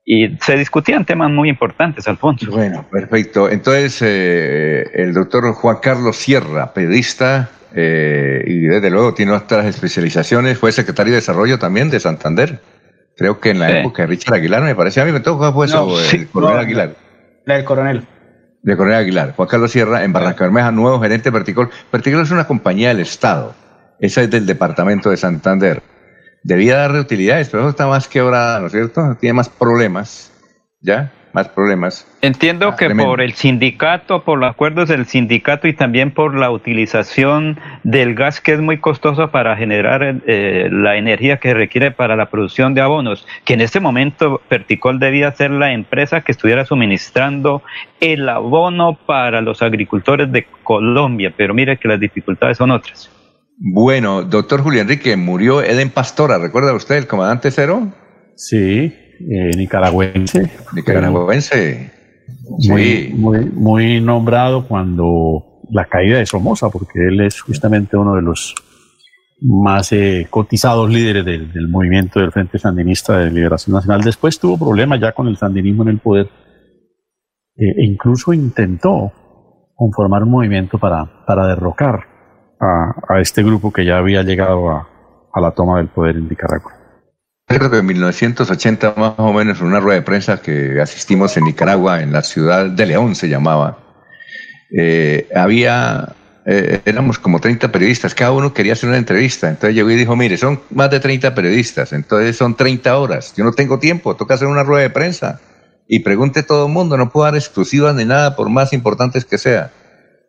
y se discutían temas muy importantes, Alfonso. Bueno, perfecto. Entonces, eh, el doctor Juan Carlos Sierra, periodista, eh, y desde luego tiene otras especializaciones, fue secretario de Desarrollo también de Santander. Creo que en la época de Richard Aguilar, me parece a mí, me tocó fue eso, el coronel Aguilar. La del coronel. De Coronel Aguilar. Juan Carlos Sierra, en Barranca Bermeja, nuevo gerente de Verticol. Verticol es una compañía del Estado. Esa es del departamento de Santander. Debía darle utilidades, pero eso está más quebrada, ¿no es cierto? Tiene más problemas. ¿Ya? Más problemas. Entiendo ah, que por el sindicato, por los acuerdos del sindicato y también por la utilización del gas que es muy costoso para generar eh, la energía que requiere para la producción de abonos, que en este momento Perticol debía ser la empresa que estuviera suministrando el abono para los agricultores de Colombia, pero mire que las dificultades son otras. Bueno, doctor Julio Enrique, murió Eden Pastora, ¿recuerda usted el comandante cero? Sí, eh, nicaragüense. Nicaragüense. Muy, muy, muy nombrado cuando la caída de Somoza, porque él es justamente uno de los más eh, cotizados líderes del, movimiento del Frente Sandinista de Liberación Nacional. Después tuvo problemas ya con el sandinismo en el poder eh, e incluso intentó conformar un movimiento para, para derrocar a, este grupo que ya había llegado a, a la toma del poder en Nicaragua. Recuerdo que en 1980 más o menos en una rueda de prensa que asistimos en Nicaragua, en la ciudad de León se llamaba, eh, había, eh, éramos como 30 periodistas, cada uno quería hacer una entrevista, entonces llegó y dijo, mire, son más de 30 periodistas, entonces son 30 horas, yo no tengo tiempo, toca hacer una rueda de prensa y pregunte todo el mundo, no puedo dar exclusivas ni nada por más importantes que sea.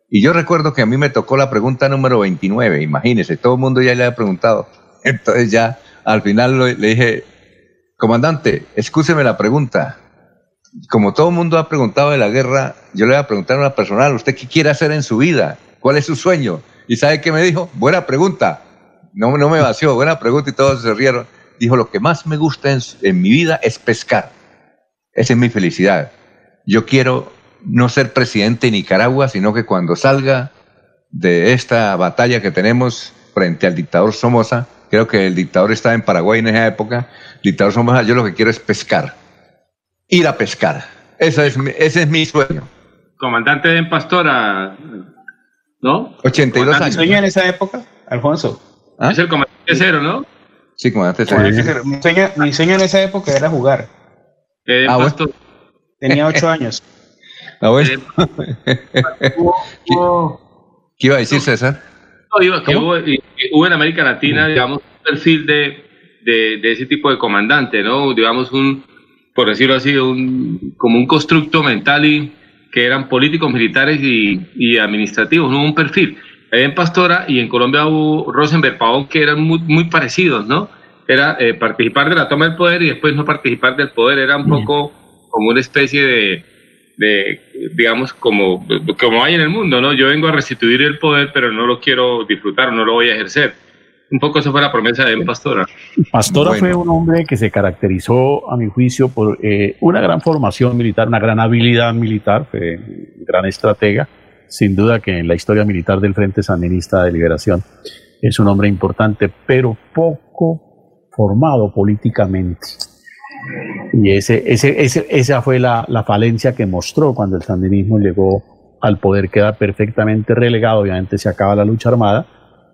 Y yo recuerdo que a mí me tocó la pregunta número 29, imagínese, todo el mundo ya le había preguntado. Entonces ya al final le dije, comandante, escúcheme la pregunta. Como todo el mundo ha preguntado de la guerra, yo le voy a preguntar a una personal, ¿usted qué quiere hacer en su vida? ¿Cuál es su sueño? ¿Y sabe qué me dijo? Buena pregunta. No, no me vació, buena pregunta y todos se rieron. Dijo, lo que más me gusta en, en mi vida es pescar. Esa es mi felicidad. Yo quiero no ser presidente de Nicaragua, sino que cuando salga de esta batalla que tenemos frente al dictador Somoza, creo que el dictador estaba en Paraguay en esa época, dictador Somoza, yo lo que quiero es pescar, ir a pescar. Ese es mi, ese es mi sueño. Comandante de Pastora, ¿no? 82 años. ¿Mi sueño en esa época, Alfonso? ¿Ah? Es el comandante cero, ¿no? Sí, comandante cero. Mi sueño, mi sueño en esa época era jugar. Eh, ah, bueno. Tenía ocho años. Ah, bueno. ¿Qué, iba a decir, César? No, iba, que hubo, hubo, en América Latina, digamos, un perfil de, de, de, ese tipo de comandante, ¿no? Digamos, un, por decirlo así, un, como un constructo mental y que eran políticos, militares y, y administrativos, ¿no? Un perfil. En Pastora y en Colombia hubo Rosenberg Pavón que eran muy, muy parecidos, ¿no? Era eh, participar de la toma del poder y después no participar del poder, era un poco como una especie de, de, digamos, como, como hay en el mundo, ¿no? Yo vengo a restituir el poder, pero no lo quiero disfrutar, no lo voy a ejercer. Un poco esa fue la promesa de Pastora. Pastora fue un hombre que se caracterizó, a mi juicio, por eh, una gran formación militar, una gran habilidad militar, fue un gran estratega, sin duda que en la historia militar del Frente Sandinista de Liberación es un hombre importante, pero poco formado políticamente. Y ese, ese, ese, esa fue la, la, falencia que mostró cuando el sandinismo llegó al poder, queda perfectamente relegado, obviamente se acaba la lucha armada,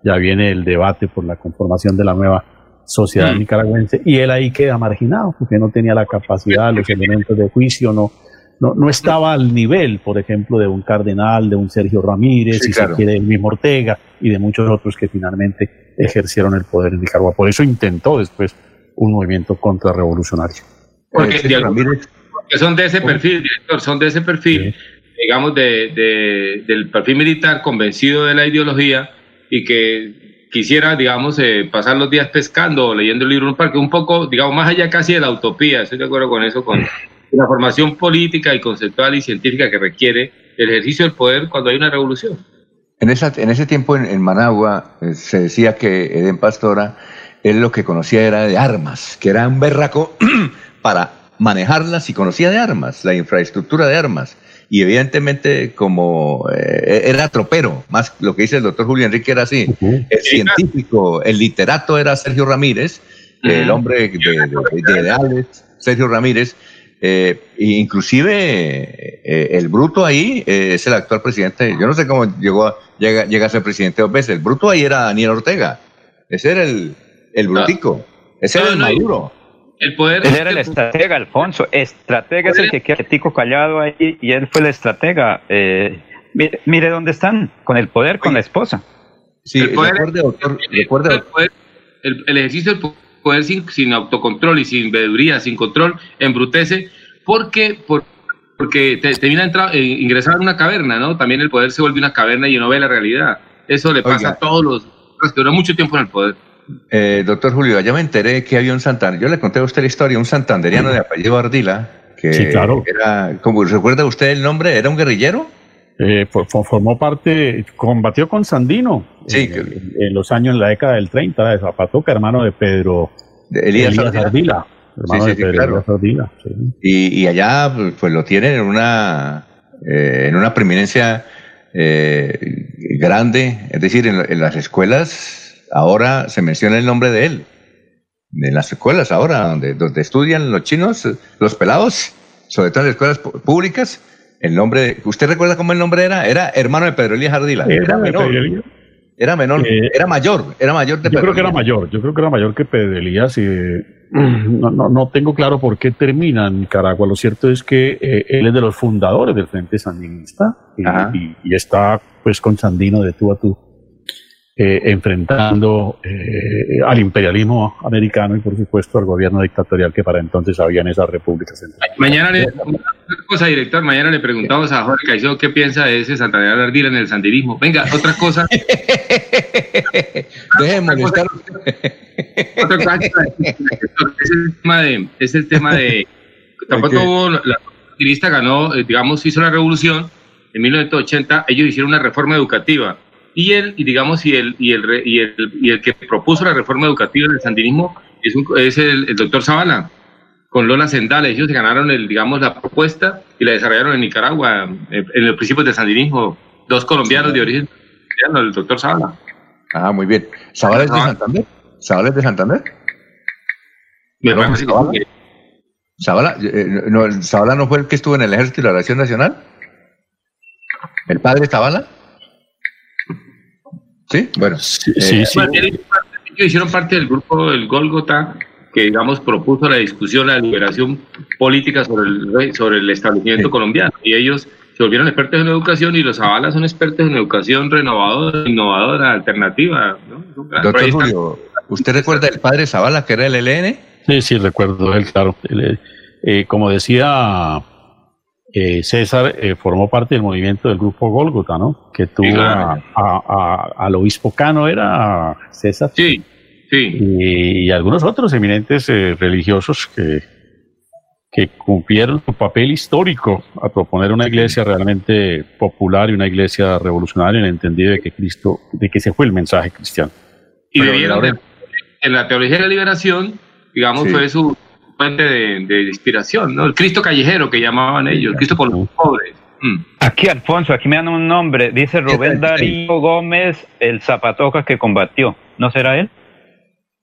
ya viene el debate por la conformación de la nueva sociedad mm. nicaragüense, y él ahí queda marginado, porque no tenía la capacidad, los elementos de juicio, no, no, no estaba al nivel, por ejemplo, de un cardenal, de un Sergio Ramírez, si se quiere, el mismo Ortega, y de muchos otros que finalmente ejercieron el poder en Nicaragua. Por eso intentó después un movimiento contrarrevolucionario. Porque, porque son de ese perfil, director, son de ese perfil, digamos, de, del perfil militar convencido de la ideología y que quisiera, digamos, eh, pasar los días pescando o leyendo el libro en un parque, un poco, digamos, más allá casi de la utopía, estoy de acuerdo con eso, con la formación política y conceptual y científica que requiere el ejercicio del poder cuando hay una revolución. En, esa, en ese tiempo en, Managua eh, se decía que Eden Pastora él lo que conocía era de armas, que era un berraco para manejarlas y conocía de armas, la infraestructura de armas. Y evidentemente como eh, era tropero, más lo que dice el doctor Julio Enrique era así, el científico, el literato era Sergio Ramírez, el hombre de, ideales, Sergio Ramírez, eh, inclusive eh, el bruto ahí es el actual presidente, yo no sé cómo llegó llega, llega a ser presidente dos veces, el bruto ahí era Daniel Ortega, ese era el, el brutico. Ese era el maduro. El poder. Él era el estratega, Alfonso. Estratega es el que queda tico callado ahí y él fue el estratega. Eh, mire, dónde están, con el poder, con la esposa. Sí, el, poder, doctor, el, el, ejercicio del poder sin, sin, autocontrol y sin veeduría, sin control, embrutece porque, por, porque te, termina entrar, eh, ingresar en una caverna, ¿no? También el poder se vuelve una caverna y no ve la realidad. Eso le pasa a todos los que duran mucho tiempo en el poder. Eh, doctor Julio, ya me enteré que había un Santander. Yo le conté a usted la historia, un santanderiano de apellido Ardila. Que sí, claro. Era, como recuerda usted el nombre, ¿era un guerrillero? Eh, formó parte, combatió con Sandino sí, en, los años, en la década del 30, de Zapatoca, hermano de Pedro de Elías, Ardila. hermano de Pedro claro. Ardila. Y, y, allá pues lo tienen en una, eh, en una preeminencia eh, grande, es decir, en, en las escuelas ahora se menciona el nombre de él. En las escuelas ahora, donde, donde estudian los chinos, los pelados, sobre todo en las escuelas públicas, el nombre, ¿usted recuerda cómo el nombre era? Era hermano de Pedro Elías Ardila. Era, menor. Era menor, Eh, era mayor, era mayor de Yo creo que era mayor, yo creo que era mayor que Pedro Elías y no, no, no tengo claro por qué termina en Nicaragua. Lo cierto es que eh, él es de los fundadores del Frente Sandinista y, y- y está pues con Sandino de tú a tú eh, enfrentando eh, al imperialismo americano y por supuesto al gobierno dictatorial que para entonces había en esas repúblicas. Mañana le, una cosa, director, mañana le preguntamos a Jorge Caicedo qué piensa de ese Santander Ardila en el sandinismo. Venga, otra cosa. Deje molestar. otra cosa, es el tema de, es el tema de tampoco hubo, la sandinista ganó, eh, digamos, hizo la revolución en 1980, ellos hicieron una reforma educativa y él, y digamos, y el, y el, y el, y el que propuso la reforma educativa del sandinismo es, un- es el, el doctor Zavala, con Lola Sendales. Ellos ganaron, el, digamos, la propuesta y la desarrollaron en Nicaragua, eh, en los principios del sandinismo. Dos colombianos de origen colombiano, el doctor Zavala. Ah, muy bien. ¿Zavala es de Santander? ¿Zavala es de Santander? Me ¿No, parece que Zavala? ¿Zavala, eh, no, ¿Zavala no fue el que estuvo en el Ejército y la Acción Nacional? ¿El padre Zavala? Sí, bueno. eh, Bueno, ellos hicieron parte del grupo del Golgota, que digamos propuso la discusión, la liberación política sobre el, re- sobre el establecimiento colombiano. Y ellos se volvieron expertos en educación y los Zavala son expertos en educación renovadora, innovadora, alternativa. ¿no? Doctor Julio, ¿usted recuerda el padre Zavala que era el ELN? Sí, sí, recuerdo él, claro. Él, eh, eh, como decía eh, César, eh, formó parte del movimiento del grupo Gólgota, ¿no? Que tuvo claro. a- a- a- al obispo Cano, ¿era César? Sí, sí. Y, y algunos otros eminentes eh, religiosos que, que cumplieron su papel histórico a proponer una iglesia realmente popular y una iglesia revolucionaria en el entendido de que Cristo, de que ese fue el mensaje cristiano. Y bebieron de- en la teología de la liberación, digamos, Sí. fue su fuente de, de inspiración, ¿no? El Cristo callejero que llamaban ellos, el Cristo por los pobres. Mm. Aquí, Alfonso, aquí me dan un nombre. Dice Rubén Darío Gómez, el zapatoca que combatió. ¿No será él?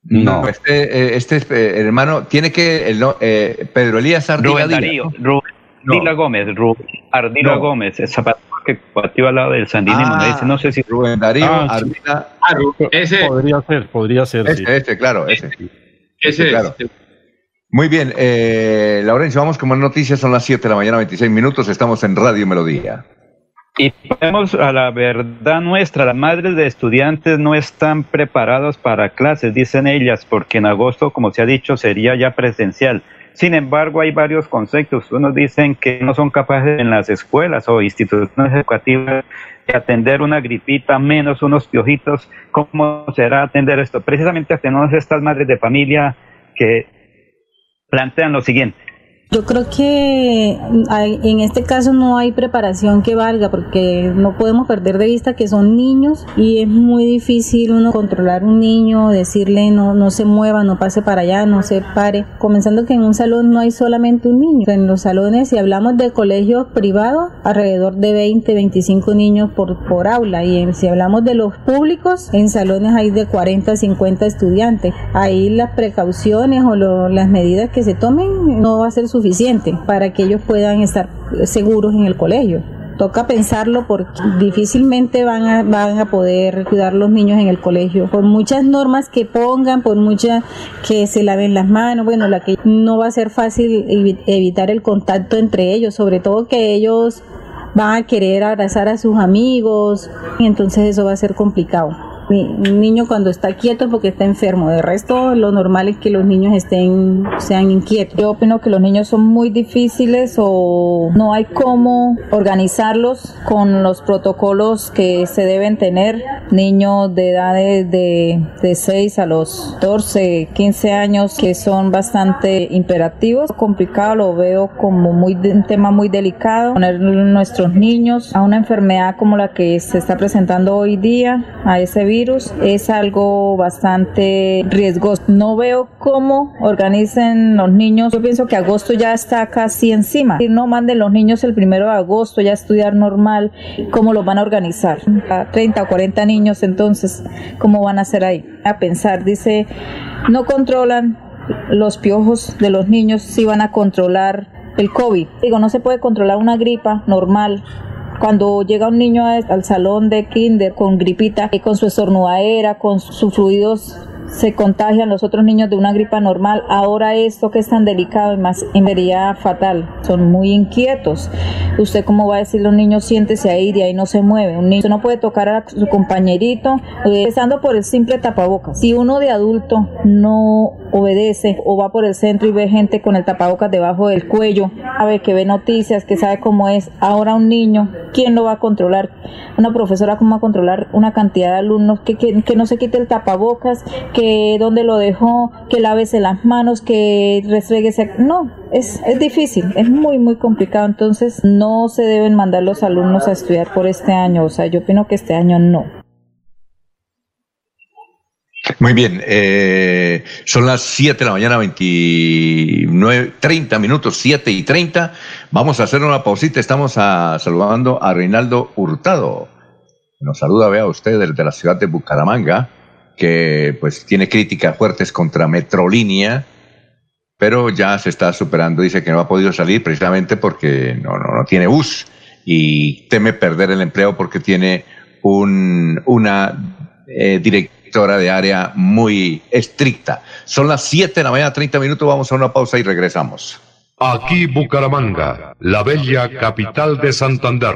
No. Este, eh, este es, eh, hermano tiene que. el no- eh, Pedro Elías Ardila Rubén Díaz, Darío. ¿no? Rubén Ardila Gómez. Rubén Ardila No. Gómez, el zapatoca que combatió al lado del sandinismo. Ah, Me dice, no sé si. Rubén Darío Ah, sí. Ardila. ese, Podría ser, podría ser. sí. Este, este, claro, ese. ese claro. es. Muy bien, eh, Laurencio, vamos con más noticias. Son las 7 de la mañana, 26 minutos. Estamos en Radio Melodía. Y vamos a la verdad nuestra, las madres de estudiantes no están preparados para clases, dicen ellas, porque en agosto, como se ha dicho, sería ya presencial. Sin embargo, hay varios conceptos. Unos dicen que no son capaces en las escuelas o instituciones educativas de atender una gripita, menos unos piojitos. ¿Cómo será atender esto? Precisamente tenemos estas madres de familia que plantean lo siguiente. Yo creo que hay- en este caso no hay preparación que valga porque no podemos perder de vista que son niños y es muy difícil uno controlar un niño, decirle no, no se mueva, no pase para allá, no se pare. Comenzando que en un salón no hay solamente un niño. En los salones, si hablamos de colegios privados, alrededor de 20, 25 niños por, por aula y en- si hablamos de los públicos, en salones hay de 40 a 50 estudiantes. Ahí las precauciones o lo- las medidas que se tomen no va a ser suficiente para que ellos puedan estar seguros en el colegio. Toca pensarlo porque difícilmente van a, van a poder cuidar los niños en el colegio. Por muchas normas que pongan, por muchas que se laven las manos, bueno, la que no va a ser fácil evi- evitar el contacto entre ellos, sobre todo que ellos van a querer abrazar a sus amigos, y entonces eso va a ser complicado. Un niño cuando está quieto porque está enfermo, de resto lo normal es que los niños estén sean inquietos. Yo opino que los niños son muy difíciles o no hay cómo organizarlos con los protocolos que se deben tener. Niños de edades de, de 6 a los 14, 15 años que son bastante imperativos. Complicado, lo veo como muy un tema muy delicado. Poner nuestros niños a una enfermedad como la que se está presentando hoy día, a ese virus, es algo bastante riesgoso. No veo cómo organicen los niños. Yo pienso que agosto ya está casi encima. Si no manden los niños el primero de agosto ya a estudiar normal, ¿cómo los van a organizar? A 30 o 40 niños, entonces, ¿cómo van a hacer ahí? A pensar, dice, no controlan los piojos de los niños, sí van a controlar el COVID. Digo, no se puede controlar una gripa normal Cuando llega un niño al salón de kinder con gripita, y con su estornudadera, con sus fluidos se contagian los otros niños de una gripa normal. Ahora esto que es tan delicado y más en vería fatal. Son muy inquietos. ¿Usted cómo va a decir los niños siéntese ahí de ahí no se mueve? Un niño no puede tocar a su compañerito, empezando por el simple tapabocas. Si uno de adulto no obedece o va por el centro y ve gente con el tapabocas debajo del cuello, a ver que ve noticias, que sabe cómo es. Ahora un niño, ¿quién lo va a controlar? Una profesora, ¿cómo va a controlar una cantidad de alumnos que, que, que no se quite el tapabocas, que que dónde lo dejó, que lávese las manos, que restreguese. No, es, es difícil, es muy, muy complicado. Entonces, no se deben mandar los alumnos a estudiar por este año. O sea, yo opino que este año no. Muy bien, eh, son las 7 de la mañana, 29, 30 minutos, 7 y 30. Vamos a hacer una pausita. Estamos saludando a Reinaldo Hurtado. Nos saluda, vea usted, desde la ciudad de Bucaramanga que pues tiene críticas fuertes contra Metrolínea, pero ya se está superando, dice que no ha podido salir precisamente porque no, no, no tiene bus y teme perder el empleo porque tiene un, una eh, directora de área muy estricta. Son las 7 de la mañana, 30 minutos, vamos a una pausa y regresamos. Aquí Bucaramanga, la bella capital de Santander.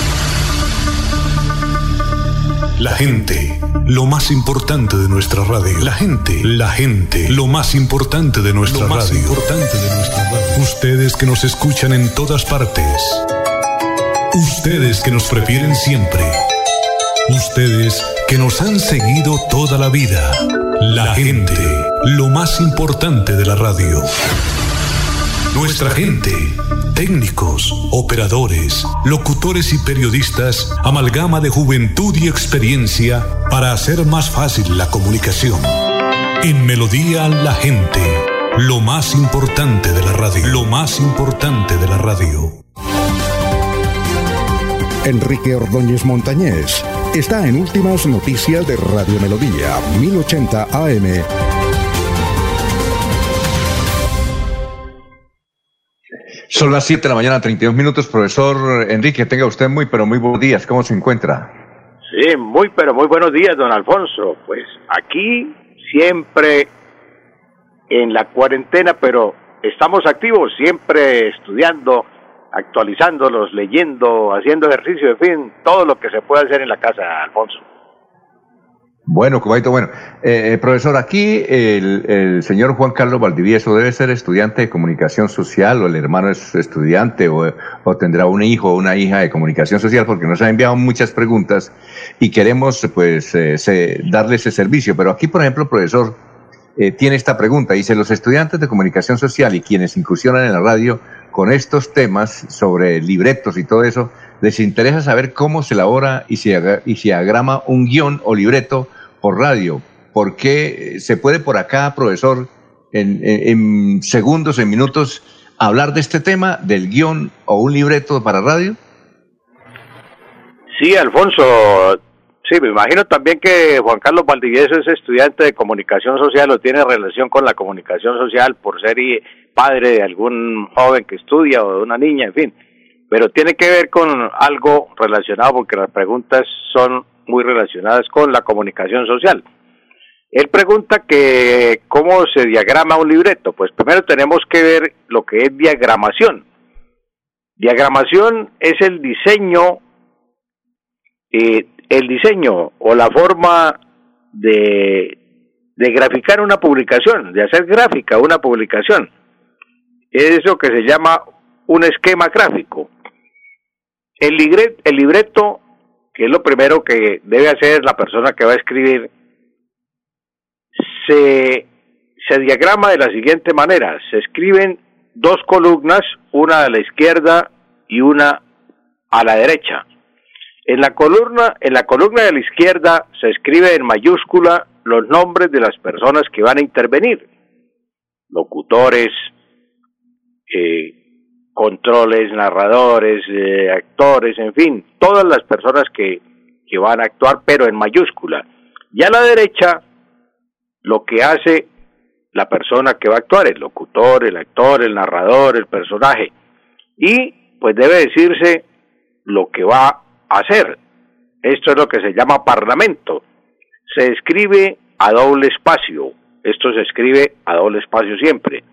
La gente, lo más importante de nuestra radio. La gente, la gente, lo más importante de nuestra lo más importante de nuestra radio. Ustedes que nos escuchan en todas partes. Ustedes que nos prefieren siempre. Ustedes que nos han seguido toda la vida. La gente, lo más importante de la radio. Nuestra gente, técnicos, operadores, locutores y periodistas, amalgama de juventud y experiencia para hacer más fácil la comunicación. En Melodía la gente, lo más importante de la radio, lo más importante de la radio. Enrique Ordóñez Montañés está en Últimas Noticias de Radio Melodía, 1080 AM. Son las 7 de la mañana, 32 minutos. Profesor Enrique, tenga usted muy, pero muy buenos días. ¿Cómo se encuentra? Sí, muy, pero muy buenos días, don Alfonso. Pues aquí siempre en la cuarentena, pero estamos activos, siempre estudiando, actualizándolos, leyendo, haciendo ejercicio, en fin, todo lo que se puede hacer en la casa, Alfonso. Bueno, Cubaito, bueno. Eh, eh, profesor, aquí el, señor Juan Carlos Valdivieso debe ser estudiante de comunicación social o el hermano es estudiante o, tendrá un hijo o una hija de comunicación social porque nos ha enviado muchas preguntas y queremos pues eh, darle ese servicio. Pero aquí, por ejemplo, profesor, tiene esta pregunta. Dice, los estudiantes de comunicación social y quienes incursionan en la radio con estos temas sobre libretos y todo eso, les interesa saber cómo se elabora y se, y se agrama un guion o libreto por radio. ¿Por qué se puede por acá, profesor, en, segundos, en minutos, hablar de este tema, del guion o un libreto para radio? Sí, Alfonso. Sí, me imagino también que Juan Carlos Valdivieso es estudiante de comunicación social o tiene relación con la comunicación social por ser padre de algún joven que estudia o de una niña, en fin pero tiene que ver con algo relacionado porque las preguntas son muy relacionadas con la comunicación social. Él pregunta que cómo se diagrama un libreto. Pues primero tenemos que ver lo que es diagramación. Diagramación es el diseño, eh, el diseño o la forma de, de graficar una publicación, de hacer gráfica una publicación. es eso que se llama un esquema gráfico. El, libreto, que es lo primero que debe hacer la persona que va a escribir, se, se diagrama de la siguiente manera. Se escriben dos columnas, una a la izquierda y una a la derecha. En la columna, en la columna de la izquierda se escribe en mayúscula los nombres de las personas que van a intervenir, locutores, eh, controles, narradores, eh, actores, en fin, todas las personas que, que van a actuar, pero en mayúscula. Y a la derecha, lo que hace la persona que va a actuar, el locutor, el actor, el narrador, el personaje. Y pues debe decirse lo que va a hacer. Esto es lo que se llama parlamento. Se escribe a doble espacio. Esto se escribe a doble espacio siempre.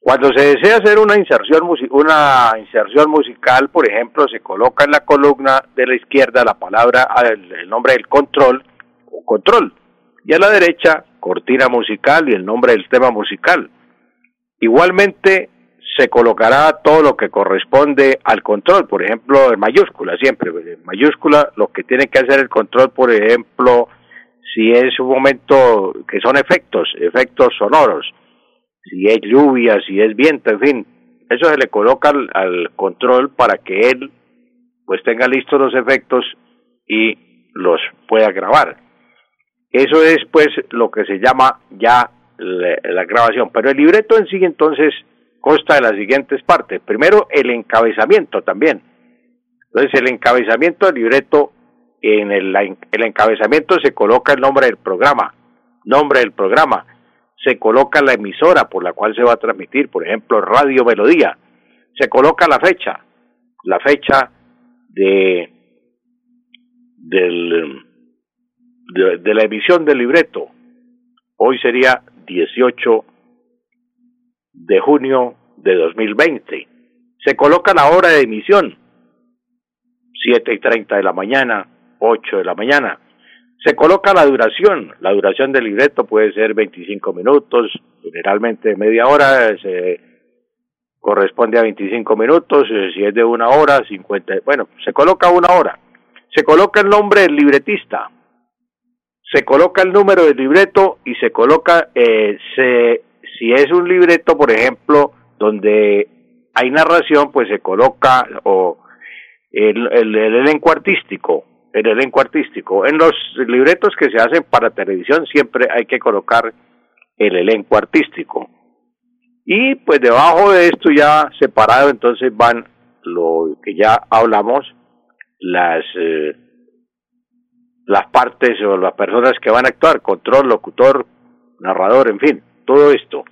Cuando se desea hacer una inserción, una inserción musical, por ejemplo, se coloca en la columna de la izquierda la palabra, el, nombre del control o control, y a la derecha cortina musical y el nombre del tema musical. Igualmente se colocará todo lo que corresponde al control, por ejemplo, en mayúscula siempre, en mayúscula lo que tiene que hacer el control, por ejemplo, si es un momento que son efectos, efectos sonoros, si es lluvia, si es viento, en fin, eso se le coloca al, control para que él pues tenga listos los efectos y los pueda grabar. Eso es pues lo que se llama ya la, grabación. Pero el libreto en sí entonces consta de las siguientes partes. Primero el encabezamiento también. Entonces el encabezamiento del libreto, en el, el encabezamiento se coloca el nombre del programa, nombre del programa se coloca la emisora por la cual se va a transmitir, por ejemplo, Radio Melodía, se coloca la fecha, la fecha de, del, de, la emisión del libreto. Hoy sería 18 de junio de 2020. Se coloca la hora de emisión, 7 y 30 de la mañana, 8 de la mañana. Se coloca la duración, la duración del libreto puede ser 25 minutos, generalmente media hora, se corresponde a 25 minutos, eh, si es de una hora, 50, bueno, se coloca una hora. Se coloca el nombre del libretista, se coloca el número del libreto y se coloca, eh, se, si es un libreto, por ejemplo, donde hay narración, pues se coloca o el, el elenco artístico, el elenco artístico. En los libretos que se hacen para televisión siempre hay que colocar el elenco artístico. Y pues debajo de esto ya separado entonces van lo que ya hablamos, las eh, las partes o las personas que van a actuar, control, locutor, narrador, en fin, todo esto.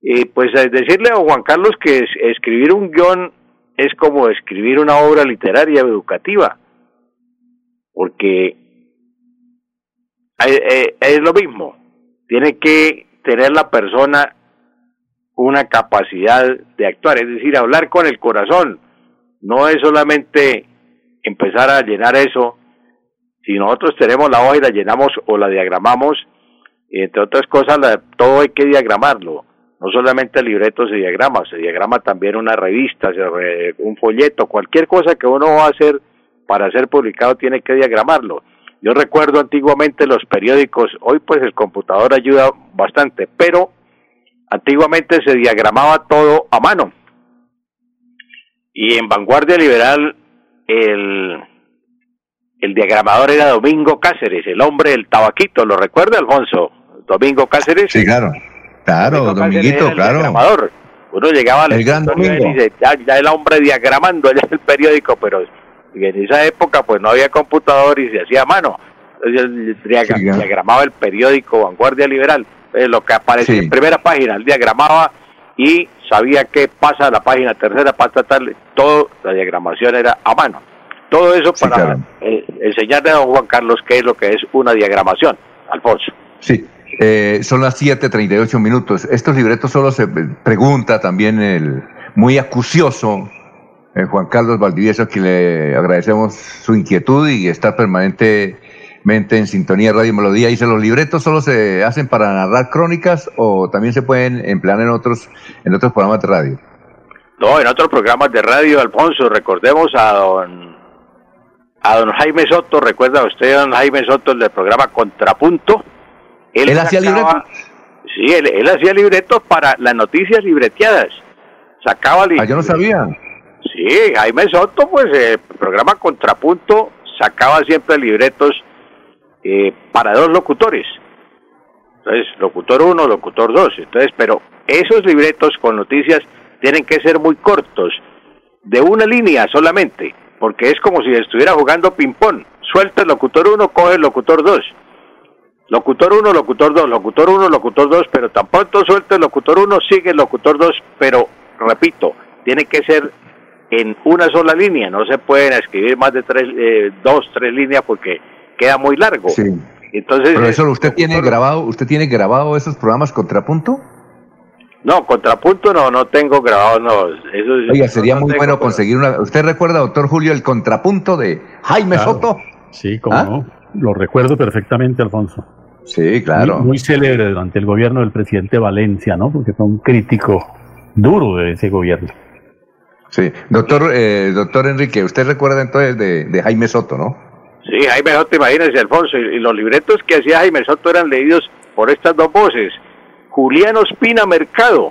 Y pues decirle a Juan Carlos que escribir un guion es como escribir una obra literaria educativa porque eh, es lo mismo, tiene que tener la persona una capacidad de actuar, es decir, hablar con el corazón, no es solamente empezar a llenar eso, si nosotros tenemos la hoja y la llenamos o la diagramamos, entre otras cosas, todo hay que diagramarlo, no solamente el libreto se diagrama, se diagrama también una revista, un folleto, cualquier cosa que uno va a hacer para ser publicado tiene que diagramarlo. Yo recuerdo antiguamente los periódicos, hoy pues el computador ayuda bastante, pero antiguamente se diagramaba todo a mano. Y en Vanguardia Liberal el, el diagramador era Domingo Cáceres, el hombre del tabaquito, ¿lo recuerda Alfonso? Domingo Cáceres. Sí, claro. Claro, Dominguito, claro. Diagramador. Uno llegaba a la el gran y dice, ya, ya el hombre diagramando allá en el periódico, pero y en esa época pues no había computador y se hacía a mano. Entonces diagramaba el periódico Vanguardia Liberal, eh, lo que aparece en primera página, él diagramaba y sabía qué pasa en la página tercera, para tal, todo la diagramación era a mano. Todo eso para eh, enseñarle a don Juan Carlos qué es lo que es una diagramación, Alfonso. Sí, eh, son las 7.38 minutos. Estos libretos solo se pregunta también el muy acucioso eh, Juan Carlos Valdivieso, a quien le agradecemos su inquietud y estar permanente en sintonía Radio Melodía. Dice, ¿los libretos solo se hacen para narrar crónicas o también se pueden emplear en otros, en otros programas de radio? No, en otros programas de radio, Alfonso, recordemos a don, a don Jaime Soto, recuerda usted a don Jaime Soto, el del programa Contrapunto. Él, hacía libretos. Sí, él, hacía libretos para las noticias libreteadas. Sacaba libretos. Ah, yo no sabía. Sí, Jaime Soto, pues el programa Contrapunto sacaba siempre libretos eh, para dos locutores. Entonces, locutor uno, locutor dos. Entonces, pero esos libretos con noticias tienen que ser muy cortos, de una línea solamente, porque es como si estuviera jugando ping-pong. Suelta el locutor uno, coge el locutor dos. Locutor uno, locutor dos, locutor uno, locutor dos, pero tan pronto suelta el locutor uno, sigue el locutor dos, pero repito, tiene que ser en una sola línea, no se pueden escribir más de tres, eh, dos, tres líneas porque queda muy largo. Sí. Entonces, Profesor, ¿usted tiene grabado, usted tiene grabado esos programas Contrapunto? No, Contrapunto no, no tengo grabado, no. Eso, Oiga, sería muy bueno conseguir una. ¿Usted recuerda, doctor Julio, el Contrapunto de Jaime Soto? Sí, como ¿Ah? no. Lo recuerdo perfectamente, Alfonso. Sí, claro. Muy, muy, célebre durante el gobierno del presidente Valencia, ¿no? Porque fue un crítico duro de ese gobierno. Sí, doctor, eh, doctor Enrique, usted recuerda entonces de, Jaime Soto, ¿no? Sí, Jaime Soto, imagínese, Alfonso, y, los libretos que hacía Jaime Soto eran leídos por estas dos voces, Julián Ospina Mercado,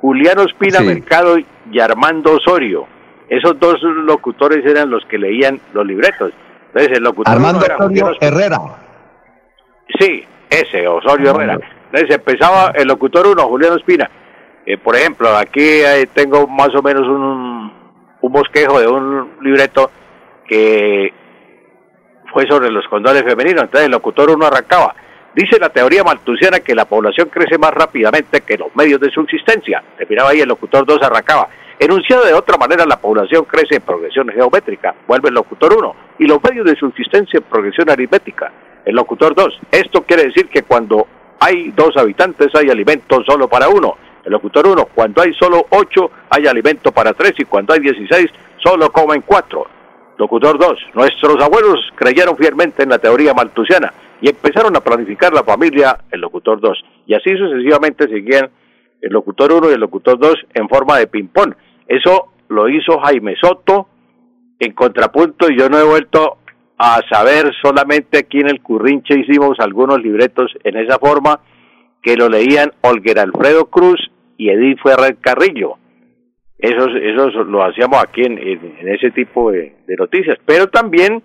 Julián Ospina Mercado y Armando Osorio. Esos dos locutores eran los que leían los libretos. Entonces, el locutor Armando Osorio Herrera. Sí, ese, Osorio Herrera. Entonces empezaba el locutor uno, Julián Ospina. Eh, por ejemplo, aquí eh, tengo más o menos un, un bosquejo de un libreto que fue sobre los condones femeninos. Entonces el locutor uno arrancaba. Dice la teoría maltusiana que la población crece más rápidamente que los medios de subsistencia. Terminaba ahí el locutor 2 arrancaba. Enunciado de otra manera, la población crece en progresión geométrica. Vuelve el locutor 1. Y los medios de subsistencia en progresión aritmética. El locutor 2. Esto quiere decir que cuando hay dos habitantes hay alimento solo para uno. El locutor 1, cuando hay solo 8 hay alimento para 3 y cuando hay 16 solo comen 4. Locutor 2, nuestros abuelos creyeron fielmente en la teoría maltusiana y empezaron a planificar la familia, el locutor 2. Y así sucesivamente seguían el locutor 1 y el locutor 2 en forma de ping-pong. Eso lo hizo Jaime Soto en contrapunto y yo no he vuelto a saber solamente aquí en el Currinche hicimos algunos libretos en esa forma que lo leían Olguer Alfredo Cruz y Edith Ferrer Carrillo. Eso, lo hacíamos aquí en, en, ese tipo de, noticias. Pero también,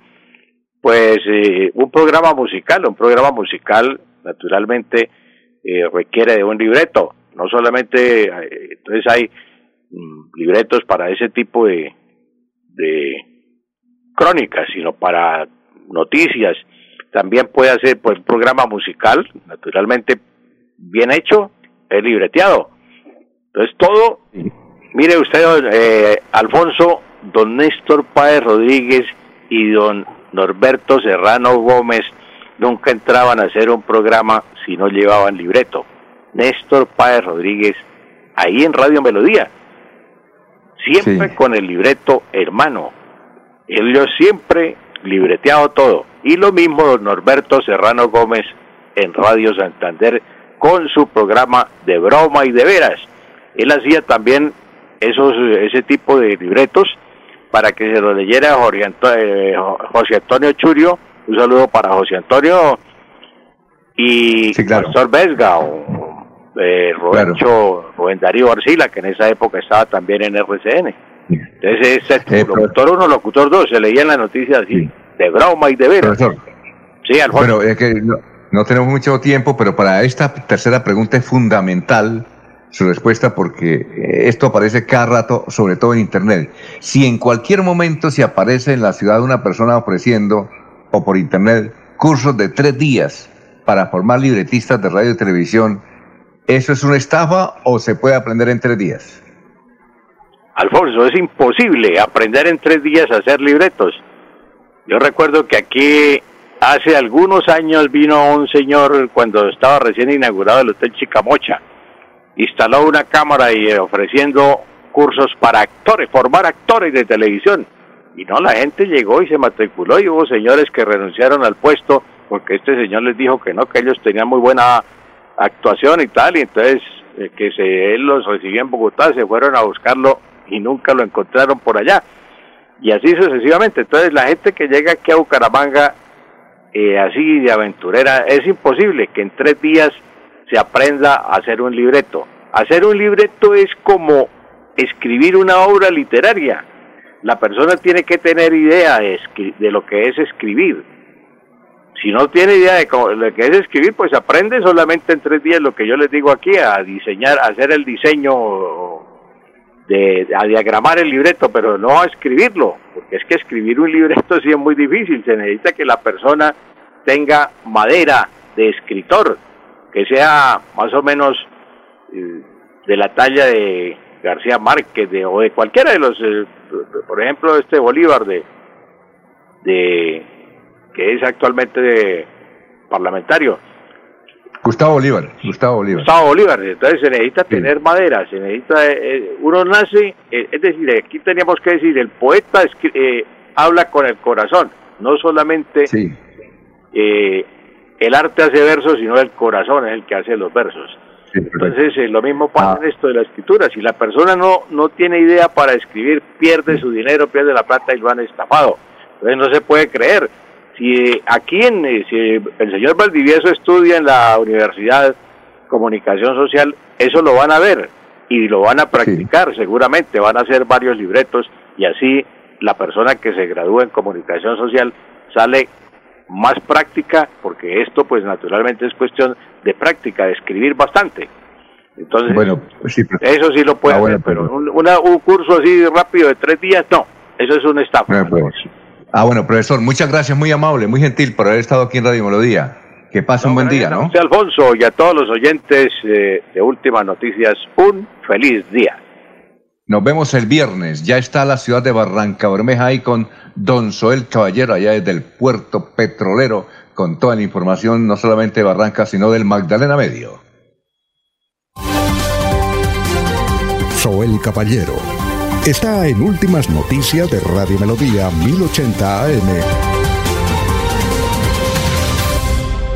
pues, eh, un programa musical, un programa musical naturalmente eh, requiere de un libreto. No solamente, eh, entonces hay mm, libretos para ese tipo de, de crónicas, sino para noticias. También puede hacer pues, un programa musical, naturalmente bien hecho, es libreteado. Entonces todo, mire usted, eh, Alfonso, don Néstor Páez Rodríguez y don Norberto Serrano Gómez nunca entraban a hacer un programa si no llevaban libreto. Néstor Páez Rodríguez, ahí en Radio Melodía, siempre con el libreto hermano. Ellos siempre libreteado todo. Y lo mismo don Norberto Serrano Gómez en Radio Santander con su programa de broma y de veras él hacía también esos ese tipo de libretos para que se lo leyera eh, José Antonio Churio, un saludo para José Antonio y sí, Pastor Vesga o eh, Rubén Darío Arcila, que en esa época estaba también en RCN. Entonces, ese eh, locutor uno, locutor dos, se leían las noticias así, de broma y de veras. Sí, Alfonso. Pero es que no, no tenemos mucho tiempo, pero para esta tercera pregunta es fundamental su respuesta porque eh, esto aparece cada rato, sobre todo en Internet. Si en cualquier momento se aparece en la ciudad una persona ofreciendo, o por Internet, cursos de tres días para formar libretistas de radio y televisión, ¿eso es una estafa o se puede aprender en tres días? Alfonso, es imposible aprender en tres días a hacer libretos. Yo recuerdo que aquí hace algunos años vino un señor cuando estaba recién inaugurado el Hotel Chicamocha instaló una cámara y eh, ofreciendo cursos para actores, formar actores de televisión. Y no, la gente llegó y se matriculó y hubo señores que renunciaron al puesto porque este señor les dijo que no, que ellos tenían muy buena actuación y tal, y entonces eh, que se, él los recibió en Bogotá, se fueron a buscarlo y nunca lo encontraron por allá. Y así sucesivamente. Entonces la gente que llega aquí a Bucaramanga eh, así de aventurera, es imposible que en tres días se aprenda a hacer un libreto. Hacer un libreto es como escribir una obra literaria. La persona tiene que tener idea de, lo que es escribir. Si no tiene idea de lo que es escribir, pues aprende solamente en tres días lo que yo les digo aquí, a diseñar, a hacer el diseño, de, a diagramar el libreto, pero no a escribirlo, porque es que escribir un libreto sí es muy difícil, se necesita que la persona tenga madera de escritor, que sea más o menos eh, de la talla de García Márquez de, o de cualquiera de los, eh, por ejemplo, este Bolívar de, de que es actualmente de parlamentario. Gustavo Bolívar, Gustavo Bolívar. Gustavo Bolívar, entonces se necesita tener madera, se necesita, eh, uno nace, es decir, aquí teníamos que decir, el poeta habla con el corazón, no solamente eh, el arte hace versos, sino el corazón es el que hace los versos. Entonces, eh, lo mismo pasa ah. en esto de la escritura. Si la persona no, no tiene idea para escribir, pierde su dinero, pierde la plata y lo han estafado. Entonces, no se puede creer. Si aquí, en, eh, si el señor Valdivieso estudia en la Universidad Comunicación Social, eso lo van a ver y lo van a practicar seguramente. Van a hacer varios libretos y así la persona que se gradúa en Comunicación Social sale más práctica, porque esto pues naturalmente es cuestión de práctica, de escribir bastante. Entonces, bueno, pues eso sí lo puede ah, hacer, pero un, un, curso así rápido de tres días, no, eso es un estafa. Ah, pues. ah, bueno, profesor, muchas gracias, muy amable, muy gentil por haber estado aquí en Radio Melodía. Que pase un buen día, ¿no? Alfonso y a todos los oyentes eh, de Últimas Noticias, un feliz día. Nos vemos el viernes. Ya está la ciudad de Barranca Bermeja ahí con Don Soel Caballero, allá desde el puerto petrolero, con toda la información, no solamente de Barranca, sino del Magdalena Medio. Soel Caballero está en Últimas Noticias de Radio Melodía 1080 AM.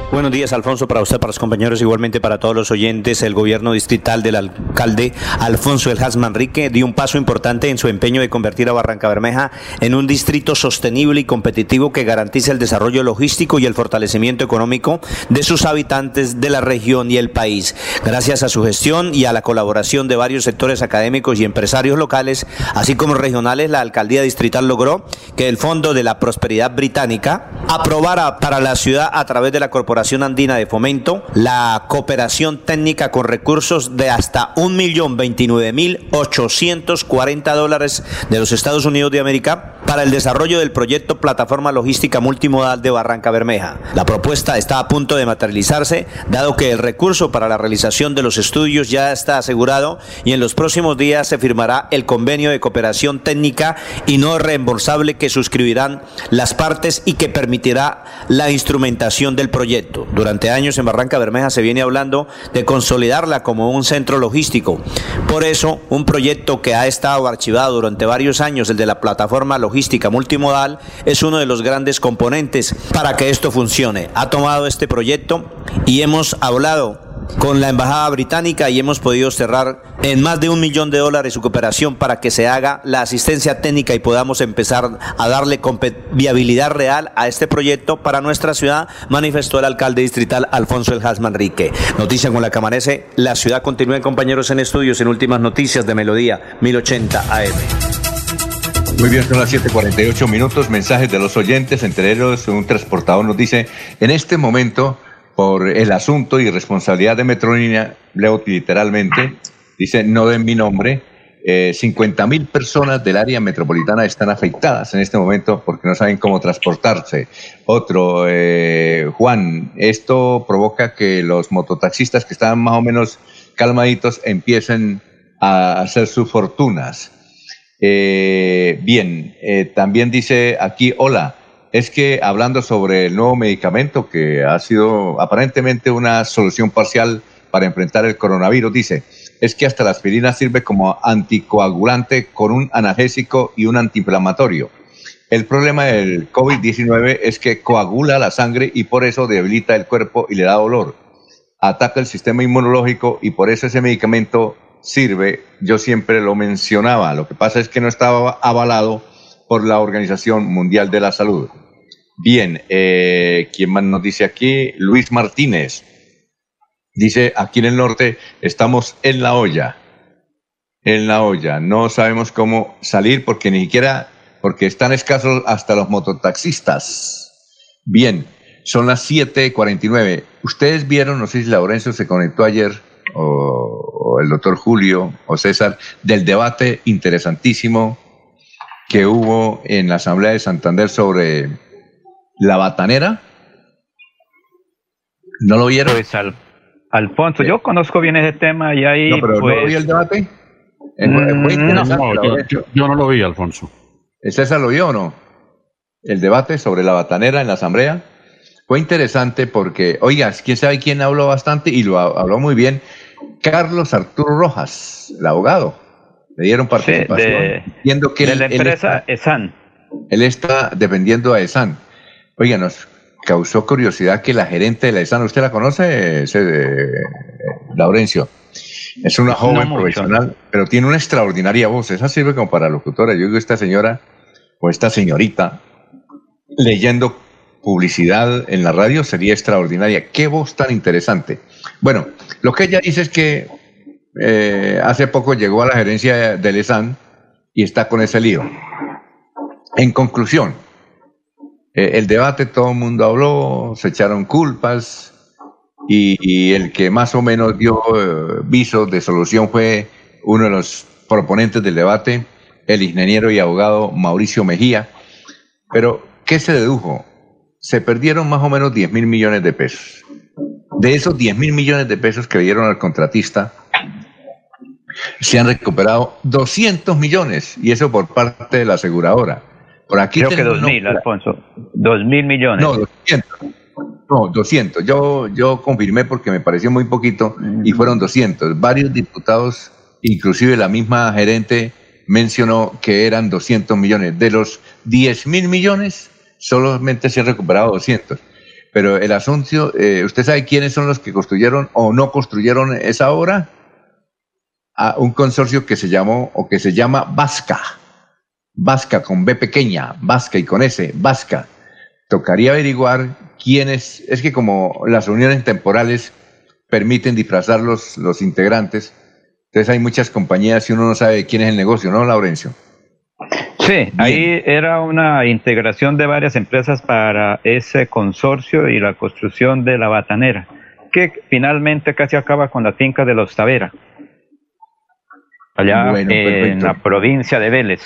Buenos días, Alfonso, para usted, para los compañeros, igualmente para todos los oyentes. El gobierno distrital del alcalde Alfonso El Manrique dio un paso importante en su empeño de convertir a Barranca Bermeja en un distrito sostenible y competitivo que garantice el desarrollo logístico y el fortalecimiento económico de sus habitantes de la región y el país. Gracias a su gestión y a la colaboración de varios sectores académicos y empresarios locales, así como regionales, la alcaldía distrital logró que el Fondo de la Prosperidad Británica aprobara para la ciudad a través de la Corporación Andina de Fomento la cooperación técnica con recursos de hasta 1.029.840 dólares de los Estados Unidos de América para el desarrollo del proyecto Plataforma Logística Multimodal de Barranca Bermeja. La propuesta está a punto de materializarse, dado que el recurso para la realización de los estudios ya está asegurado y en los próximos días se firmará el convenio de cooperación técnica y no reembolsable que suscribirán las partes y que permitirá la instrumentación del proyecto. Durante años en Barranca Bermeja se viene hablando de consolidarla como un centro logístico. Por eso, un proyecto que ha estado archivado durante varios años, el de la plataforma logística multimodal, es uno de los grandes componentes para que esto funcione. Ha tomado este proyecto y hemos hablado con la Embajada Británica y hemos podido cerrar en más de un millón de dólares su cooperación para que se haga la asistencia técnica y podamos empezar a darle viabilidad real a este proyecto para nuestra ciudad, manifestó el alcalde distrital Alfonso El Manrique. Noticia con la que amanece, la ciudad continúa compañeros en estudios en últimas noticias de Melodía 1080 AM. Muy bien, son las 7:48 minutos. Mensajes de los oyentes, entre un transportador nos dice: En este momento por el asunto y responsabilidad de Metronina, leo literalmente, dice, no den mi nombre, eh, 50 mil personas del área metropolitana están afectadas en este momento porque no saben cómo transportarse. Otro, eh, Juan, esto provoca que los mototaxistas que estaban más o menos calmaditos empiecen a hacer sus fortunas. Eh, bien, eh, también dice aquí, hola, es que hablando sobre el nuevo medicamento que ha sido aparentemente una solución parcial para enfrentar el coronavirus, dice, es que hasta la aspirina sirve como anticoagulante con un analgésico y un antiinflamatorio. el problema del COVID-19 es que coagula la sangre y por eso debilita el cuerpo y le da dolor. Ataca el sistema inmunológico y por eso ese medicamento sirve. Yo siempre lo mencionaba. Lo que pasa es que no estaba avalado por la Organización Mundial de la Salud. Bien, eh, ¿quién más nos dice aquí? Luis Martínez. Dice, aquí en el norte estamos en la olla. En la olla. No sabemos cómo salir porque ni siquiera porque están escasos hasta los mototaxistas. Bien, son las 7:49. Ustedes vieron, no sé si Laurencio se conectó ayer, o, el doctor Julio, o César, del debate interesantísimo que hubo en la Asamblea de Santander sobre la batanera. ¿No lo vieron? Pues Alfonso, yo conozco bien ese tema y ahí. No, pero ¿no pues, vi el debate? Mm, no, yo no lo vi, Alfonso. César lo vio o no? El debate sobre la batanera en la asamblea. Fue interesante porque, oiga, quién sabe quién habló bastante y lo habló muy bien. Carlos Arturo Rojas, el abogado. Le dieron participación. de, que de la empresa ESAN. Él está dependiendo a ESAN. Oiga, nos causó curiosidad que la gerente de la ESAN, ¿usted la conoce, de, Laurencio? Es una joven profesional, pero tiene una extraordinaria voz. Esa sirve como para locutora. Yo digo, esta señora o esta señorita leyendo publicidad en la radio sería extraordinaria. Qué voz tan interesante. Bueno, lo que ella dice es que eh, hace poco llegó a la gerencia del ESAN y está con ese lío. En conclusión, eh, el debate todo el mundo habló, se echaron culpas y, el que más o menos dio eh, viso de solución fue uno de los proponentes del debate, el ingeniero y abogado Mauricio Mejía. Pero, ¿qué se dedujo? Se perdieron más o menos 10 mil millones de pesos. De esos 10 mil millones de pesos que dieron al contratista, se han recuperado 200 millones, y eso por parte de la aseguradora. Por aquí Creo que 2 mil, Alfonso. 2 mil millones. No, 200. No, 200. Yo, yo confirmé porque me pareció muy poquito y fueron 200. Varios diputados, inclusive la misma gerente, mencionó que eran 200 millones. De los 10 mil millones, solamente se han recuperado 200. Pero el asunto, eh, ¿usted sabe quiénes son los que construyeron o no construyeron esa obra? A un consorcio que se llamó o que se llama Vasca. Vasca con B pequeña, Vasca y con S, Vasca. Tocaría averiguar quiénes, es que como las reuniones temporales permiten disfrazar los, los integrantes, entonces hay muchas compañías y uno no sabe quién es el negocio, ¿no, Laurencio? Sí, ahí era una integración de varias empresas para ese consorcio y la construcción de la batanera, que finalmente casi acaba con la finca de los Tavera, allá en la provincia de Vélez.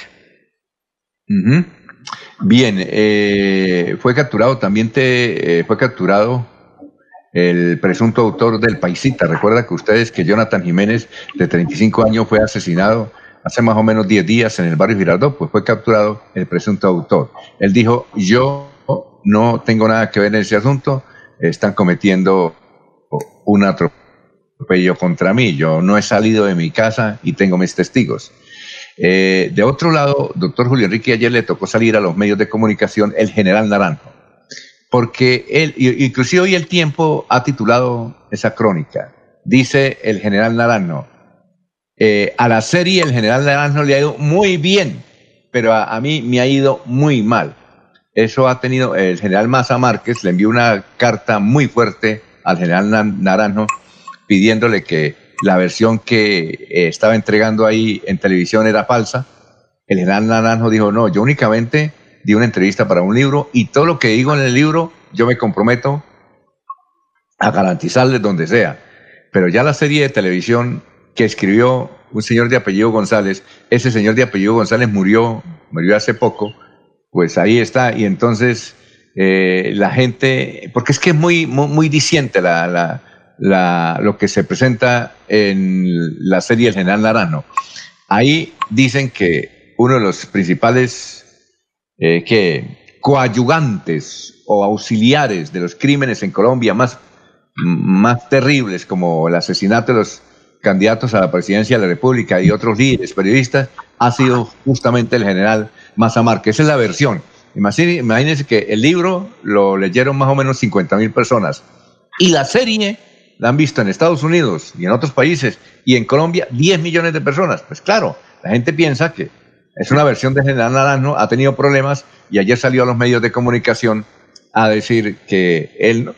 Bien, eh, fue capturado, también te, eh, fue capturado el presunto autor del Paisita. Recuerda que ustedes que Jonathan Jiménez, de 35 años, fue asesinado hace más o menos 10 días en el barrio Girardot, pues fue capturado el presunto autor. Él dijo, yo no tengo nada que ver en ese asunto, están cometiendo un atropello contra mí, yo no he salido de mi casa y tengo mis testigos. Eh, de otro lado, doctor Julio Enrique, ayer le tocó salir a los medios de comunicación el general Naranjo, porque él, inclusive hoy el tiempo ha titulado esa crónica. Dice el general Naranjo, eh, a la serie el general Naranjo le ha ido muy bien, pero a, mí me ha ido muy mal. Eso ha tenido, el general Maza Márquez le envió una carta muy fuerte al general Naranjo pidiéndole que la versión que eh, estaba entregando ahí en televisión era falsa. El general Naranjo dijo, no, yo únicamente di una entrevista para un libro y todo lo que digo en el libro yo me comprometo a garantizarle donde sea. Pero ya la serie de televisión que escribió un señor de apellido González, ese señor de apellido González murió, murió hace poco, pues ahí está. Y entonces eh, la gente, porque es que es muy, muy, muy la la, lo que se presenta en la serie El General Naranjo. Ahí dicen que uno de los principales eh, que coayugantes o auxiliares de los crímenes en Colombia más, más terribles, como el asesinato de los candidatos a la presidencia de la República y otros líderes periodistas, ha sido justamente el general Mazamar, que esa es la versión. Imagínense que el libro lo leyeron más o menos 50 mil personas y la serie la han visto en Estados Unidos y en otros países y en Colombia 10 millones de personas. Pues claro, la gente piensa que es una versión de General Naranjo, ha tenido problemas y ayer salió a los medios de comunicación a decir que él,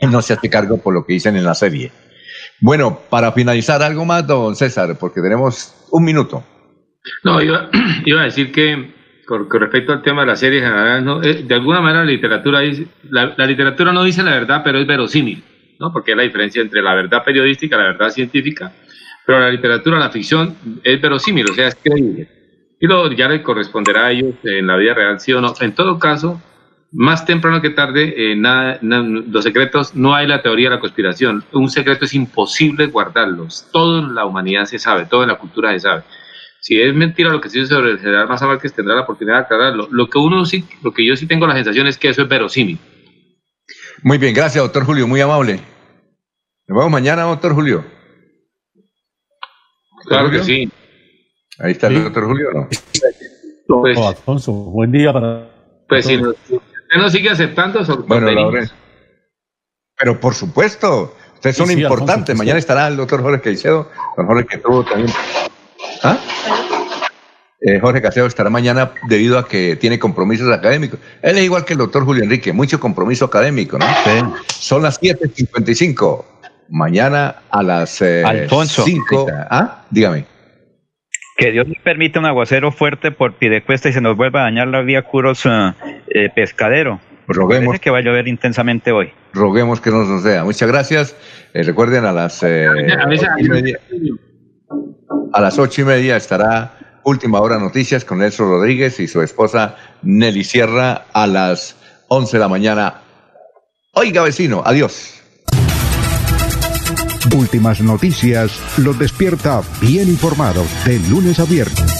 no se hace cargo por lo que dicen en la serie. Bueno, para finalizar, algo más, don César, porque tenemos un minuto. No, iba, iba a decir que con, respecto al tema de la serie general, ¿no? Eh, de alguna manera la literatura dice, la, literatura no dice la verdad, pero es verosímil, ¿no? Porque es la diferencia entre la verdad periodística y la verdad científica, pero la literatura, la ficción, es verosímil, o sea, es creíble. Y luego ya le corresponderá a ellos en la vida real, sí o no. En todo caso, más temprano que tarde, eh, nada, los secretos, no hay la teoría de la conspiración. Un secreto es imposible guardarlos. Todo en la humanidad se sabe, todo en la cultura se sabe si es mentira lo que se dice sobre el general que tendrá la oportunidad de aclararlo. Lo que uno sí, lo que yo sí tengo la sensación es que eso es verosímil. Muy bien, gracias, doctor Julio, muy amable. Nos vemos mañana, doctor Julio. claro que sí. Ahí está el doctor Julio, ¿no? Pues, Alfonso, buen día para. Pues si usted nos sigue aceptando, bueno, pero por supuesto, ustedes son importantes. Mañana estará el doctor Jorge Caicedo, don Jorge que tuvo también ¿Ah? Eh, Jorge Caseo estará mañana debido a que tiene compromisos académicos. Él es igual que el doctor Julio Enrique, mucho compromiso académico, ¿no? Son las 7.55. Mañana a las eh, Alfonso. 5. ¿Ah? Dígame. Que Dios nos permita un aguacero fuerte por Pidecuesta y se nos vuelva a dañar la vía Curos eh, Pescadero. Roguemos que va a llover intensamente hoy. Roguemos que no nos sea. Muchas gracias. recuerden a las. A las ocho y media estará Última Hora Noticias con Nelson Rodríguez y su esposa Nelly Sierra a las once de la mañana. Oiga, vecino, adiós. Últimas noticias los despierta bien informados de lunes a viernes.